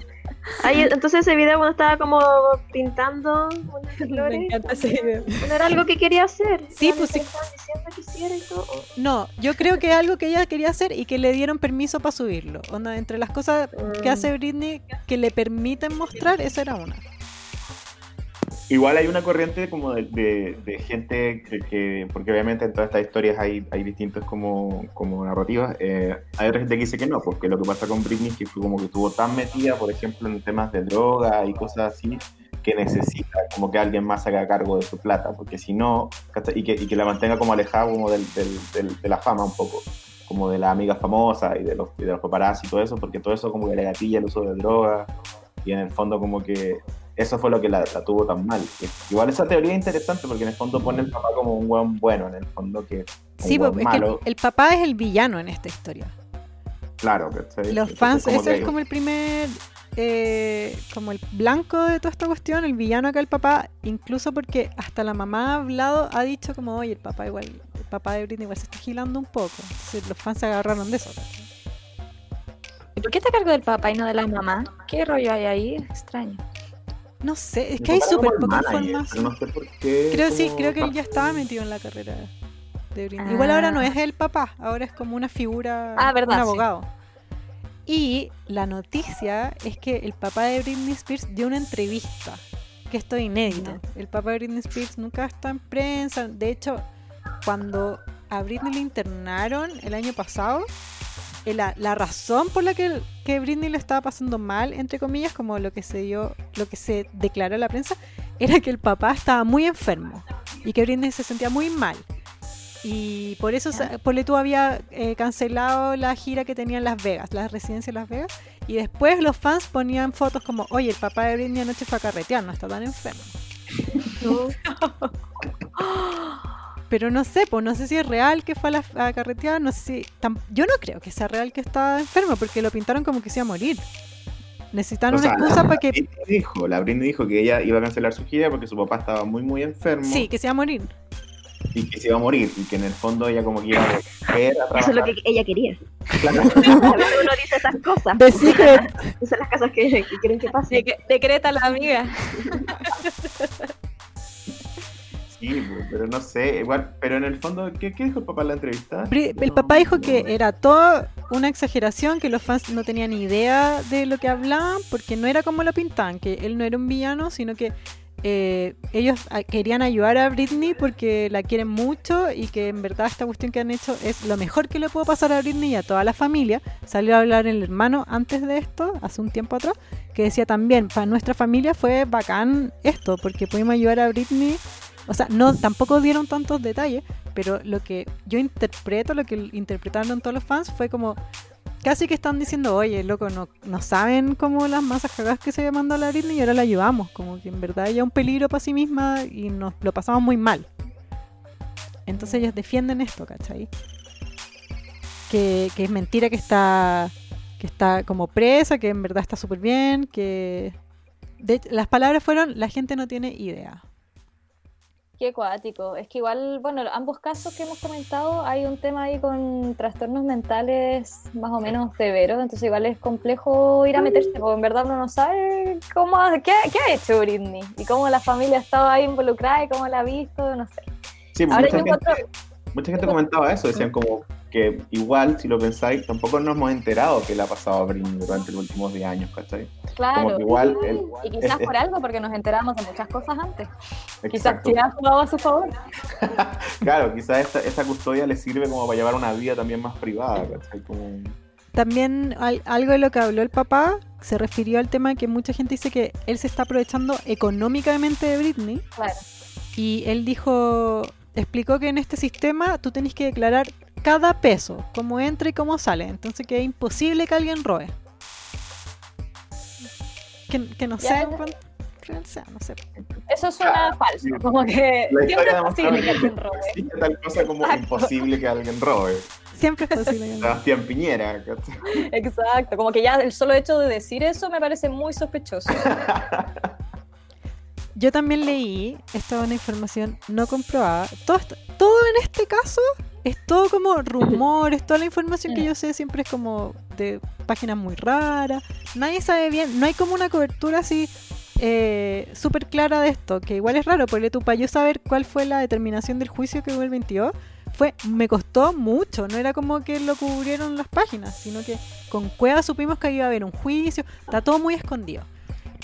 Ay, entonces ese video cuando estaba como pintando unas Me flores, encanta ese video. no era algo que quería hacer. Sí, pues sí. diciendo y todo. No, yo creo que es algo que ella quería hacer y que le dieron permiso para subirlo. Onda, entre las cosas que Mm. hace Britney que le permiten mostrar, esa era una. Igual hay una corriente como de, de- gente que, que- porque obviamente en todas estas historias hay, hay distintas como, como narrativas, eh, hay otra gente que dice que no, porque lo que pasa con Britney es que fue como que estuvo tan metida, por ejemplo, en temas de droga y cosas así, que necesita como que alguien más haga cargo de su plata, porque si no, y que, y que la mantenga como alejada como del, del- del- de la fama un poco, como de la amiga famosa y de los, y de los paparazzi y todo eso, porque todo eso como que le gatilla el uso de droga, y en el fondo como que eso fue lo que la, la tuvo tan mal. Que igual esa teoría es interesante porque en el fondo pone el papá como un buen bueno, en el fondo que Sí, es que el, malo, el papá es el villano en esta historia. claro. ¿cachai? Los fans, que- es como el primer, eh, como el blanco de toda esta cuestión, el villano acá el papá, incluso porque hasta la mamá ha hablado, ha dicho como, oye, el papá igual, el papá de Britney igual se está gilando un poco. Entonces los fans se agarraron de eso. ¿Y por qué está a cargo del papá y no de la mamá? ¿Qué rollo hay ahí? Extraño. No sé, es que hay súper como el poca manager, información. pero No sé por qué. Creo sí, como- creo que él ya estaba metido en la carrera de Britney. Igual ahora no Ah. es el papá, ahora es como una figura, Ah, verdad, un sí. abogado. Y la noticia es que el papá de Britney Spears dio una entrevista, que esto es inédito. El papá de Britney Spears nunca está en prensa. De hecho, cuando a Britney le internaron el año pasado, la, la razón por la que, que Britney le estaba pasando mal, entre comillas, como lo que se dio, lo que se declaró a la prensa, era que el papá estaba muy enfermo y que Britney se sentía muy mal. Y por eso tú había eh, cancelado la gira que tenía en Las Vegas, la residencia en Las Vegas. Y después los fans ponían fotos como, oye, el papá de Britney anoche fue a carretear, no está tan enfermo. Pero no sé, pues no sé si es real que fue a, la, a carretear, no sé si... tam- yo no creo que sea real que estaba enfermo, porque lo pintaron como que se iba a morir. O sea, una excusa para que... Britney dijo, la Britney dijo que ella iba a cancelar su gira porque su papá estaba muy, muy enfermo Sí, que se iba a morir. y que se iba a morir y que en el fondo ella como que iba a volver a Eso es lo que ella quería. Claro. Uno dice esas cosas. The Secret. Esas son las cosas que, que quieren que pase. Dec- Decreta la amiga. Sí, pues, pero no sé, igual, pero en el fondo, ¿qué, qué dijo el papá en la entrevista? El papá dijo que era toda una exageración, que los fans no tenían idea de lo que hablaban, porque no era como lo pintaban, que él no era un villano, sino que eh, ellos ah, querían ayudar a Britney porque la quieren mucho y que en verdad esta cuestión que han hecho es lo mejor que le puede pasar a Britney y a toda la familia. Salió a hablar el hermano antes de esto, hace un tiempo atrás, que decía también, para nuestra familia fue bacán esto, porque pudimos ayudar a Britney. O sea, no, tampoco dieron tantos detalles, pero lo que yo interpreto, lo que interpretaron todos los fans fue como casi que están diciendo, oye, loco, no, no saben cómo las masas cagadas que se había mandado a la Britney y ahora la ayudamos. Como que en verdad ella es un peligro para sí misma y nos lo pasamos muy mal. Entonces ellos defienden esto, ¿cachai? Que, que es mentira que está que está como presa, que en verdad está súper bien, que... De, las palabras fueron, la gente no tiene idea. Qué cuático. Es que igual, bueno, ambos casos que hemos comentado, hay un tema ahí con trastornos mentales más o menos severos, entonces igual es complejo ir a meterse, porque en verdad uno no sabe cómo, ha- qué, qué ha hecho Britney y cómo la familia estaba ahí involucrada y cómo la ha visto, no sé. Sí, pues, Ahora mucha, yo gente, encuentro, mucha gente comentaba eso, decían como que igual, si lo pensáis, tampoco nos hemos enterado que le ha pasado a Britney durante los últimos 10 años, ¿cachai? claro, Como que igual, el- y quizás es- por algo, porque nos enteramos de muchas cosas antes. Quizás Exacto. que ha jugado a su favor. Claro, quizás esta, esta custodia le sirve como para llevar una vida también más privada, ¿cachai? Como... También al- algo de lo que habló el papá se refirió al tema de que mucha gente dice que él se está aprovechando económicamente de Britney Claro. y él dijo, explicó que en este sistema tú tenés que declarar cada peso, cómo entra y cómo sale, entonces que es imposible que alguien robe. Que, que no sé no. Eso suena falso, como que siempre es posible que alguien robe. existe tal cosa como Exacto. imposible que alguien robe. Siempre es posible. que- Sebastián Piñera. Exacto, como que ya el solo hecho de decir eso me parece muy sospechoso. Yo también leí, esta es una información no comprobada. Todo, esto- todo en este caso es todo como rumores, toda la información que yo sé siempre es como de páginas muy raras. Nadie sabe bien, no hay como una cobertura así eh, súper clara de esto, que igual es raro, porque tú, para yo saber cuál fue la determinación del juicio que hubo el 22, fue, me costó mucho, no era como que lo cubrieron las páginas, sino que con Cueva supimos que iba a haber un juicio, está todo muy escondido.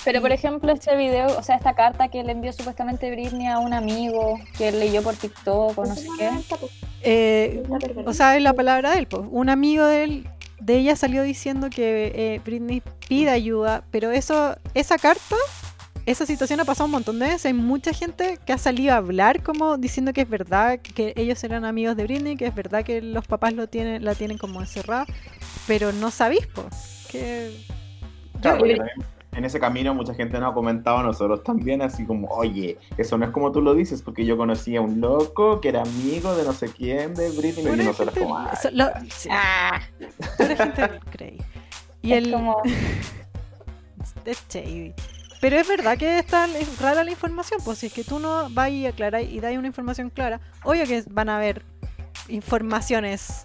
Pero por ejemplo, este video, o sea, esta carta que le envió supuestamente Britney a un amigo que él leyó por TikTok o no sé qué. Eh, o sea, es la palabra de él. pues. Un amigo de él, de ella salió diciendo que eh, Britney pide ayuda, pero eso, esa carta, esa situación ha pasado un montón de veces. Hay mucha gente que ha salido a hablar como diciendo que es verdad que ellos eran amigos de Britney, que es verdad que los papás lo tienen, la tienen como encerrada, pero no sabéis, pues. Que Claro, Yo- en ese camino mucha gente nos ha comentado a nosotros también, así como, oye, eso no es como tú lo dices, porque yo conocí a un loco que era amigo de no sé quién, de Britney, y nosotros gente- como, "Ah, lo- sí, pura gente cree. Y Es el, como, shady. Pero es verdad que está es rara la información, pues si es que tú no vas y aclaras y das una información clara, obvio que van a haber informaciones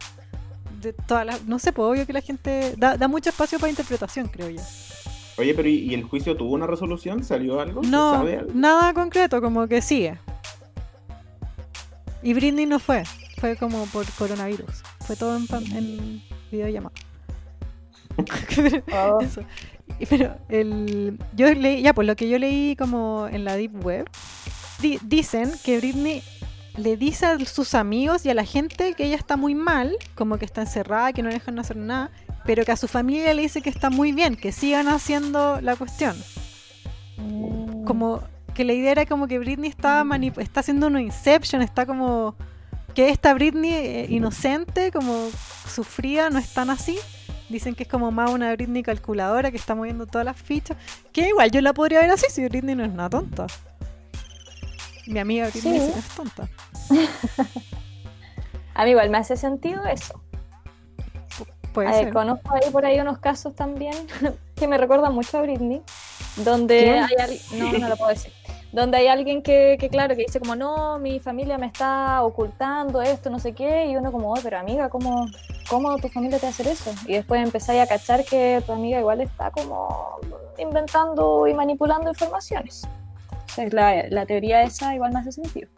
de todas las... No sé, pues obvio que la gente da, da mucho espacio para interpretación, creo yo. Oye, pero ¿y, el juicio tuvo una resolución? ¿Salió algo? ¿Se No, sabe algo? nada concreto, como que sigue. Y Britney no fue, fue como por coronavirus. Fue todo en, pan- en videollamada. oh, Eso. Pero el, yo leí, ya pues lo que yo leí como en la Deep Web, di- dicen que Britney le dice a sus amigos y a la gente que ella está muy mal, como que está encerrada, que no le dejan hacer nada, pero que a su familia le dice que está muy bien, que sigan haciendo la cuestión. Como que la idea era como que Britney está, está haciendo una inception, está como que esta Britney eh, inocente, como sufrida, no es tan así. Dicen que es como más una Britney calculadora que está moviendo todas las fichas. Que igual yo la podría ver así si Britney no es nada tonta. Mi amiga Britney sí no es tonta. a mí igual me hace sentido eso. Puede Eh, ser. conozco ahí por ahí unos casos también que me recuerdan mucho a Britney, donde ¿Quién? hay alguien, no, no lo puedo decir, donde hay alguien que, que, claro, que dice como, no, mi familia me está ocultando esto, no sé qué, y uno como, "Oh, pero amiga, ¿cómo, ¿cómo tu familia te hacer eso? Y después empezáis a cachar que tu amiga igual está como inventando y manipulando informaciones. Sea, la, la teoría esa igual me hace sentido.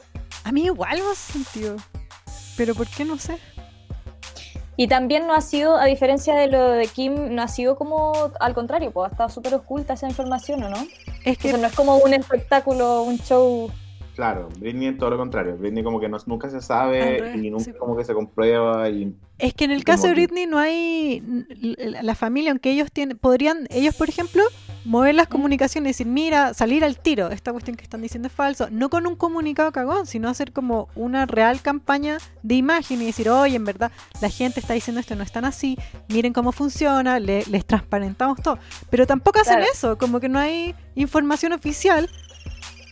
A mí igual me hace sentido. Pero ¿por qué no sé? Y también no ha sido, a diferencia de lo de Kim, no ha sido como al contrario, pues ha estado súper oculta esa información, ¿o no? Es que no es como un espectáculo, un show. Claro, Britney todo lo contrario. Britney como que no- nunca se sabe revés, y nunca sí. como que se comprueba y Es que en el caso de que- Britney no hay la familia, aunque ellos tienen, podrían, ellos por ejemplo, mover las comunicaciones y decir, mira, salir al tiro, esta cuestión que están diciendo es falso, no con un comunicado cagón, sino hacer como una real campaña de imagen y decir, oye, en verdad, la gente está diciendo esto no es tan así, miren cómo funciona, le- les transparentamos todo. Pero tampoco hacen Claro. eso, como que no hay información oficial,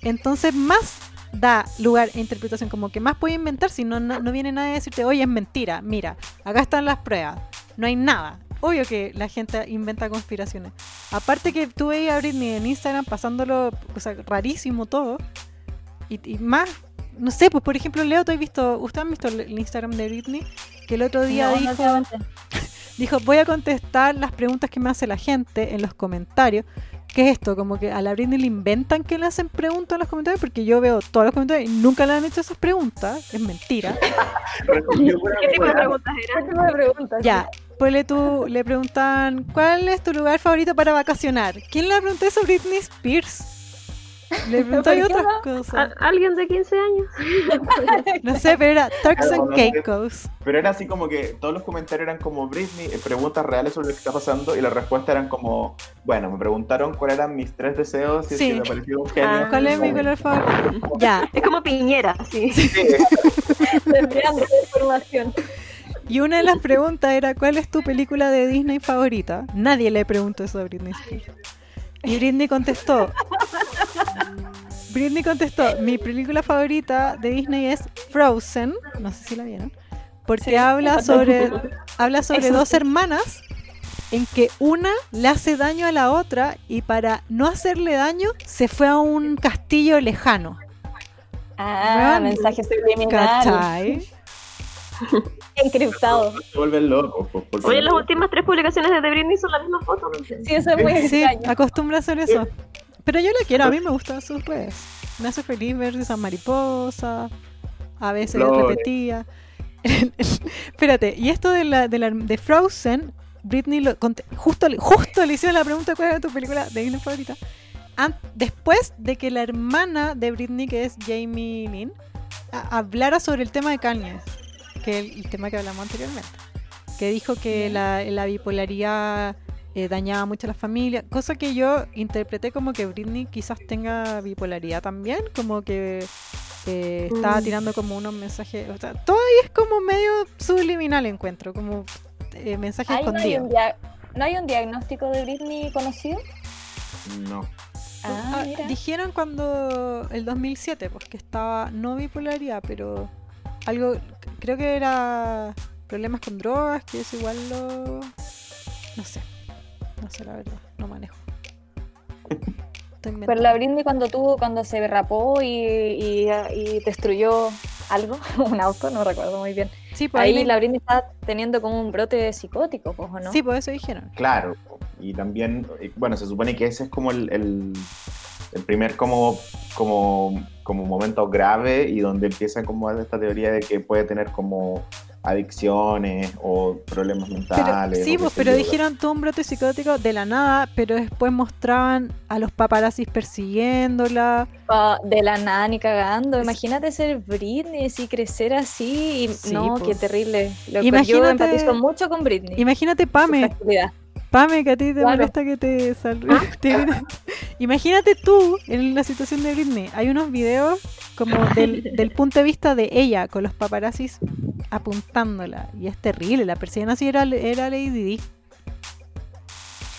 entonces más da lugar a interpretación, como que más puede inventar si no, no, no viene nadie a decirte, oye, es mentira, mira, acá están las pruebas, no hay nada. Obvio que la gente inventa conspiraciones. Aparte que tú veías a Britney en Instagram pasándolo, o sea, rarísimo todo. Y, y más, no sé, pues por ejemplo, Leo, ¿tú has visto, ¿ustedes han visto el Instagram de Britney? Que el otro día No, dijo, dijo, voy a contestar las preguntas que me hace la gente en los comentarios. ¿Qué es esto? Como que a la Britney le inventan que le hacen preguntas en los comentarios, porque yo veo todos los comentarios y nunca le han hecho esas preguntas. Es mentira. ¿Qué tipo de preguntas ¿Qué eran? tipo de preguntas? Ya, pues le, tú, le preguntan, ¿cuál es tu lugar favorito para vacacionar? ¿Quién le preguntó eso? Britney Spears. Le preguntó y ¿Por qué otras no? cosas. ¿A- ¿Alguien de 15 años? No sé, pero era Turks and. Caicos. Pero era así como que todos los comentarios eran como Britney, eh, preguntas reales sobre lo que está pasando y las respuestas eran como, bueno, me preguntaron cuáles eran mis tres deseos y es Sí. que me pareció un genio. Ah, ¿Cuál es mi color favorito? Ya. Es como Piñera, sí. Sí, información. Y una de las preguntas era, ¿cuál es tu película de Disney favorita? Nadie le preguntó eso a Britney Spears. Y Britney contestó, Britney contestó, mi película favorita de Disney es Frozen, no sé si la vieron, porque Sí. habla sobre, habla sobre Eso dos hermanas en que una le hace daño a la otra y para no hacerle daño se fue a un castillo lejano. Ah, mensaje subliminal. ¿Cachai? Encriptado. Se vuelven locos. pues, Oye, las últimas tres publicaciones de The Britney son la misma foto. no. Sí, eso es muy Sí, extraño. acostumbra a hacer eso. Pero yo la quiero, a mí me gustan sus redes. Me hace feliz ver esas mariposas, a veces Flores. repetía. Espérate, y esto de, la, de, la- de Frozen, Britney lo, justo, le- justo le hicieron la pregunta cuál era tu película de Disney favorita. Después de que la hermana de Britney, que es Jamie Lynn, a- hablara sobre el tema de Kanye, que el, el tema que hablamos anteriormente. Que dijo que la, la bipolaridad eh, dañaba mucho a la familia, cosa que yo interpreté como que Britney quizás tenga bipolaridad también, como que eh, estaba Mm. tirando como unos mensajes, o sea, todo ahí es como medio subliminal encuentro, como eh, mensaje Ahí no, hay un dia- ¿No hay un diagnóstico de Britney conocido? No. Ah, Ah, dijeron cuando el 2007, pues que estaba no bipolaridad, pero algo, creo que era problemas con drogas, que es igual lo... No sé, no sé la verdad, no manejo. Pero la Britney cuando tuvo, cuando se rapó y, y, y destruyó algo, un auto, no recuerdo muy bien. Sí, pues Ahí ahí la Britney estaba teniendo como un brote psicótico, pues, ¿o no? Sí, pues eso dijeron. Claro, y también, bueno, se supone que ese es como el, el, el primer como, como, como momento grave y donde empieza como esta teoría de que puede tener como adicciones o problemas Pero, mentales. sí, o qué pues, pero dijeron todo un brote psicótico de la nada, pero después mostraban a los paparazzis persiguiéndola. De la nada ni cagando. Imagínate ser Britney y crecer así. Y, Sí, no, po. qué terrible. Lo, Imagínate- Yo empatizo mucho con Britney. Imagínate, Pame. Pame, que a ti te Claro. molesta que te salga. Imagínate tú en la situación de Britney. Hay unos videos como del, del punto de vista de ella, con los paparazzis apuntándola. Y es terrible, la persiguen así, era, era Lady Di.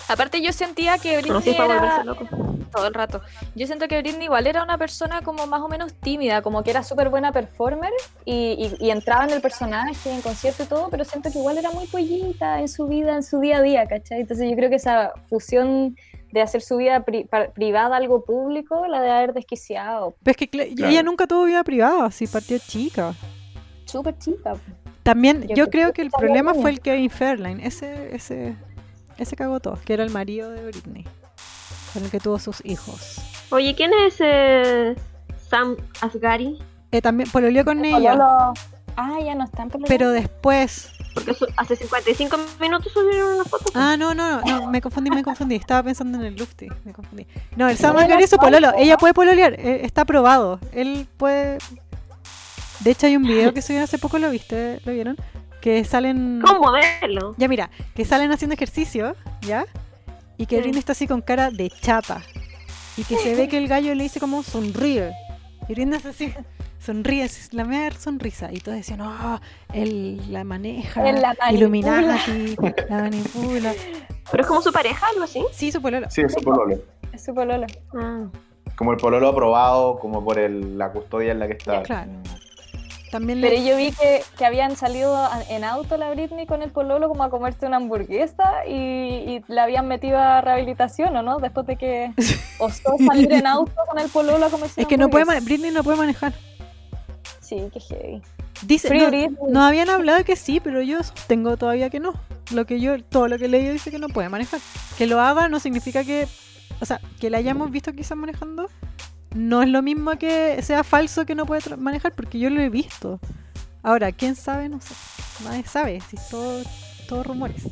Aparte yo sentía que Britney No, era loco. todo el rato. Yo siento que Britney igual era una persona como más o menos tímida, como que era súper buena performer y, y- y entraba en el personaje, en concierto y todo, pero siento que igual era muy pollita en su vida, en su día a día, ¿cachai? Entonces yo creo que esa fusión de hacer su vida pri- privada algo público, la de haber desquiciado. Pero es que Claro. ella nunca tuvo vida privada, así partió chica. Súper chica. También, Yo yo, creo que que el problema bien. fue el Kevin Fairline. Ese, ese, ese cagó todo, que era el marido de Britney, con el que tuvo sus hijos. Oye, ¿quién es ese Sam Asghari? Eh, también pololeó con ella, Pololo- Ah, ya no están por pero después. Porque su- hace 55 minutos subieron una foto. Ah, no, no, no, me confundí, me confundí. Estaba pensando en el Lufty, me confundí. No, el Sam No, Asghari es su pololo. Ella puede pololear, eh, está aprobado. Él puede. De hecho, hay un video que subieron hace poco, ¿lo viste? ¿Lo vieron? Que salen. Como modelo. Ya mira, que salen haciendo ejercicio, ¿ya? Y que Sí. Britney está así con cara de chata. Y que se ve que el gallo le dice como sonríe. Y Britney hace así, sonríe, es la mejor sonrisa. Y todos decían, oh, él la maneja, Él la manipula". Illuminati, la manipula. Pero es como su pareja, algo así. Sí, su pololo. Sí, es su pololo. Es su pololo. Ah. Como el pololo aprobado, como por el- la custodia en la que está. Claro. También Pero le... yo vi que, que habían salido en auto la Britney con el pololo como a comerse una hamburguesa y, y la habían metido a rehabilitación, ¿o no? Después de que osó salir en auto con el pololo a comerse Es una que no puede. Britney no puede manejar. Sí, qué heavy. Dice, no, nos habían hablado que sí, pero yo sostengo todavía que no. Lo que yo, todo lo que he leído dice que no puede manejar. Que lo haga no significa que, o sea, que la hayamos visto quizás manejando, no es lo mismo que sea falso que no puede manejar, porque yo lo he visto. Ahora, ¿quién sabe? No sé. Nadie sabe, si todo, todo rumores.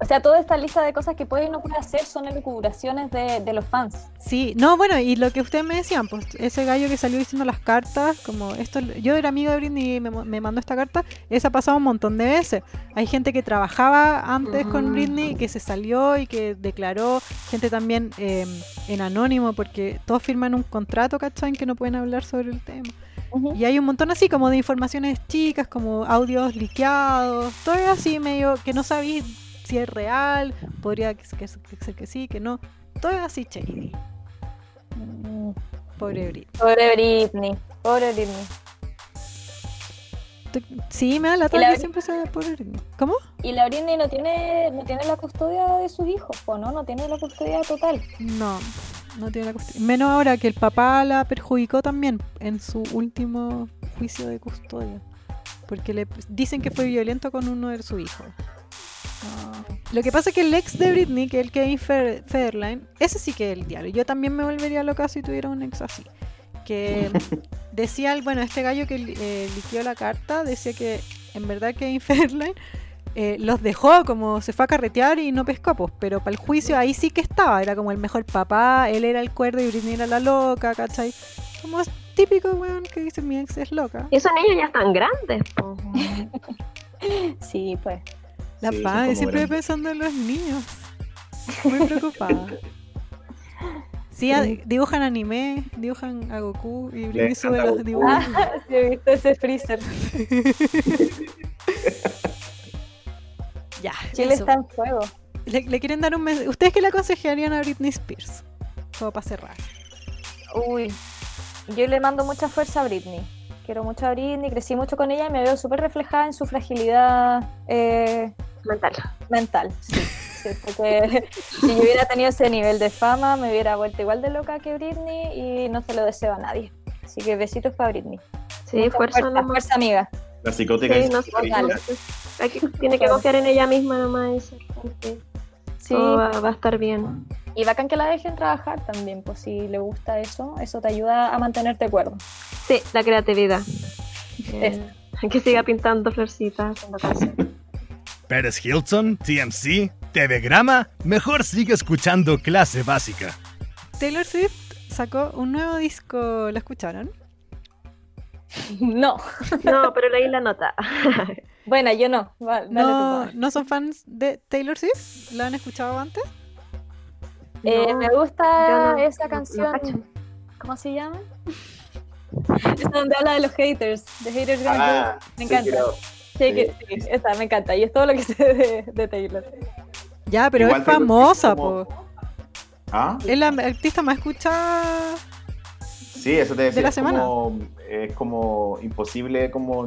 O sea, toda esta lista de cosas que puede y no puede hacer son elucubraciones de, de los fans. Sí, no, bueno, y lo que ustedes me decían, pues ese gallo que salió diciendo las cartas, como esto, yo era amigo de Britney y me, me mandó esta carta, esa ha pasado un montón de veces. Hay gente que trabajaba antes con Mm. Britney, que se salió y que declaró, gente también eh, en anónimo, porque todos firman un contrato, ¿cachai? Que no pueden hablar sobre el tema. Y hay un montón así como de informaciones chicas, como audios liqueados, todo así medio que no sabéis si es real, podría que- que- que ser que sí, que no. Todo es así, shady. Mm, Pobre Brit. Pobre Britney. Pobre Britney. Sí, me da la Brit- siempre se da pobre Britney. ¿Cómo? Y la Britney no tiene, no tiene la custodia de sus hijos, ¿o no? No tiene la custodia total. No, no tiene la cuestión. Menos ahora que el papá la perjudicó también en su último juicio de custodia. Porque le dicen que fue violento con uno de sus hijos. Lo que pasa es que el ex de Britney, que es el Kevin Fe- Federline, ese sí que es el diablo. Yo también me volvería loca si tuviera un ex así. Que decía, bueno, este gallo que eh, la carta, decía que en verdad Kevin Federline eh, los dejó, como se fue a carretear y no pescó, pues, pero para el juicio ahí sí que estaba, era como el mejor papá, él era el cuerdo y Britney era la loca, ¿cachai? Como es típico, weón, que dice mi ex es loca. Y esos niños ya están grandes, po. Sí, pues. La Sí, siempre grandes. pensando en los niños. Muy preocupada. Sí, a- dibujan anime, dibujan a Goku y Britney sube los dibujos. Ah, sí, he visto ese freezer. Ya, Chile eso. está en fuego. Le, le quieren dar un mensaje. ¿Ustedes qué le aconsejarían a Britney Spears? Como para cerrar. Uy, yo le mando mucha fuerza a Britney. Quiero mucho a Britney, crecí mucho con ella y me veo súper reflejada en su fragilidad eh, Mental. mental. Sí, sí, porque si yo hubiera tenido ese nivel de fama, me hubiera vuelto igual de loca que Britney y no se lo deseo a nadie. Así que besitos para Britney. Sí, Mucha fuerza fuerza, nomás. fuerza, amiga. La psicótica Sí, es no. Hay que- tiene que confiar en ella misma nomás fuerte. Sí. Todo va, va a estar bien. Y bacán que la dejen trabajar también, pues si le gusta eso, eso te ayuda a mantenerte cuerdo. Sí, la creatividad. Eh, que siga pintando florcitas en la casa. Pérez Hilton, TMC, TV Grama, mejor sigue escuchando clase básica. Taylor Swift sacó un nuevo disco, ¿lo escucharon? No, No, pero leí la nota. bueno, yo no. Va, dale No. ¿No son fans de Taylor Swift? ¿La han escuchado antes? Eh, No, me gusta no- esa no- no canción. ¿Cómo se llama? Es donde habla de los haters. The haters gonna Ah. Me sí, encanta. it, sí, esa me encanta. Y es todo lo que sé de, de Taylor. Ya, pero Igual es famosa, como- po. ¿Ah? Es la artista más escuchada. Sí, eso te decía. la es semana. Como, es como imposible como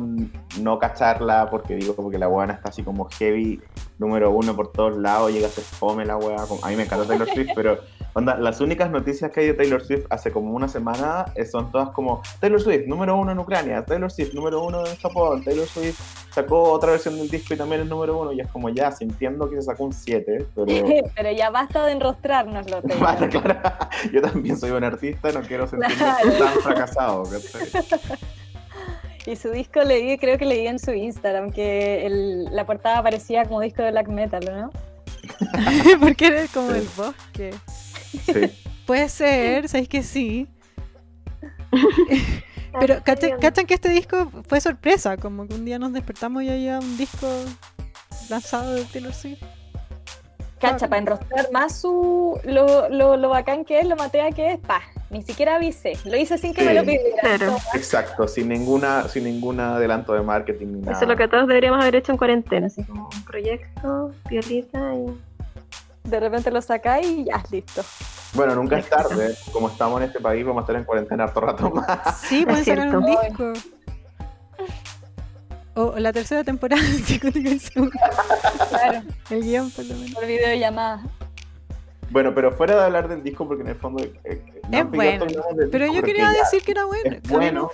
no cacharla porque digo, porque la buena está así como heavy, número uno por todos lados, llega a ser fome la como- A mí me encanta Taylor Swift, pero onda, las únicas noticias que hay de Taylor Swift hace como una semana eh, son todas como Taylor Swift, número uno en Ucrania, Taylor Swift, número uno en Japón, Taylor Swift sacó otra versión del disco y también es número uno, y es como ya, sí entiendo que se sacó un 7, pero... Pero ya basta de enrostrárnoslo, Taylor. Claro. Yo también soy un artista, no quiero sentirme Claro. tan fracasado. Y su disco leí, creo que leí en su Instagram, que el- la portada parecía como disco de black metal, ¿no? Porque eres como el bosque. Sí. Puede ser, sabéis que sí. Pero ¿cachan, que este disco fue sorpresa, como que un día nos despertamos y había un disco lanzado de Taylor Swift. Cacha, para enrostrar más su lo, lo, lo bacán que es, lo matea que es, pa, ni siquiera avisé. Lo hice sin que Sí. me lo pidieran. Claro. Exacto, sin ninguna, sin ningún adelanto de marketing ni nada. Eso es lo que todos deberíamos haber hecho en cuarentena, así como un proyecto, violita y... De repente lo sacáis y ya, listo. Bueno, nunca es tarde. Como estamos en este país, vamos a estar en cuarentena harto rato más. Sí, pueden sacar un disco. O, o la tercera temporada de Psicótica. Claro, El guion, por lo menos. por videollamada. Bueno, pero fuera de hablar del disco, porque en el fondo. eh, eh, no, Es bueno. Pero yo quería decir que era bueno. es bueno.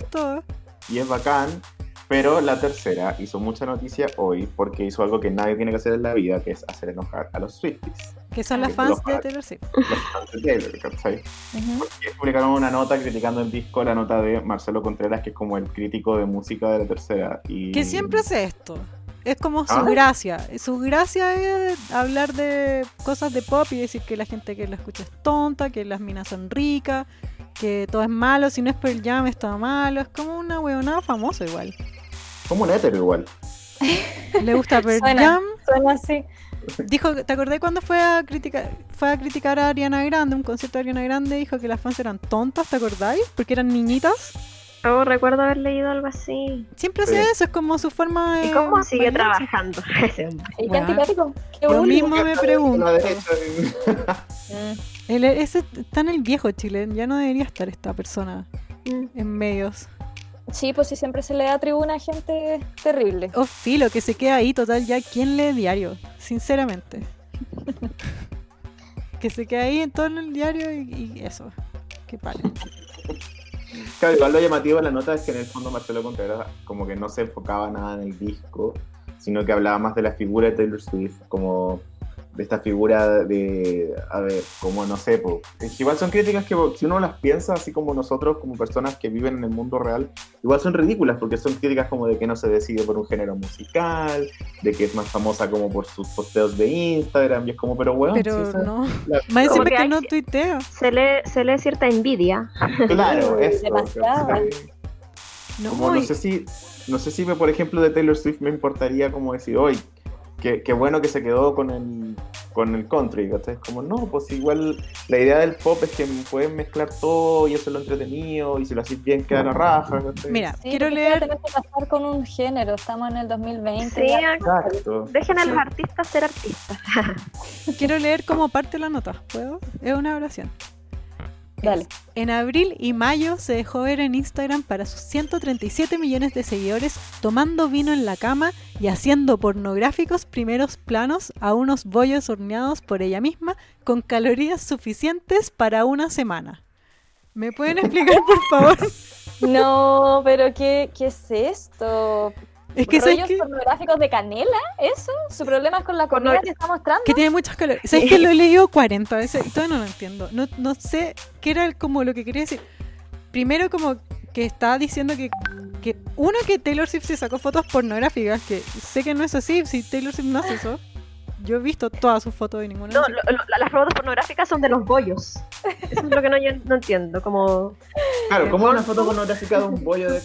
Y es bacán. Pero la tercera hizo mucha noticia hoy porque hizo algo que nadie tiene que hacer en la vida, que es hacer enojar a los Swifties, Que son las Los fans de. Taylor Swift. los fans de Taylor, ¿cachai? Porque publicaron una nota criticando el disco, la nota de Marcelo Contreras, que es como el crítico de música de la tercera. Y... Que siempre hace esto. Es como su ¿Ah? gracia. Su gracia es hablar de cosas de pop y decir que la gente que lo escucha es tonta, que las minas son ricas, que todo es malo, si no es Pearl Jam es todo malo. Es como una huevonada famosa igual. Como un hétero igual. Le gusta Pearl Suena. Jam. Suena así. Dijo, ¿te acordás cuando fue a criticar fue a criticar a Ariana Grande, un concierto de Ariana Grande, dijo que las fans eran tontas, ¿te acordáis? Porque eran niñitas. Oh, recuerdo haber leído algo así. Siempre Sí. hace eso, es como su forma de. ¿Y cómo sigue trabajando ese hombre? ¿Y qué Bueno. antipático? Qué bullying. mismo me pregunto. ese está en el viejo Chile, ya no debería estar esta persona Mm. en medios. Sí, pues sí, siempre se le da tribuna a gente terrible. O filo, que se queda ahí, total, ya, ¿quién lee diario? Sinceramente. que se queda ahí en todo el diario y, y eso. Que pare. Claro, igual lo llamativo de la nota es que en el fondo Marcelo Contreras como que no se enfocaba nada en el disco, sino que hablaba más de la figura de Taylor Swift, como de esta figura de, a ver, como no sé, po. Igual son críticas que si uno las piensa, así como nosotros, como personas que viven en el mundo real, igual son ridículas, porque son críticas como de que no se decide por un género musical, de que es más famosa como por sus posteos de Instagram, y es como, pero bueno, Pero no. la- Más Como que no tuitea. Se lee, se lee cierta envidia. claro, eso. Demasiado. Como no sé si, no sé si por ejemplo de Taylor Swift me importaría como decir, hoy qué, qué bueno que se quedó con el, con el country, ¿cachai? Como no, pues igual la idea del pop es que pueden mezclar todo y eso es lo entretenido y si lo haces bien queda la raja, ¿cachai? Mira, Sí, quiero leer. Que pasar con un género, estamos en el 2020. Sí, ya. Exacto. Dejen a los Sí. artistas ser artistas. Quiero leer cómo parte la nota. ¿Puedo? Es una oración. Dale. En abril y mayo se dejó ver en Instagram para sus 137 millones de seguidores tomando vino en la cama y haciendo pornográficos primeros planos a unos bollos horneados por ella misma con calorías suficientes para una semana. ¿Me pueden explicar, por favor? No, pero ¿qué, qué es esto? Es que ¿sabes ¿Rollos qué? pornográficos de canela? ¿Eso? ¿Su problema es con la comida Porno- que está mostrando? que tiene muchas calorías. ¿Sabes que lo he leído 40 veces y todavía no lo entiendo? No, no sé qué era el- como lo que quería decir. Primero como que está diciendo que, que uno que Taylor Swift se sacó fotos pornográficas, que sé que no es así, si Taylor Swift no hace eso. Yo he visto todas sus fotos y ninguna. No, lo- lo- las fotos pornográficas son de los bollos. Eso es lo que no, yo no entiendo. Como Claro, ¿cómo una foto pornográfica de un bollo de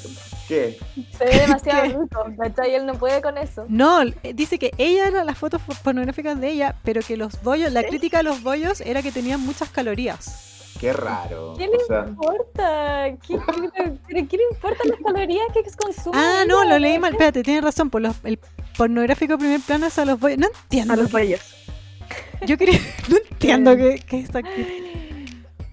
qué? Se ve demasiado ¿Qué? rico, ¿cachai? Él no puede con eso. No, eh, dice que ella era las fotos fo- pornográficas de ella, pero que los bollos, la crítica a los bollos era que tenían muchas calorías. Qué raro. ¿Qué le O sea, importa? ¿Qué, qué, ¿qué le importan las calorías que consume? Ah, no, lo leí mal. Espérate, tienes razón. Por los, el pornográfico primer plano es a los bollos. No entiendo. a los bollos. Yo quería. No entiendo qué, qué es esta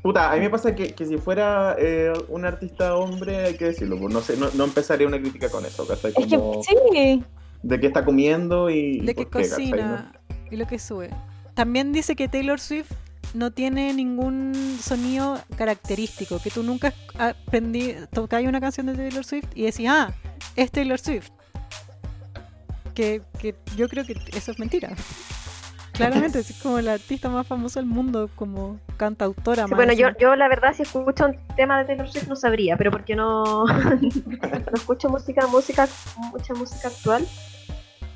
Puta, a mí me pasa que, que si fuera eh, un artista hombre, hay que decirlo, pues no sé, no, no empezaría una crítica con eso, ¿cachai? Es que Como sí. de qué está comiendo y, de qué, ¿cachai? cocina y lo que sube. También dice que Taylor Swift no tiene ningún sonido característico, que tú nunca aprendí, tocáis una canción de Taylor Swift y decís, ah, es Taylor Swift. Que, que yo creo que eso es mentira. Claramente, es como la artista más famosa del mundo, como cantautora. Sí, más bueno, yo, yo la verdad si escucho un tema de Taylor Swift no sabría, pero porque no, no escucho música, música, mucha música actual.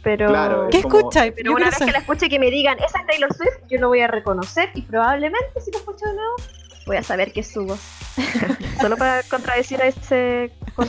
Pero, Claro, es ¿Qué como- escucháis? pero Yo una vez saber. que la escuche y que me digan, esa es Taylor Swift, yo lo voy a reconocer y probablemente si lo escucho de nuevo, voy a saber que es su voz. Solo para contradecir a ese...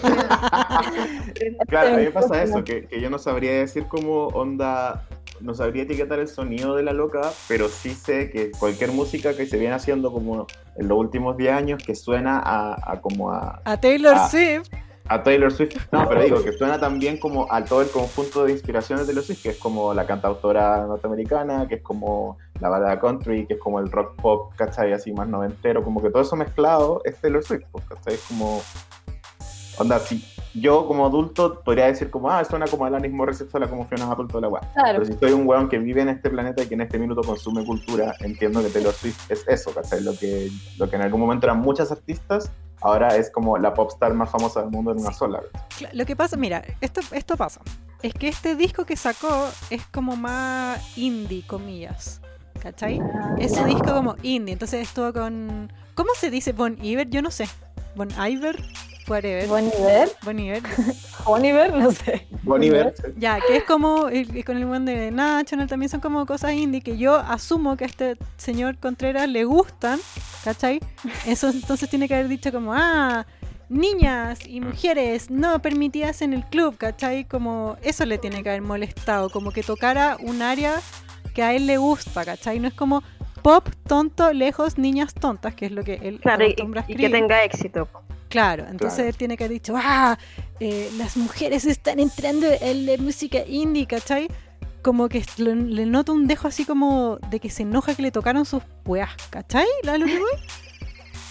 Claro, a mí me pasa eso, que, que yo no sabría decir cómo onda, no sabría etiquetar el sonido de la loca, pero sí sé que cualquier música que se viene haciendo como en los últimos 10 años que suena a, a como a, A Taylor. Swift. A Taylor Swift, no, pero digo que suena también como a todo el conjunto de inspiraciones de Taylor Swift, que es como la cantautora norteamericana, que es como la balada country, que es como el rock pop, ¿cachai? Así más noventero, como que todo eso mezclado es Taylor Swift, pues, ¿cachai? Es como, onda, si yo como adulto podría decir como, ah, suena como Alanis Morissette, suena como Fiona Apple, toda la weá. Claro. Pero si soy un weón que vive en este planeta y que en este minuto consume cultura, entiendo que Taylor Swift es eso, ¿cachai? Lo que, lo que en algún momento eran muchas artistas, ahora es como la popstar más famosa del mundo en una sola. Cla- Lo que pasa, mira, esto, esto pasa. Es que este disco que sacó es como más indie, comillas. ¿Cachai? Es su disco como indie. Entonces estuvo con. ¿Cómo se dice Bon Iver? Yo no sé. Bon Iver, whatever. Bon Iver, Bon Iver. Bon Iver, no sé. Bon Iver, Ya, que es como. con el buen de National también son como cosas indie que yo asumo que a este señor Contreras le gustan. ¿Cachai? Eso entonces tiene que haber dicho como. Ah. Niñas y mujeres no permitidas en el club, ¿cachai? Como eso le tiene que haber molestado, como que tocara un área que a él le gusta, ¿cachai? No es como pop, tonto, lejos, niñas tontas, que es lo que él Claro, y, acostumbra a y que escribir. tenga éxito. Claro, entonces Claro. él tiene que haber dicho, ah, eh, las mujeres están entrando en la música indie, ¿cachai? Como que le, le noto un dejo así como de que se enoja que le tocaron sus weas, ¿cachai? ¿La?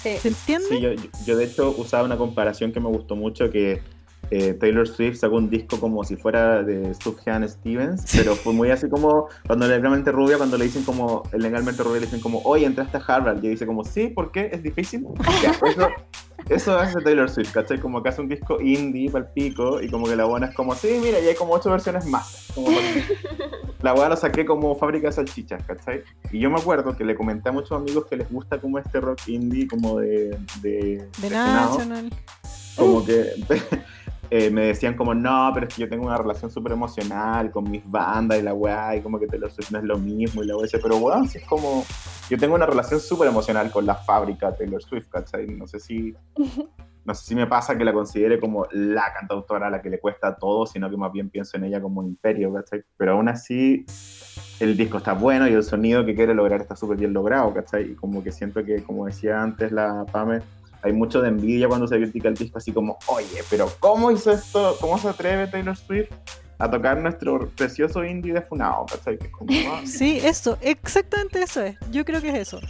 Sí. ¿Se entiende? Sí, yo, yo de hecho usaba una comparación que me gustó mucho, que eh, Taylor Swift sacó un disco como si fuera de Sufjan Stevens, pero fue muy así como cuando legalmente rubia, cuando le dicen como, el legalmente rubia le dicen como, oye, entraste a Harvard, y ella dice como, sí, ¿por qué? ¿Es difícil? Ya, eso, eso hace Taylor Swift, ¿cachai? Como que hace un disco indie para el pico, y como que la buena es como, sí, mira, y hay como ocho versiones más. Como la buena lo saqué como fábrica de salchichas, ¿cachai? Y yo me acuerdo que le comenté a muchos amigos que les gusta como este rock indie, como de... De, de National. como que eh, me decían como, no, pero es que yo tengo una relación súper emocional con mis bandas y la weá, y como que Taylor Swift no es lo mismo y la weá, pero weón, si es como, yo tengo una relación súper emocional con la fábrica Taylor Swift, ¿cachai? No sé si, no sé si me pasa que la considere como la cantautora a la que le cuesta todo, sino que más bien pienso en ella como un imperio, ¿cachai? Pero aún así, el disco está bueno y el sonido que quiere lograr está súper bien logrado, ¿cachai? Y como que siento que, como decía antes la Pame, hay mucho de envidia cuando se critica el disco, así como, oye, pero ¿cómo hizo esto? ¿Cómo se atreve Taylor Swift a tocar nuestro precioso indie de Funao? Ah, Sí, eso, exactamente eso es. Yo creo que es eso.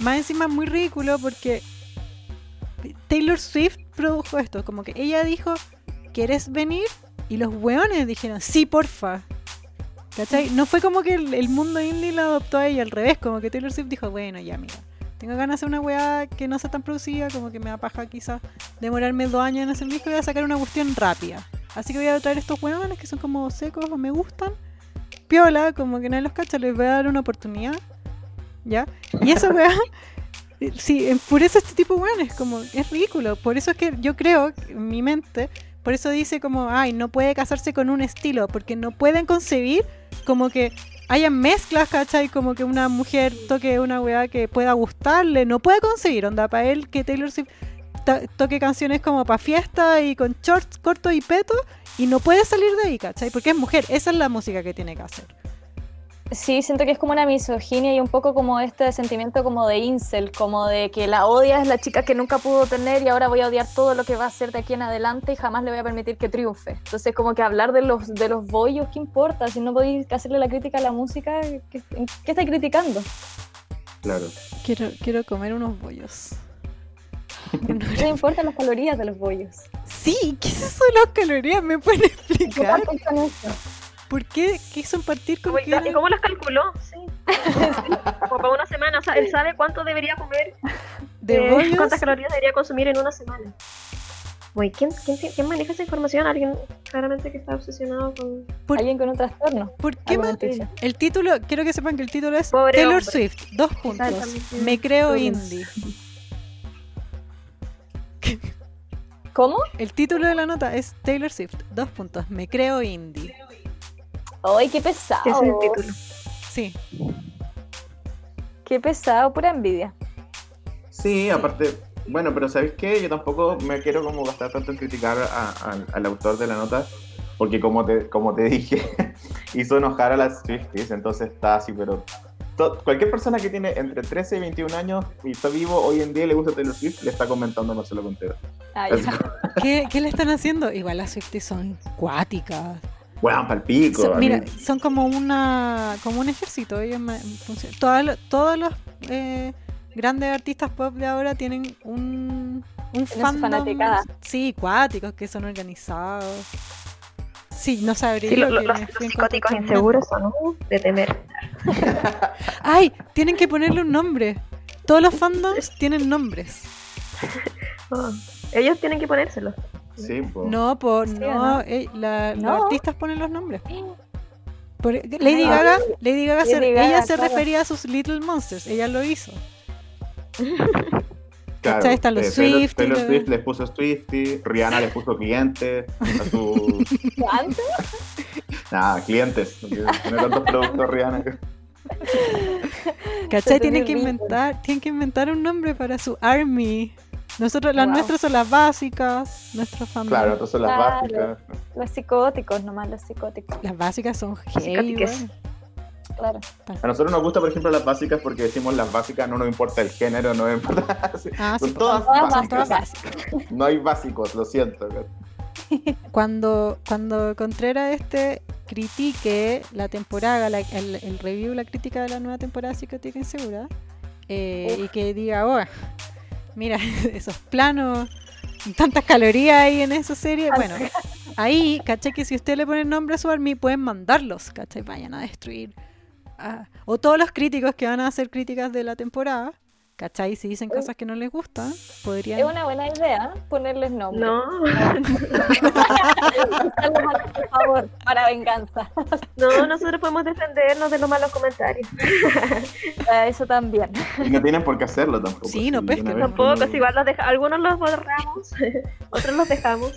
Más encima muy ridículo porque Taylor Swift produjo esto, como que ella dijo, ¿quieres venir? Y los weones dijeron, sí, porfa. ¿Cachai? No fue como que el, el mundo indie la adoptó a ella, al revés, como que Taylor Swift dijo, bueno, ya mira, tengo ganas de hacer una weá que no sea tan producida, como que me da paja quizás demorarme dos años en hacer disco y voy a sacar una cuestión rápida. Así que voy a traer estos weones que son como secos o me gustan piola, como que nadie los cacha, les voy a dar una oportunidad. ¿Ya? Y esa weá, eh, sí, enfurece a este tipo de weones, como, es ridículo. Por eso es que yo creo, en mi mente, por eso dice como, ay, no puede casarse con un estilo, porque no pueden concebir como que haya mezclas, ¿cachai? Como que una mujer toque una weá que pueda gustarle, no puede concebir, onda, para él que Taylor Swift to- toque canciones como para fiesta y con shorts cortos y petos y no puede salir de ahí, ¿cachai? Porque es mujer, esa es la música que tiene que hacer. Sí, siento que es como una misoginia y un poco como este sentimiento como de incel, como de que la odia es la chica que nunca pudo tener y ahora voy a odiar todo lo que va a hacer de aquí en adelante y jamás le voy a permitir que triunfe. Entonces como que hablar de los de los bollos, ¿qué importa? Si no podéis hacerle la crítica a la música, ¿qué, qué estáis criticando? claro. Quiero, quiero comer unos bollos. ¿Qué importan las calorías de los bollos? Sí, ¿qué es eso de las calorías? ¿Me pueden ¿Qué explicar? eso? ¿Por qué quiso partir con Como- que ¿Y cómo las calculó? Sí. Como para una semana. O sea, él sabe cuánto debería comer, de eh, bollos? cuántas calorías debería consumir en una semana. Uy, ¿quién, quién, quién maneja esa información? Alguien claramente que está obsesionado con... Por- Alguien con un trastorno. ¿Por qué. El título, quiero que sepan que el título es Pobre Taylor hombre. Swift, dos puntos. Me creo indie. ¿Cómo? El título de la nota es Taylor Swift, dos puntos. Me creo indie. ¡Ay, qué pesado! Ese es el título. Sí, Qué pesado, pura envidia. Sí, aparte, bueno, pero ¿sabéis qué? Yo tampoco me quiero como gastar tanto en criticar a- a- al autor de la nota, porque como te, como te dije, hizo enojar a las Swifties, entonces está así, pero to- cualquier persona que tiene entre 13 y 21 años y está vivo hoy en día y le gusta Taylor Swift, le está comentando a Marcelo Contero. Ah. ¿Qué, qué le están haciendo? Igual las Swifties son cuáticas. Weón, palpico. Mí- mira, son como una como un ejército. Ellos lo- todos los eh, grandes artistas pop de ahora tienen un, un fandom. fanaticada. Sí, cuáticos, que son organizados. Sí, no sabría. Sí, lo- lo lo- que los, los psicóticos inseguros son uh, de temer. ¡Ay! Tienen que ponerle un nombre. Todos los fandoms tienen nombres. Oh, Ellos tienen que ponérselo. Sí, po. No, por ¿Sí o no, no? eh, la- No. los artistas ponen los nombres. Por- Lady. Gaga, Lady Gaga, se- Gaga, ella se claro. refería a sus Little Monsters, ella lo hizo. Claro, ¿cachai? Están los eh, Taylor, Taylor los- Swift les puso Swifty, Rihanna les puso cliente a su... ¿Cuánto? Nada, clientes. No tiene tantos productos Rihanna. ¿Cachai? Tienen que inventar, tienen que inventar un nombre para su army. Nosotros, las Wow. nuestras son las básicas, nuestros fandom. Claro, entonces son las Claro. básicas. Los psicóticos, nomás los psicóticos. Las básicas son heavy. Claro. A nosotros nos gusta, por ejemplo, las básicas porque decimos las básicas, no nos importa el género, no nos importa. Ah, Son todas Todas básicas. básicas. No hay básicos, lo siento. Cuando, cuando Contreras este critique la temporada, la- el, el review, la crítica de la nueva temporada Psicótica Insegura, eh, y que diga, oh, mira, esos planos, tantas calorías ahí en esa serie, bueno, ahí, caché que si usted le pone nombre a su army, pueden mandarlos, caché, vayan a destruir. ah, o todos los críticos que van a hacer críticas de la temporada, ¿cachai? Si dicen cosas que no les gustan, podrían... Es una buena idea ponerles nombre. No, nuestro favor, para venganza. no, nosotros podemos defendernos de los malos comentarios. Ah, Eso también. Y no tienen por qué hacerlo tampoco. Sí, no pesquen. vez Tampoco, uno- si igual los deja, algunos los borramos, otros los dejamos,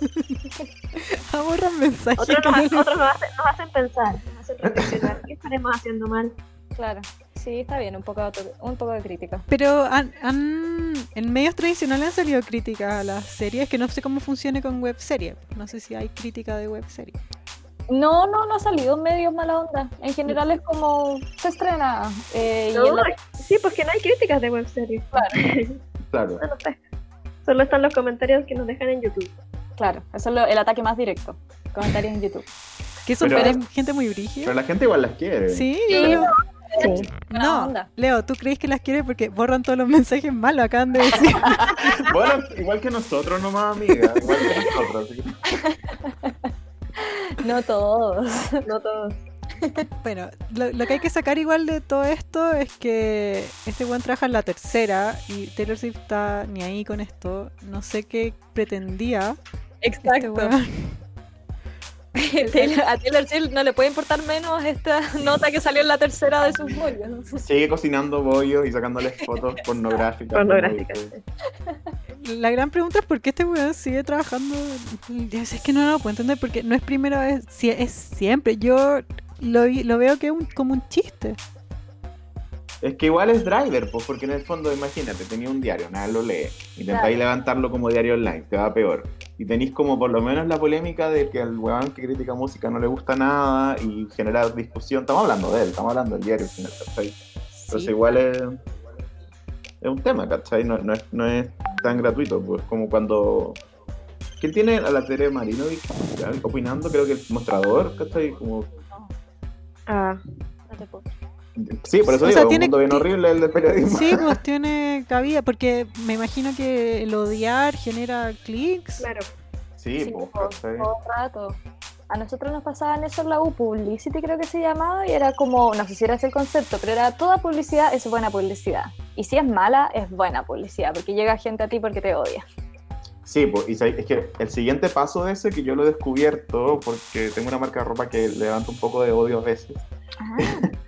Aborran mensajes. otros no nos, les- otros nos hacen, nos hacen pensar, nos hacen reflexionar. ¿Qué estaremos haciendo mal? Claro. Sí, está bien, un poco, un poco de crítica. Pero han, han- en medios tradicionales han salido críticas a las series, que no sé cómo funcione con web serie. No sé si hay crítica de web serie. No, no, no ha salido en medios mala onda. En general es como se estrena. eh, y No, en la- sí, porque no hay críticas de webseries. Claro. No nos pescan. Solo están los comentarios que nos dejan en YouTube. claro, eso es lo- el ataque más directo. Comentarios en YouTube. Que eso Pero- pero es gente muy Pero brígida. la gente igual las quiere. Sí, Sí, Sí. No. Leo, ¿tú crees que las quiere porque borran todos los mensajes malos? Acaban de decir. Bueno, igual que nosotros nomás, amiga. Igual que nosotros. así que- No todos. No todos. bueno, lo, lo que hay que sacar igual de todo esto es que este buen trabaja en la tercera y Taylor Swift está ni ahí con esto. No sé qué pretendía. Este Exacto. Taylor- a Taylor Swift no le puede importar menos esta nota que salió en la tercera de sus bollos. Sigue cocinando bollos y sacándoles fotos pornográficas. Pornográficas. La gran pregunta es por qué este weón sigue trabajando. Yo sé, Es que no lo puedo entender porque no es primera vez, si- es siempre. Yo lo, veo que es un- como un chiste. Es que igual es driver, pues, porque en el fondo, imagínate, tenía un diario, nada lo lee. Intentáis Claro. levantarlo como diario online, te va peor. Y tenéis como por lo menos la polémica de que al weón que critica música no le gusta nada y genera discusión. Estamos hablando de él, estamos hablando del diario, al final, ¿cachai? Entonces Sí. igual es, es un tema, ¿cachai? No, no es, no es tan gratuito, pues como cuando... ¿Quién tiene a la Tere Marinovich ya, opinando? Creo que el mostrador, ¿cachai? Como... Ah, No te puedo. Sí, por eso O digo, sea, es un tiene- mundo bien horrible el del periodismo. Sí, pues tiene cabida, porque me imagino que el odiar genera clics. claro. Sí, Sí, pues, todo, ¿cachai? todo el rato. A nosotros nos pasaban eso en la U, Publicity creo que se llamaba, y era como, no sé si era ese el concepto, pero era toda publicidad es buena publicidad. Y si es mala, es buena publicidad, porque llega gente a ti porque te odia. Sí, pues, y es que el siguiente paso de ese que yo lo he descubierto, porque tengo una marca de ropa que levanta un poco de odio a veces,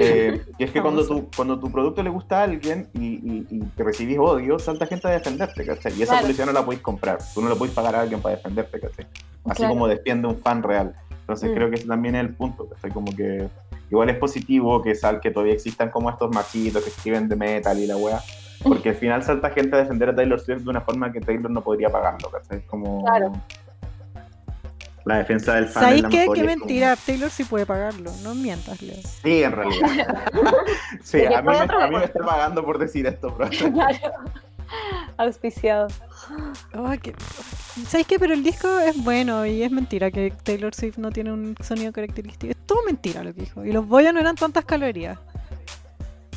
eh, y es que cuando tu, cuando tu producto le gusta a alguien y, y, y que recibís odio, salta gente a defenderte, ¿cachai? Y esa Claro. publicidad no la podéis comprar, tú no le podéis pagar a alguien para defenderte, ¿cachai? Así Claro. como defiende un fan real. Entonces Mm. creo que ese también es el punto, ¿cachai? Como que igual es positivo que, sal, que todavía existan como estos machitos que escriben de metal y la weá. Porque al final salta gente a defender a Taylor Swift de una forma que Taylor no podría pagarlo, ¿cachai? Como... Claro. La defensa del fan. ¿Sabéis qué? Qué como- mentira. Taylor sí puede pagarlo. No mientas, Leo. Sí, en realidad. sí, a mí, me, puede otra a mí me está pagando por decir esto, bro. Claro. Auspiciado. Qué- ¿Sabéis qué? Pero el disco es bueno y es mentira que Taylor Swift no tiene un sonido característico. Es todo mentira lo que dijo. Y los bollos no eran tantas calorías.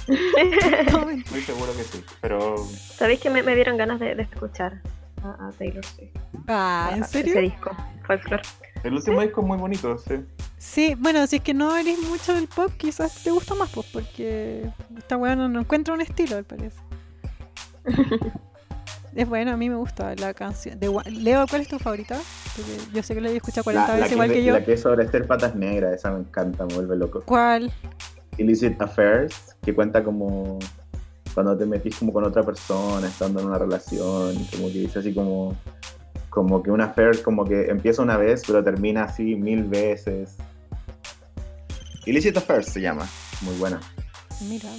Estoy seguro que sí, pero ¿Sabéis que me, me dieron ganas de, de escuchar a, a Taylor Swift? Ah, ¿en Ese serio? disco, Folklore. el último disco es muy bonito, sí. Sí, bueno, si es que no eres mucho del pop, quizás te gusta más, pues, porque esta weá no, no encuentra un estilo, al parecer. es bueno, a mí me gusta la canción. De, Leo, ¿cuál es tu favorita? Porque yo sé que la he escuchado 40 La, la veces, que, igual que yo. la que es sobre Esther Patas Negras, esa me encanta, me vuelve loco. ¿Cuál? Illicit Affairs, que cuenta como cuando te metís como con otra persona, estando en una relación, y como que dice así como, como que una affair como que empieza una vez, pero termina así mil veces. Illicit Affairs se llama, muy buena. Mira.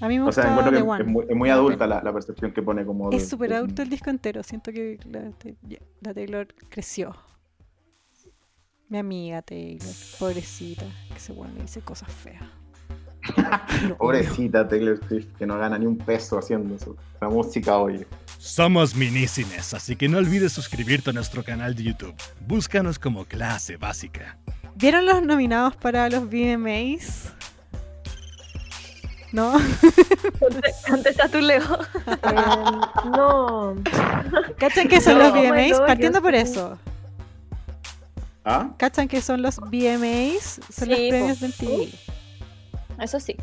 A mí me O gusta sea, encuentro que One. es muy, es muy adulta la, la percepción que pone como... Es súper adulto el disco entero. Siento que la, la Taylor creció. Mi amiga Taylor, pobrecita, que se bueno, dice cosas feas. Pobrecita Taylor Swift, que no gana ni un peso haciendo eso. La música hoy. Somos minícines, así que no olvides suscribirte a nuestro canal de YouTube. Búscanos como clase básica. ¿Vieron los nominados para los VMAs? ¿No? Contesta tú, Leo. Eh, no. ¿Cachan que son No, los oh VMAs? God, Partiendo por eso. ¿Ah? ¿Cachan que son los VMAs? Son los premios po. de MTV. Eso sí.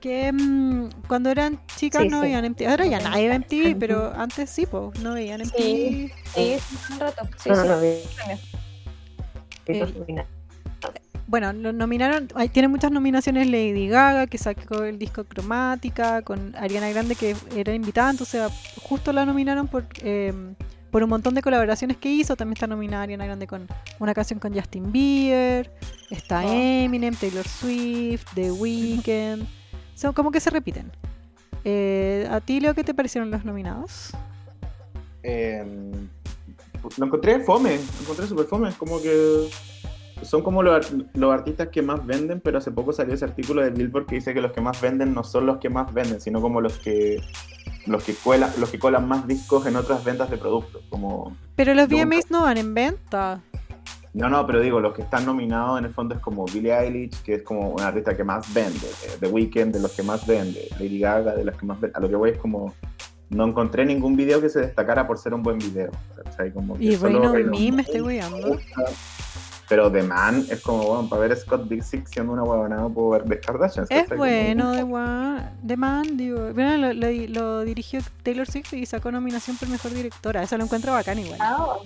Que mm, cuando eran chicas Sí, no sí. veían MTV. Ahora ya nadie ve MTV, pero antes sí, pues, no veían MTV. Sí. Sí, sí, un rato. Sí, No, sí. no premios. Eh, Bueno, lo nominaron, ay, tiene muchas nominaciones Lady Gaga, que sacó el disco Cromática, con Ariana Grande, que era invitada, entonces justo la nominaron por, eh, por un montón de colaboraciones que hizo. También está nominada Ariana Grande con una canción con Justin Bieber, está Oh. Eminem, Taylor Swift, The Weeknd. Son como que se repiten. Eh, ¿A ti, Leo, qué te parecieron los nominados? Eh, lo encontré fome, lo encontré super fome. Como que son como los, los artistas que más venden, pero hace poco salió ese artículo de Billboard que dice que los que más venden no son los que más venden, sino como los que los que cuelan, los que colan más discos en otras ventas de productos. Como Pero los VMAs no van en venta. no, no, pero digo, los que están nominados en el fondo es como Billie Eilish, que es como un artista que más vende, eh, The Weeknd de los que más vende, Lady Gaga de los que más vende. A lo que voy es como no encontré ningún video que se destacara por ser un buen video. ¿cachai? Como que Y on Rain on Me estoy weyando. Pero The Man es como, bueno, para ver a Scott Disick siendo una huevonada puedo ver The Kardashians. Es bueno, The, The Man, digo, bueno, lo, lo- lo dirigió Taylor Swift y sacó nominación por mejor directora. Eso lo encuentro bacán igual. Ah,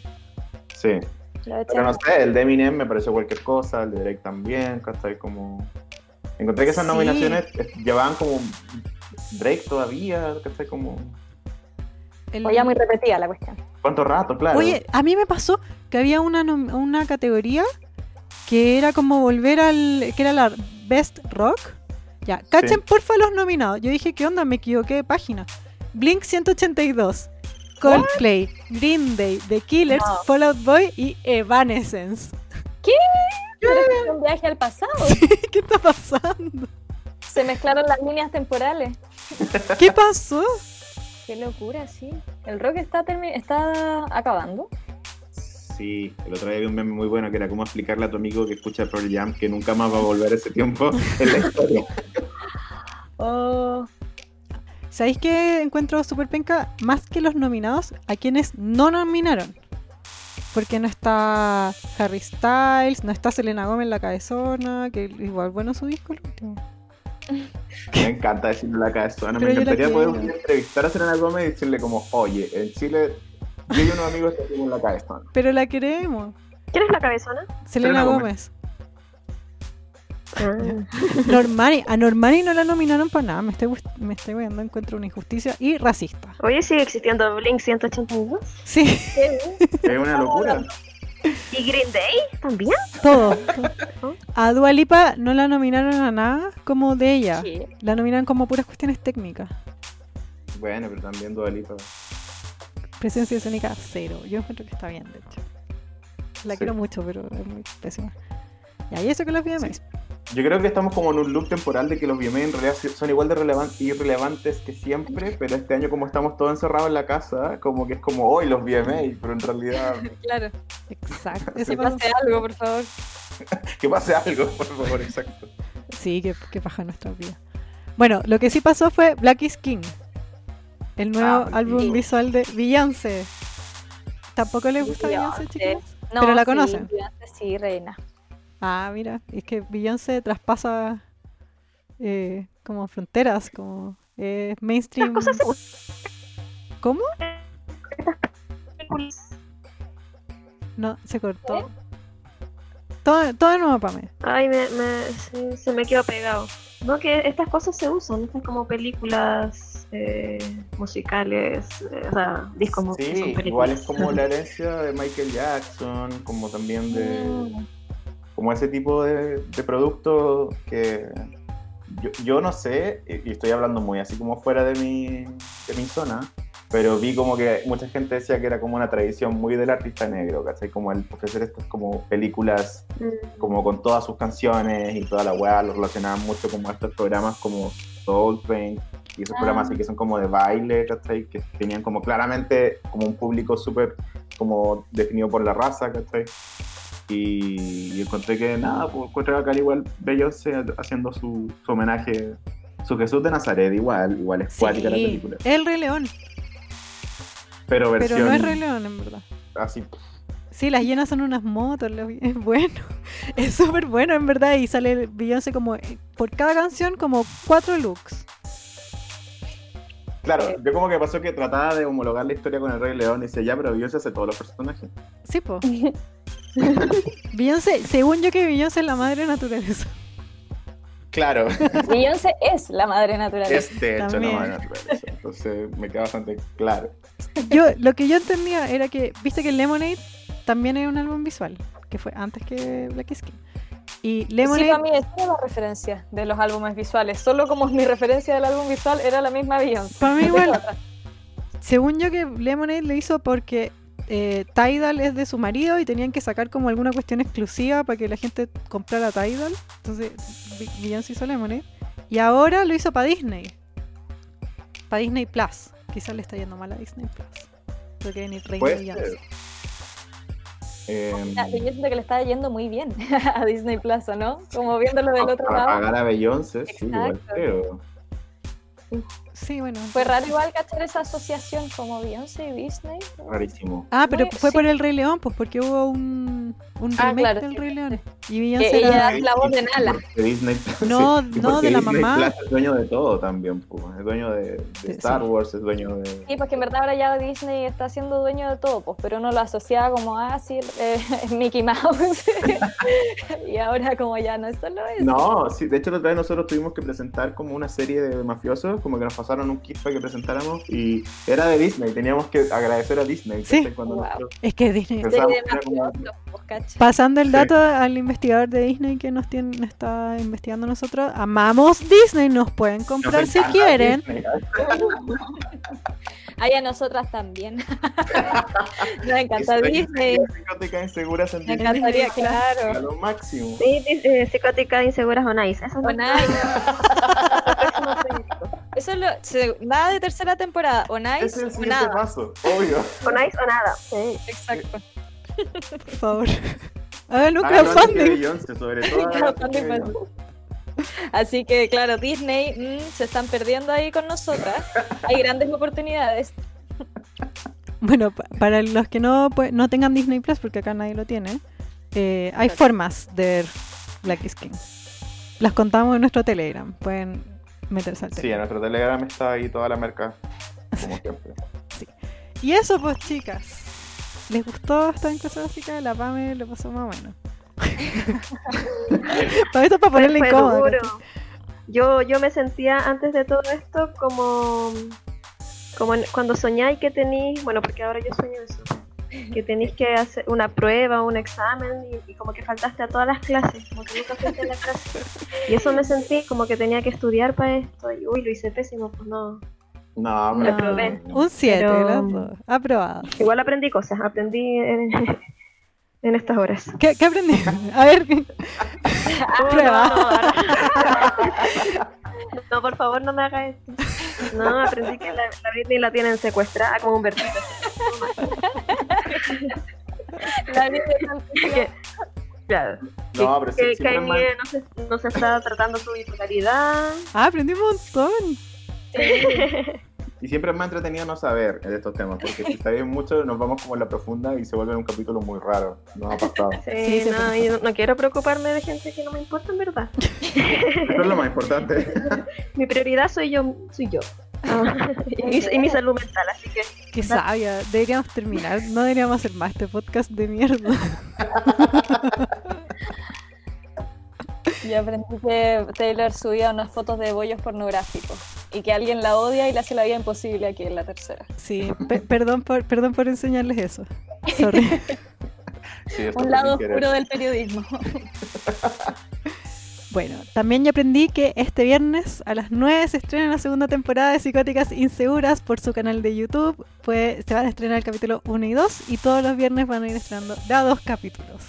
Sí. Pero no sé, el de Eminem me pareció cualquier cosa, el de Drake también, ¿cachai? Como... Encontré que esas Sí. nominaciones eh, llevaban como Drake todavía, ¿cachai? Como... El- O ya muy repetida la cuestión. ¿Cuánto rato? Claro. Oye, a mí me pasó que había una, una categoría que era como volver al. que era la Best Rock. Ya, cachen porfa los nominados. Yo dije, ¿qué onda? Me equivoqué de página. Blink 182, Coldplay, Green Day, The Killers, No. Fall Out Boy y Evanescence. Que es un viaje al pasado. ¿Qué está pasando? Se mezclaron las líneas temporales. ¿Qué pasó? Qué locura, sí. El rock está, está acabando. Sí, el otro día vi un meme muy bueno que era cómo explicarle a tu amigo que escucha Pearl Jam que nunca más va a volver ese tiempo en la historia. Oh, ¿Sabéis qué encuentro súper penca? Más que los nominados, a quienes no nominaron. Porque no está Harry Styles, no está Selena Gómez la cabezona, que igual bueno su disco el último. Me encanta decirle la cabezona. Me encantaría poder quiero. un día entrevistar a Selena Gómez y decirle como, oye, en Chile yo y unos amigos tenemos la cabezona. Pero la queremos. ¿Quién es la cabezona? Selena Selena Gómez. Ah, Normani, a Normani no la nominaron para nada. Me estoy, me estoy viendo, encuentro una injusticia y racista. Oye, sigue existiendo Blink 182. Sí, qué. Es una locura. ¿Y Green Day también? todo. A Dua Lipa no la nominaron a nada como de ella. Sí. La nominaron como puras cuestiones técnicas. Bueno, pero también Dua Lipa. Presencia escénica cero. Yo encuentro que está bien, de hecho. La Sí. quiero mucho, pero es muy pésima. Y eso que los VMAs. Yo creo que estamos como en un loop temporal de que los VMA en realidad son igual de relevan- irrelevantes que siempre, pero este año como estamos todos encerrados en la casa, como que es como hoy los VMA, pero en realidad Claro. Exacto. Que pase algo, por favor. que pase algo, por favor, exacto. Sí, que, que baja nuestra vida. Bueno, lo que sí pasó fue Black is King. El nuevo Ah, álbum sí. visual de Beyoncé. ¿Tampoco les gusta Beyoncé, chicos? No, Pero la sí, conocen. Beyoncé Sí, reina. Ah, mira, es que Beyoncé traspasa eh, como fronteras, como eh, mainstream. Las cosas se usan. ¿Cómo? No, se cortó. Todo, todo de nuevo para mí. Ay, me, se me quedó pegado. No, que estas cosas se usan, estas como películas eh, musicales, eh, o sea, discos mu- que son Sí, igual es como la herencia de Michael Jackson, como también de... Mm. Como ese tipo de, de producto que yo, yo no sé, y estoy hablando muy así como fuera de mi, de mi zona, pero vi como que mucha gente decía que era como una tradición muy del artista negro, ¿cachai? Como el ofrecer estas como películas Mm. como con todas sus canciones y toda la weá, lo relacionaban mucho como estos programas como Soul Train y esos Ah. programas así que son como de baile, ¿cachai? Que tenían como claramente como un público súper como definido por la raza, ¿cachai? Y, y encontré que nada, pues encontré acá igual Beyoncé haciendo su, su homenaje, su Jesús de Nazaret, igual, igual es cuática la Sí, película. el Rey León, Pero versión pero no es Rey León en verdad. así, Sí, las llenas son unas motos, es bueno, es súper bueno en verdad y sale Beyoncé como eh, por cada canción como cuatro looks. Claro, yo como que pasó que trataba de homologar la historia con el Rey León y decía, ya, pero Beyoncé hace todos los personajes. Sí, po. Beyoncé, según yo que Beyoncé es la madre naturaleza. Claro, Beyoncé es la madre naturaleza. es de hecho También. la madre naturaleza. Entonces me queda bastante claro. Yo, lo que yo entendía era que, viste que Lemonade también es un álbum visual, que fue antes que Black Skin. Y Sí, Lemonade, para mí esa era la referencia de los álbumes visuales. Solo como mi referencia del álbum visual era la misma Beyoncé. para mí igual, según yo que Lemonade lo hizo porque eh, Tidal es de su marido y tenían que sacar como alguna cuestión exclusiva para que la gente comprara Tidal. Entonces Be- Beyoncé hizo Lemonade. Y ahora lo hizo para Disney. Para Disney Plus. Quizás le está yendo mal a Disney Plus. El rey de Puede Beyoncé. Eh, Ah, Yo siento que le está yendo muy bien a Disney Plus, ¿o ¿no? Como viéndolo del otro para lado. pagar a Beyoncé, sí, igual Exacto. creo. Sí, bueno. Fue raro igual cachar esa asociación como Beyoncé y Disney. Rarísimo. Ah, pero Muy- fue sí. por el Rey León, pues porque hubo un, un Ah, remake claro, del sí, Rey sí, León. Y Beyoncé ella era... la voz de Nala. Disney, No, sí, no, de la Disney mamá. Plus es dueño de todo también, pues. es dueño de, de Sí, Star sí. Wars, es dueño de... Sí, porque en verdad ahora ya Disney está siendo dueño de todo, pues, pero uno lo asociaba como, ah, sí, eh, Mickey Mouse. y ahora como ya no es solo eso. No, sí, de hecho la otra vez nosotros tuvimos que presentar como una serie de mafiosos, como que nos pasaron un kit para que presentáramos y era de Disney, teníamos que agradecer a Disney. Sí. Cuando Wow. Es que Disney... Como- pues. Pasando el Sí. dato al investigador de Disney que nos, tiene, está investigando nosotros, amamos Disney, nos pueden comprar nos si quieren. Ay, a nosotras también. Nos encanta Disney. psicótica inseguras en Me Disney. encantaría, A claro. lo máximo. Sí, eh, psicótica inseguras on ice. Eso es O lo Nice. próximo proyecto. Eso es lo. se- nada de tercera temporada. O Nice Ese es el o siguiente nada. paso, obvio. On ice o nada. Sí. Exacto. Por favor. Hagan un crowdfunding. Así que, claro, Disney mm, se están perdiendo ahí con nosotras. Hay grandes oportunidades. Bueno, pa- para los que no, pue- no tengan Disney Plus, porque acá nadie lo tiene, eh, hay formas de ver Black Skin. Las contamos en nuestro Telegram. Pueden meterse al Sí, en nuestro Telegram está ahí toda la merca, como siempre. Y eso, pues, chicas. ¿Les gustó esta clase básica? La PAME lo pasó más o menos. para esto es para ponerle. ¿cachai? Yo, yo me sentía antes de todo esto como, como en- cuando soñáis que tenéis, bueno, porque ahora yo sueño eso, que tenéis que hacer una prueba, un examen y, y como que faltaste a todas las clases, como que nunca fuiste a la clase. Y eso me sentí como que tenía que estudiar para esto y uy, lo hice pésimo, pues no. No, No, probé. un 7, Pero- las dos. Aprobado. Igual aprendí cosas, aprendí en, en estas horas. ¿Qué, qué aprendí? A ver, prueba. No, no, ahora- No, por favor, no me hagas esto. No, aprendí que la, la Britney la tienen secuestrada como un vertito. La vida de. Que- Claro. No, pero sí- que, que ahí mal. no se, no se está tratando su bipolaridad. Ah, aprendí un montón. Y siempre es más entretenido no saber de estos temas, porque si sabéis mucho nos vamos como en la profunda y se vuelve un capítulo muy raro. Nos ha pasado. Sí, Sí, no, pasa. y no, no quiero preocuparme de gente que no me importa en verdad. Eso es lo más importante. Mi prioridad soy yo, soy yo. Ah, y, mi, y mi salud mental, así que Qué sabia. Deberíamos terminar. No deberíamos hacer más este podcast de mierda. Yo aprendí que Taylor subía unas fotos de bollos pornográficos y que alguien la odia y le hace la vida imposible aquí en la tercera. Sí, pe- perdón, por, perdón por enseñarles eso. Sorry. Sí, Un lado oscuro del periodismo. Bueno, también ya aprendí que este viernes a las 9 se estrena la segunda temporada de Psicóticas Inseguras por su canal de YouTube. Pues se van a estrenar el capítulo 1 y 2 y todos los viernes van a ir estrenando de a dos capítulos.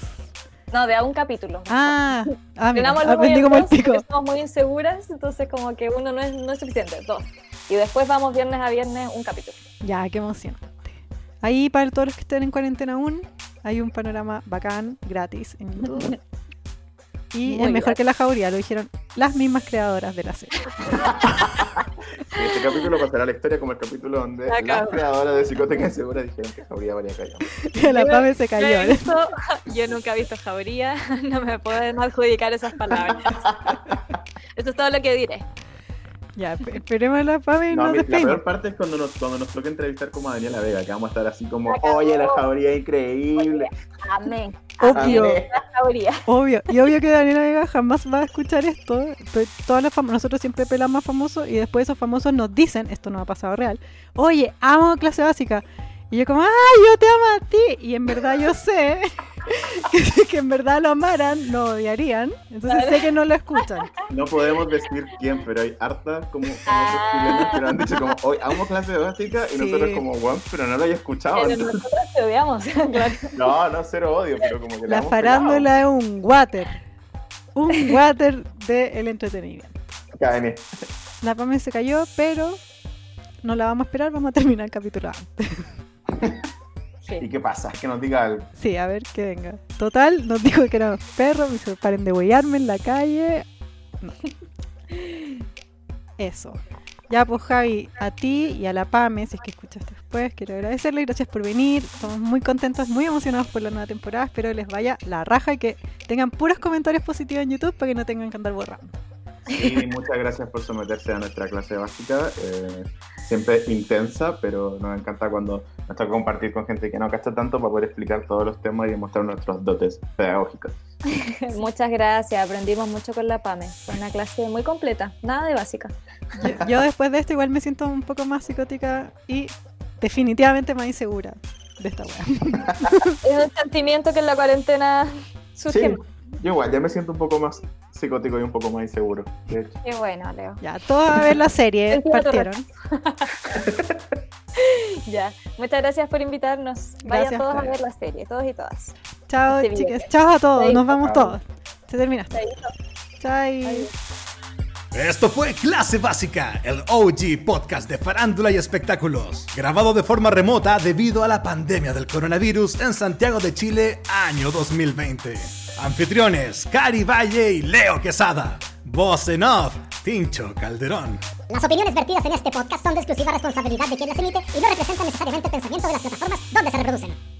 No, de a un capítulo. Ah, ah mira, aprendí como el pico. Somos muy inseguras, entonces como que uno no es, no es suficiente, dos. Y después vamos viernes a viernes un capítulo. Ya, qué emocionante. Ahí para todos los que estén en cuarentena aún, hay un panorama bacán, gratis en YouTube. Y Muy es mejor que la jauría, lo dijeron las mismas creadoras de la serie. Este capítulo pasará a la historia como el capítulo donde La las creadoras de Psicoteca Insegura dijeron que Jauría valía callar. Que la Pame se cayó. visto- yo nunca he visto jauría, no me pueden adjudicar esas palabras. Eso es todo lo que diré. Ya, esp- esperemos a la Pame y No, nos mi- la peor parte es cuando nos, cuando nos toca entrevistar como a Daniela Vega, que vamos a estar así como, oye, la Jauría es increíble. Amén. Obvio. Amén. Obvio, y obvio que Daniela Vega jamás va a escuchar esto. Todas las nosotros siempre pelamos a famosos y después esos famosos nos dicen, esto no ha pasado real, oye, amo clase básica. Y yo como, ay, yo te amo a ti. Y en verdad yo sé que, que en verdad lo amaran, lo odiarían. Entonces sé que no lo escuchan. No podemos decir quién, pero hay hartas como Ah. que nos han dicho como, hoy amo clase básica y Sí. nosotros como, bueno, pero no lo haya escuchado. Pero entonces- nosotros te odiamos, claro. No, no, cero odio, pero como que La farándula es un water. Un water del entretenimiento. pegado. KN. La Pame se cayó, pero no la vamos a esperar, vamos a terminar el capítulo antes. Sí. ¿Y qué pasa? Que nos diga algo. Sí, a ver que venga. Total, nos dijo que éramos perros, me dijo, paren de huellarme en la calle. No. Eso. Ya, pues Javi, a ti y a la Pame, si es que escuchaste después, quiero agradecerle, gracias por venir. Estamos muy contentos, muy emocionados por la nueva temporada. Espero les vaya la raja y que tengan puros comentarios positivos en YouTube para que no tengan que andar borrando. Y muchas gracias por someterse a nuestra clase básica. eh, siempre intensa, pero nos encanta cuando nos toca compartir con gente que no cacha tanto para poder explicar todos los temas y demostrar nuestros dotes pedagógicos. Muchas gracias, aprendimos mucho con la PAME. Fue una clase muy completa, nada de básica. Yo, yo después de esto igual me siento un poco más psicótica y definitivamente más insegura de esta wea. Es un sentimiento que en la cuarentena surge. Sí, yo igual, ya me siento un poco más psicótico y un poco más inseguro. de hecho. Qué bueno, Leo. Ya, todos a ver la serie, partieron. Ya, muchas gracias por invitarnos. Vayan Gracias, todos a ver la serie, todos y todas. Chao, Este chicas. Chao a todos. Chaito. Nos vamos Chao. todos. Se termina. Adiós. Esto fue Clase Básica, el OG podcast de farándula y espectáculos, grabado de forma remota debido a la pandemia del coronavirus en Santiago de Chile, año 2020. Anfitriones, Cari Valle y Leo Quesada. Voz en off, Tincho Calderón. Las opiniones vertidas en este podcast son de exclusiva responsabilidad de quien las emite y no representan necesariamente el pensamiento de las plataformas donde se reproducen.